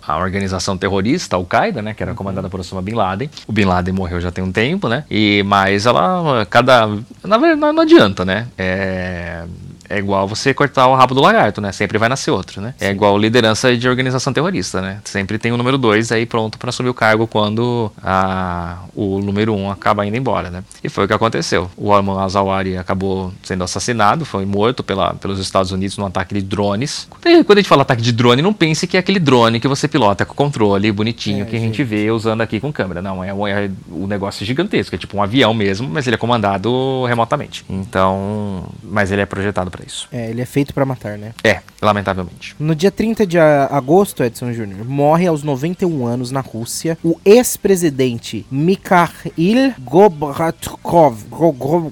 a organização terrorista, Al-Qaeda, né, que era comandada por Osama Bin Laden. O Bin Laden morreu já tem um tempo, né? E mas ela cada na verdade não adianta, né? É é igual você cortar o rabo do lagarto, né? Sempre vai nascer outro, né? É Sim. É igual liderança de organização terrorista, né? Sempre tem o número 2 aí pronto para assumir o cargo quando a, o número 1 um acaba indo embora, né? E foi o que aconteceu. O Arman Azawari acabou sendo assassinado, foi morto pela, pelos Estados Unidos num ataque de drones. Quando a gente fala ataque de drone, não pense que é aquele drone que você pilota com controle bonitinho é, que a gente vê usando aqui com câmera. Não, é, é um negócio gigantesco, é tipo um avião mesmo, mas ele é comandado remotamente. Então, mas ele é projetado para isso. É, ele é feito para matar, né? É, lamentavelmente. No dia 30 de agosto, Edson Júnior, morre aos 91 anos na Rússia o ex-presidente Mikhail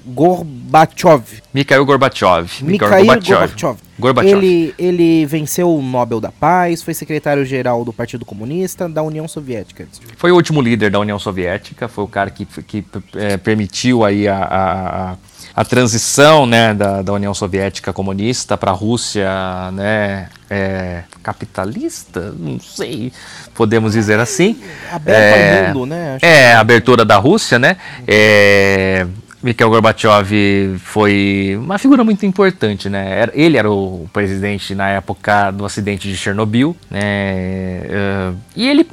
Gorbachev. Mikhail Gorbachev. Mikhail Gorbachev. Gorbachev. Ele, ele venceu o Nobel da Paz, foi secretário-geral do Partido Comunista da União Soviética. Foi o último líder da União Soviética, foi o cara que, que é, permitiu aí a, a, a a transição né, da, da União Soviética comunista para a Rússia né, é, capitalista, não sei, podemos dizer assim. Aberta é, ao mundo, né? Acho é, a abertura da Rússia, né? É, Mikhail Gorbachev foi uma figura muito importante, né? Ele era o presidente na época do acidente de Chernobyl, né? Uh, e ele,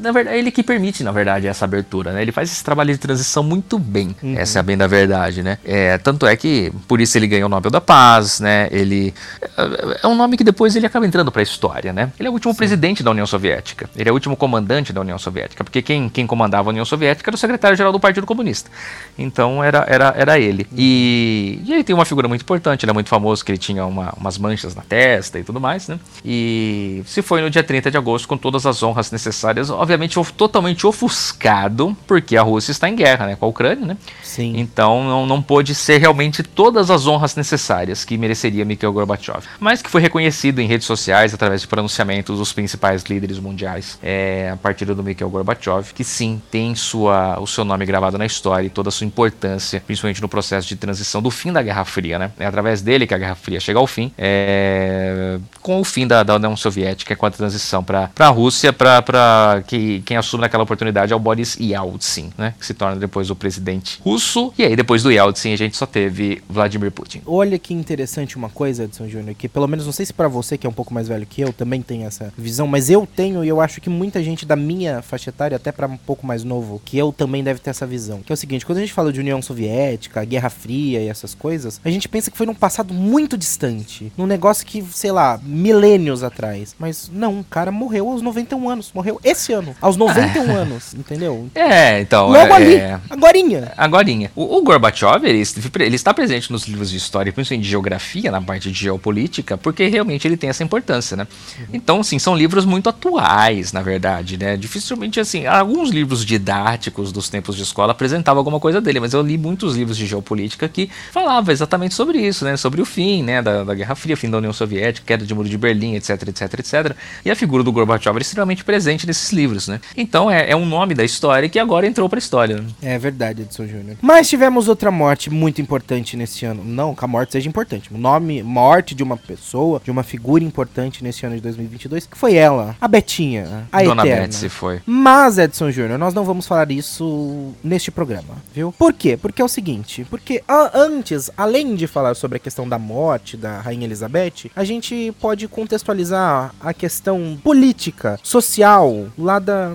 na verdade, ele que permite, na verdade, essa abertura, né? Ele faz esse trabalho de transição muito bem, uhum. essa é a bem da verdade, né? É, tanto é que por isso ele ganhou o Nobel da Paz, né? Ele é, é um nome que depois ele acaba entrando para a história, né? Ele é o último Sim. presidente da União Soviética, ele é o último comandante da União Soviética, porque quem, quem comandava a União Soviética era o secretário-geral do Partido Comunista. Então era, era era, era ele. E, e ele tem uma figura muito importante, ele é muito famoso, que ele tinha uma, umas manchas na testa e tudo mais, né? E se foi no dia 30 de agosto, com todas as honras necessárias, obviamente totalmente ofuscado, porque a Rússia está em guerra, né? Com a Ucrânia, né? Sim. Então não, não pôde ser realmente todas as honras necessárias que mereceria Mikhail Gorbachev. Mas que foi reconhecido em redes sociais, através de pronunciamentos dos principais líderes mundiais, é, a partir do Mikhail Gorbachev, que sim, tem sua, o seu nome gravado na história e toda a sua importância principalmente no processo de transição do fim da Guerra Fria, né? É através dele que a Guerra Fria chega ao fim, é... com o fim da, da União Soviética, com a transição para a Rússia, para que quem assume naquela oportunidade é o Boris Yeltsin, né? Que se torna depois o presidente russo. E aí, depois do Yeltsin, a gente só teve Vladimir Putin. Olha que interessante uma coisa, Edson Júnior, que pelo menos não sei se para você que é um pouco mais velho que eu também tem essa visão, mas eu tenho e eu acho que muita gente da minha faixa etária, até para um pouco mais novo, que eu também deve ter essa visão. Que é o seguinte, quando a gente fala de União Soviética Soviética, a Guerra Fria e essas coisas, a gente pensa que foi num passado muito distante. Num negócio que, sei lá, milênios atrás. Mas não, o cara morreu aos 91 anos. Morreu esse ano. Aos 91 é. anos, entendeu? [laughs] É, então. Logo é, ali. É... Agorinha. Agorinha. O, o Gorbachev, ele, ele, está presente nos livros de história, principalmente de geografia, na parte de geopolítica, porque realmente ele tem essa importância, né? Uhum. Então, assim, são livros muito atuais, na verdade, né? Dificilmente, assim, alguns livros didáticos dos tempos de escola apresentavam alguma coisa dele, mas eu li muitos muitos livros de geopolítica que falava exatamente sobre isso, né? Sobre o fim, né? Da, da Guerra Fria, fim da União Soviética, queda de muro de Berlim, etc, etc, etc. E a figura do Gorbachev é extremamente presente nesses livros, né? Então é, é um nome da história que agora entrou pra história. Né? É verdade, Edson Júnior. Mas tivemos outra morte muito importante nesse ano. Não que a morte seja importante. O nome, morte de uma pessoa, de uma figura importante nesse ano de 2022, que foi ela, a Betinha, a Dona Eterna. Betsy foi. Mas, Edson Júnior, nós não vamos falar isso neste programa, viu? Por quê? Porque é o seguinte, porque antes, além de falar sobre a questão da morte da Rainha Elizabeth, a gente pode contextualizar a questão política, social, lá da.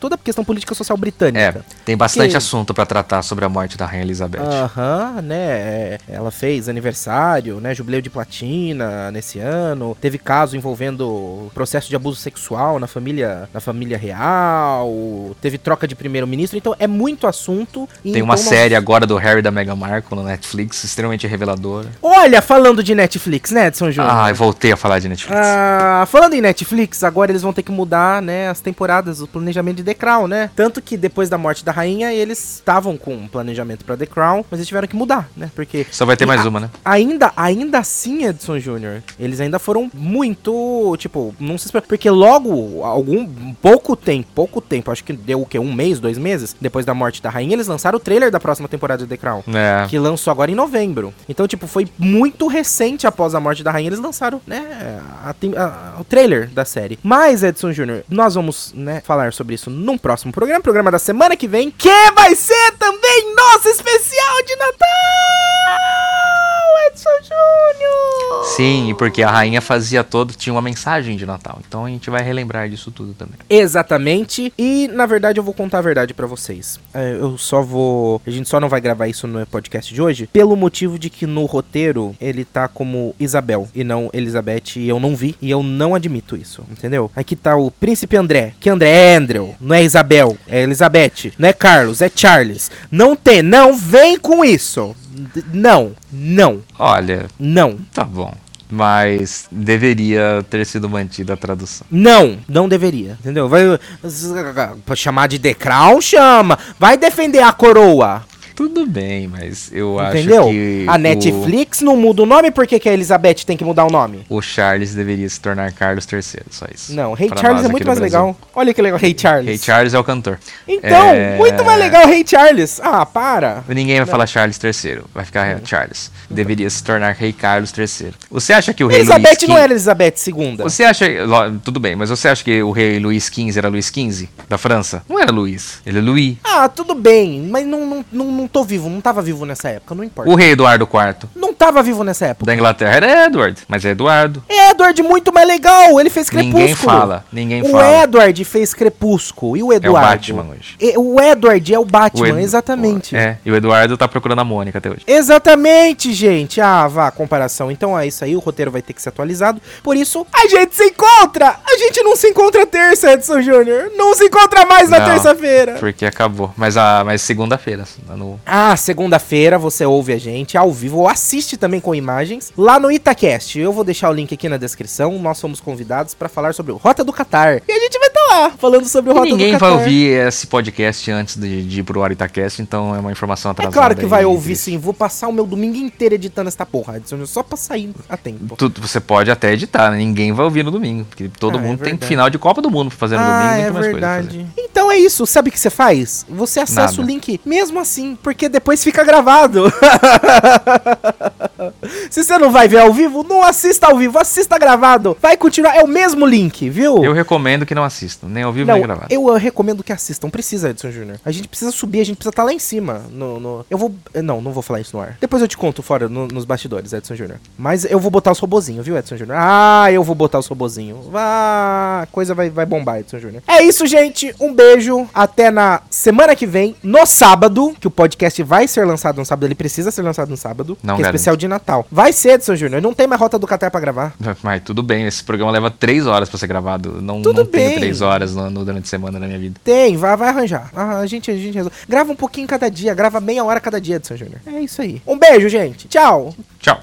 toda a questão política social britânica. É, tem bastante que... assunto para tratar sobre a morte da Rainha Elizabeth. Aham, né? É, ela fez aniversário, né? Jubileu de platina nesse ano. Teve caso envolvendo processo de abuso sexual na família, na família real. Teve troca de primeiro-ministro. Então é muito assunto. Tem então uma série agora do Harry da Meghan Markle no Netflix, extremamente reveladora. Olha, falando de Netflix, né, Edson Júnior? Ah, voltei a falar de Netflix. Ah, falando em Netflix, agora eles vão ter que mudar, né, as temporadas, o planejamento de The Crown, né? Tanto que depois da morte da rainha, eles estavam com um planejamento para The Crown, mas eles tiveram que mudar, né? Porque só vai ter mais uma, né? Ainda, ainda assim, Edson Júnior, eles ainda foram muito, tipo, não se porque logo algum pouco tempo, pouco tempo, acho que deu o quê? Um mês, dois meses depois da morte da rainha, eles lançaram o trailer da próxima temporada de The Crown. É. Que lançou agora em novembro. Então, tipo, foi muito recente após a morte da rainha, eles lançaram, né, a, a, o trailer da série. Mas, Edson Jr., nós vamos, né, falar sobre isso num próximo programa, programa da semana que vem, que vai ser também nosso especial de Natal! Edson Júnior! Sim, porque a rainha fazia todo, tinha uma mensagem de Natal. Então a gente vai relembrar disso tudo também. Exatamente. E na verdade eu vou contar a verdade para vocês. É, eu só vou. A gente só não vai gravar isso no podcast de hoje, pelo motivo de que no roteiro ele tá como Isabel e não Elizabeth. E eu não vi e eu não admito isso, entendeu? Aqui tá o Príncipe André. Que André é Andrew, não é Isabel, é Elizabeth, não é Carlos, é Charles. Não tem, não vem com isso. Não, não. Olha. Não. Tá bom. Mas deveria ter sido mantida a tradução. Não, não deveria. Entendeu? Vai chamar de Crown, chama. Vai defender a coroa. Tudo bem, mas eu Entendeu? acho que. A Netflix não muda o nome, por que, que a Elizabeth tem que mudar o nome? O, o Charles deveria se tornar Carlos III, só isso. Não, Rei Pra Charles é muito mais Brasil. legal. Olha que legal, Rei Charles. Rei Charles é o cantor. Então, É. muito mais legal Rei Charles. Ah, para. Ninguém vai falar Charles III, vai ficar Charles. Deveria se tornar Rei Carlos III. Você acha que o Rei Elizabeth Luís não era Elizabeth II. Você acha. Tudo bem, mas você acha que o rei Luís XV era Luís XV da França? Não era Luís, ele é Louis. Ah, tudo bem, mas não, não, não, não tô vivo, não tava vivo nessa época, não importa. O rei Eduardo IV Não tava vivo nessa época. da Inglaterra era Edward, mas é Eduardo. É Edward muito mais legal, ele fez Crepúsculo. Ninguém fala, ninguém O fala. Edward fez Crepúsculo e o Eduardo. Batman hoje. E- O Edward é o Batman, O Edu- exatamente. É, e o Eduardo tá procurando a Mônica até hoje. Exatamente, gente. Ah, vá, comparação. Então é isso aí, o roteiro vai ter que ser atualizado. Por isso, a gente se encontra! A gente não se encontra terça, Edson Júnior. Não se encontra mais na terça-feira. Porque acabou. Mas, a, mas segunda-feira. lá Ah, segunda-feira você ouve a gente ao vivo ou assiste também com imagens lá no Itacast. Eu vou deixar o link aqui na descrição. Nós somos convidados pra falar sobre o Rota do Catar. E a gente vai estar lá falando sobre o Rota ninguém do vai Catar. ouvir esse podcast antes de, de ir pro Aritacast, então é uma informação É atrasada. claro que vai ouvir sim. Vou passar o meu domingo inteiro editando esta porra, Edson, só pra sair a tempo. Tu- você pode até editar, né? Ninguém vai ouvir no domingo. Porque todo Ah, é mundo tem verdade. final de Copa do Mundo pra fazer no domingo Ah, e é muito mais coisa pra fazer. verdade. Então é isso. Sabe o que você faz? Você acessa Nada. o link mesmo assim, porque depois fica gravado. [laughs] Se você não vai ver ao vivo, não assista ao vivo, assista gravado. Vai continuar, é o mesmo link, viu? Eu recomendo que não assistam, nem ao vivo não, nem gravado. eu, recomendo que assistam. Precisa, Edson Júnior. A gente precisa subir, a gente precisa estar lá em cima. No, no- Eu vou. Não, não vou falar isso no ar. Depois eu te conto fora no- nos bastidores, Edson Júnior. Mas eu vou botar os robozinhos, viu, Edson Júnior? Ah, eu vou botar os robozinhos. Ah, a coisa vai, vai bombar, Edson Júnior. É isso, gente. Um beijo. Até na semana que vem, no sábado, que o podcast vai ser lançado no sábado. Ele precisa ser lançado no sábado. Não que é especial de Natal. Vai ser, Edson Júnior. Não tem mais rota do Catar pra gravar. [laughs] Mas tudo bem, esse programa leva três horas pra ser gravado. Não, Tudo não tenho bem. três horas no, no- durante a semana na minha vida. Tem, vai, vai arranjar. Ah, a gente, a gente resolve. Grava um pouquinho cada dia, grava meia hora cada dia, Edson Júnior. É isso aí. Um beijo, gente. Tchau. Tchau.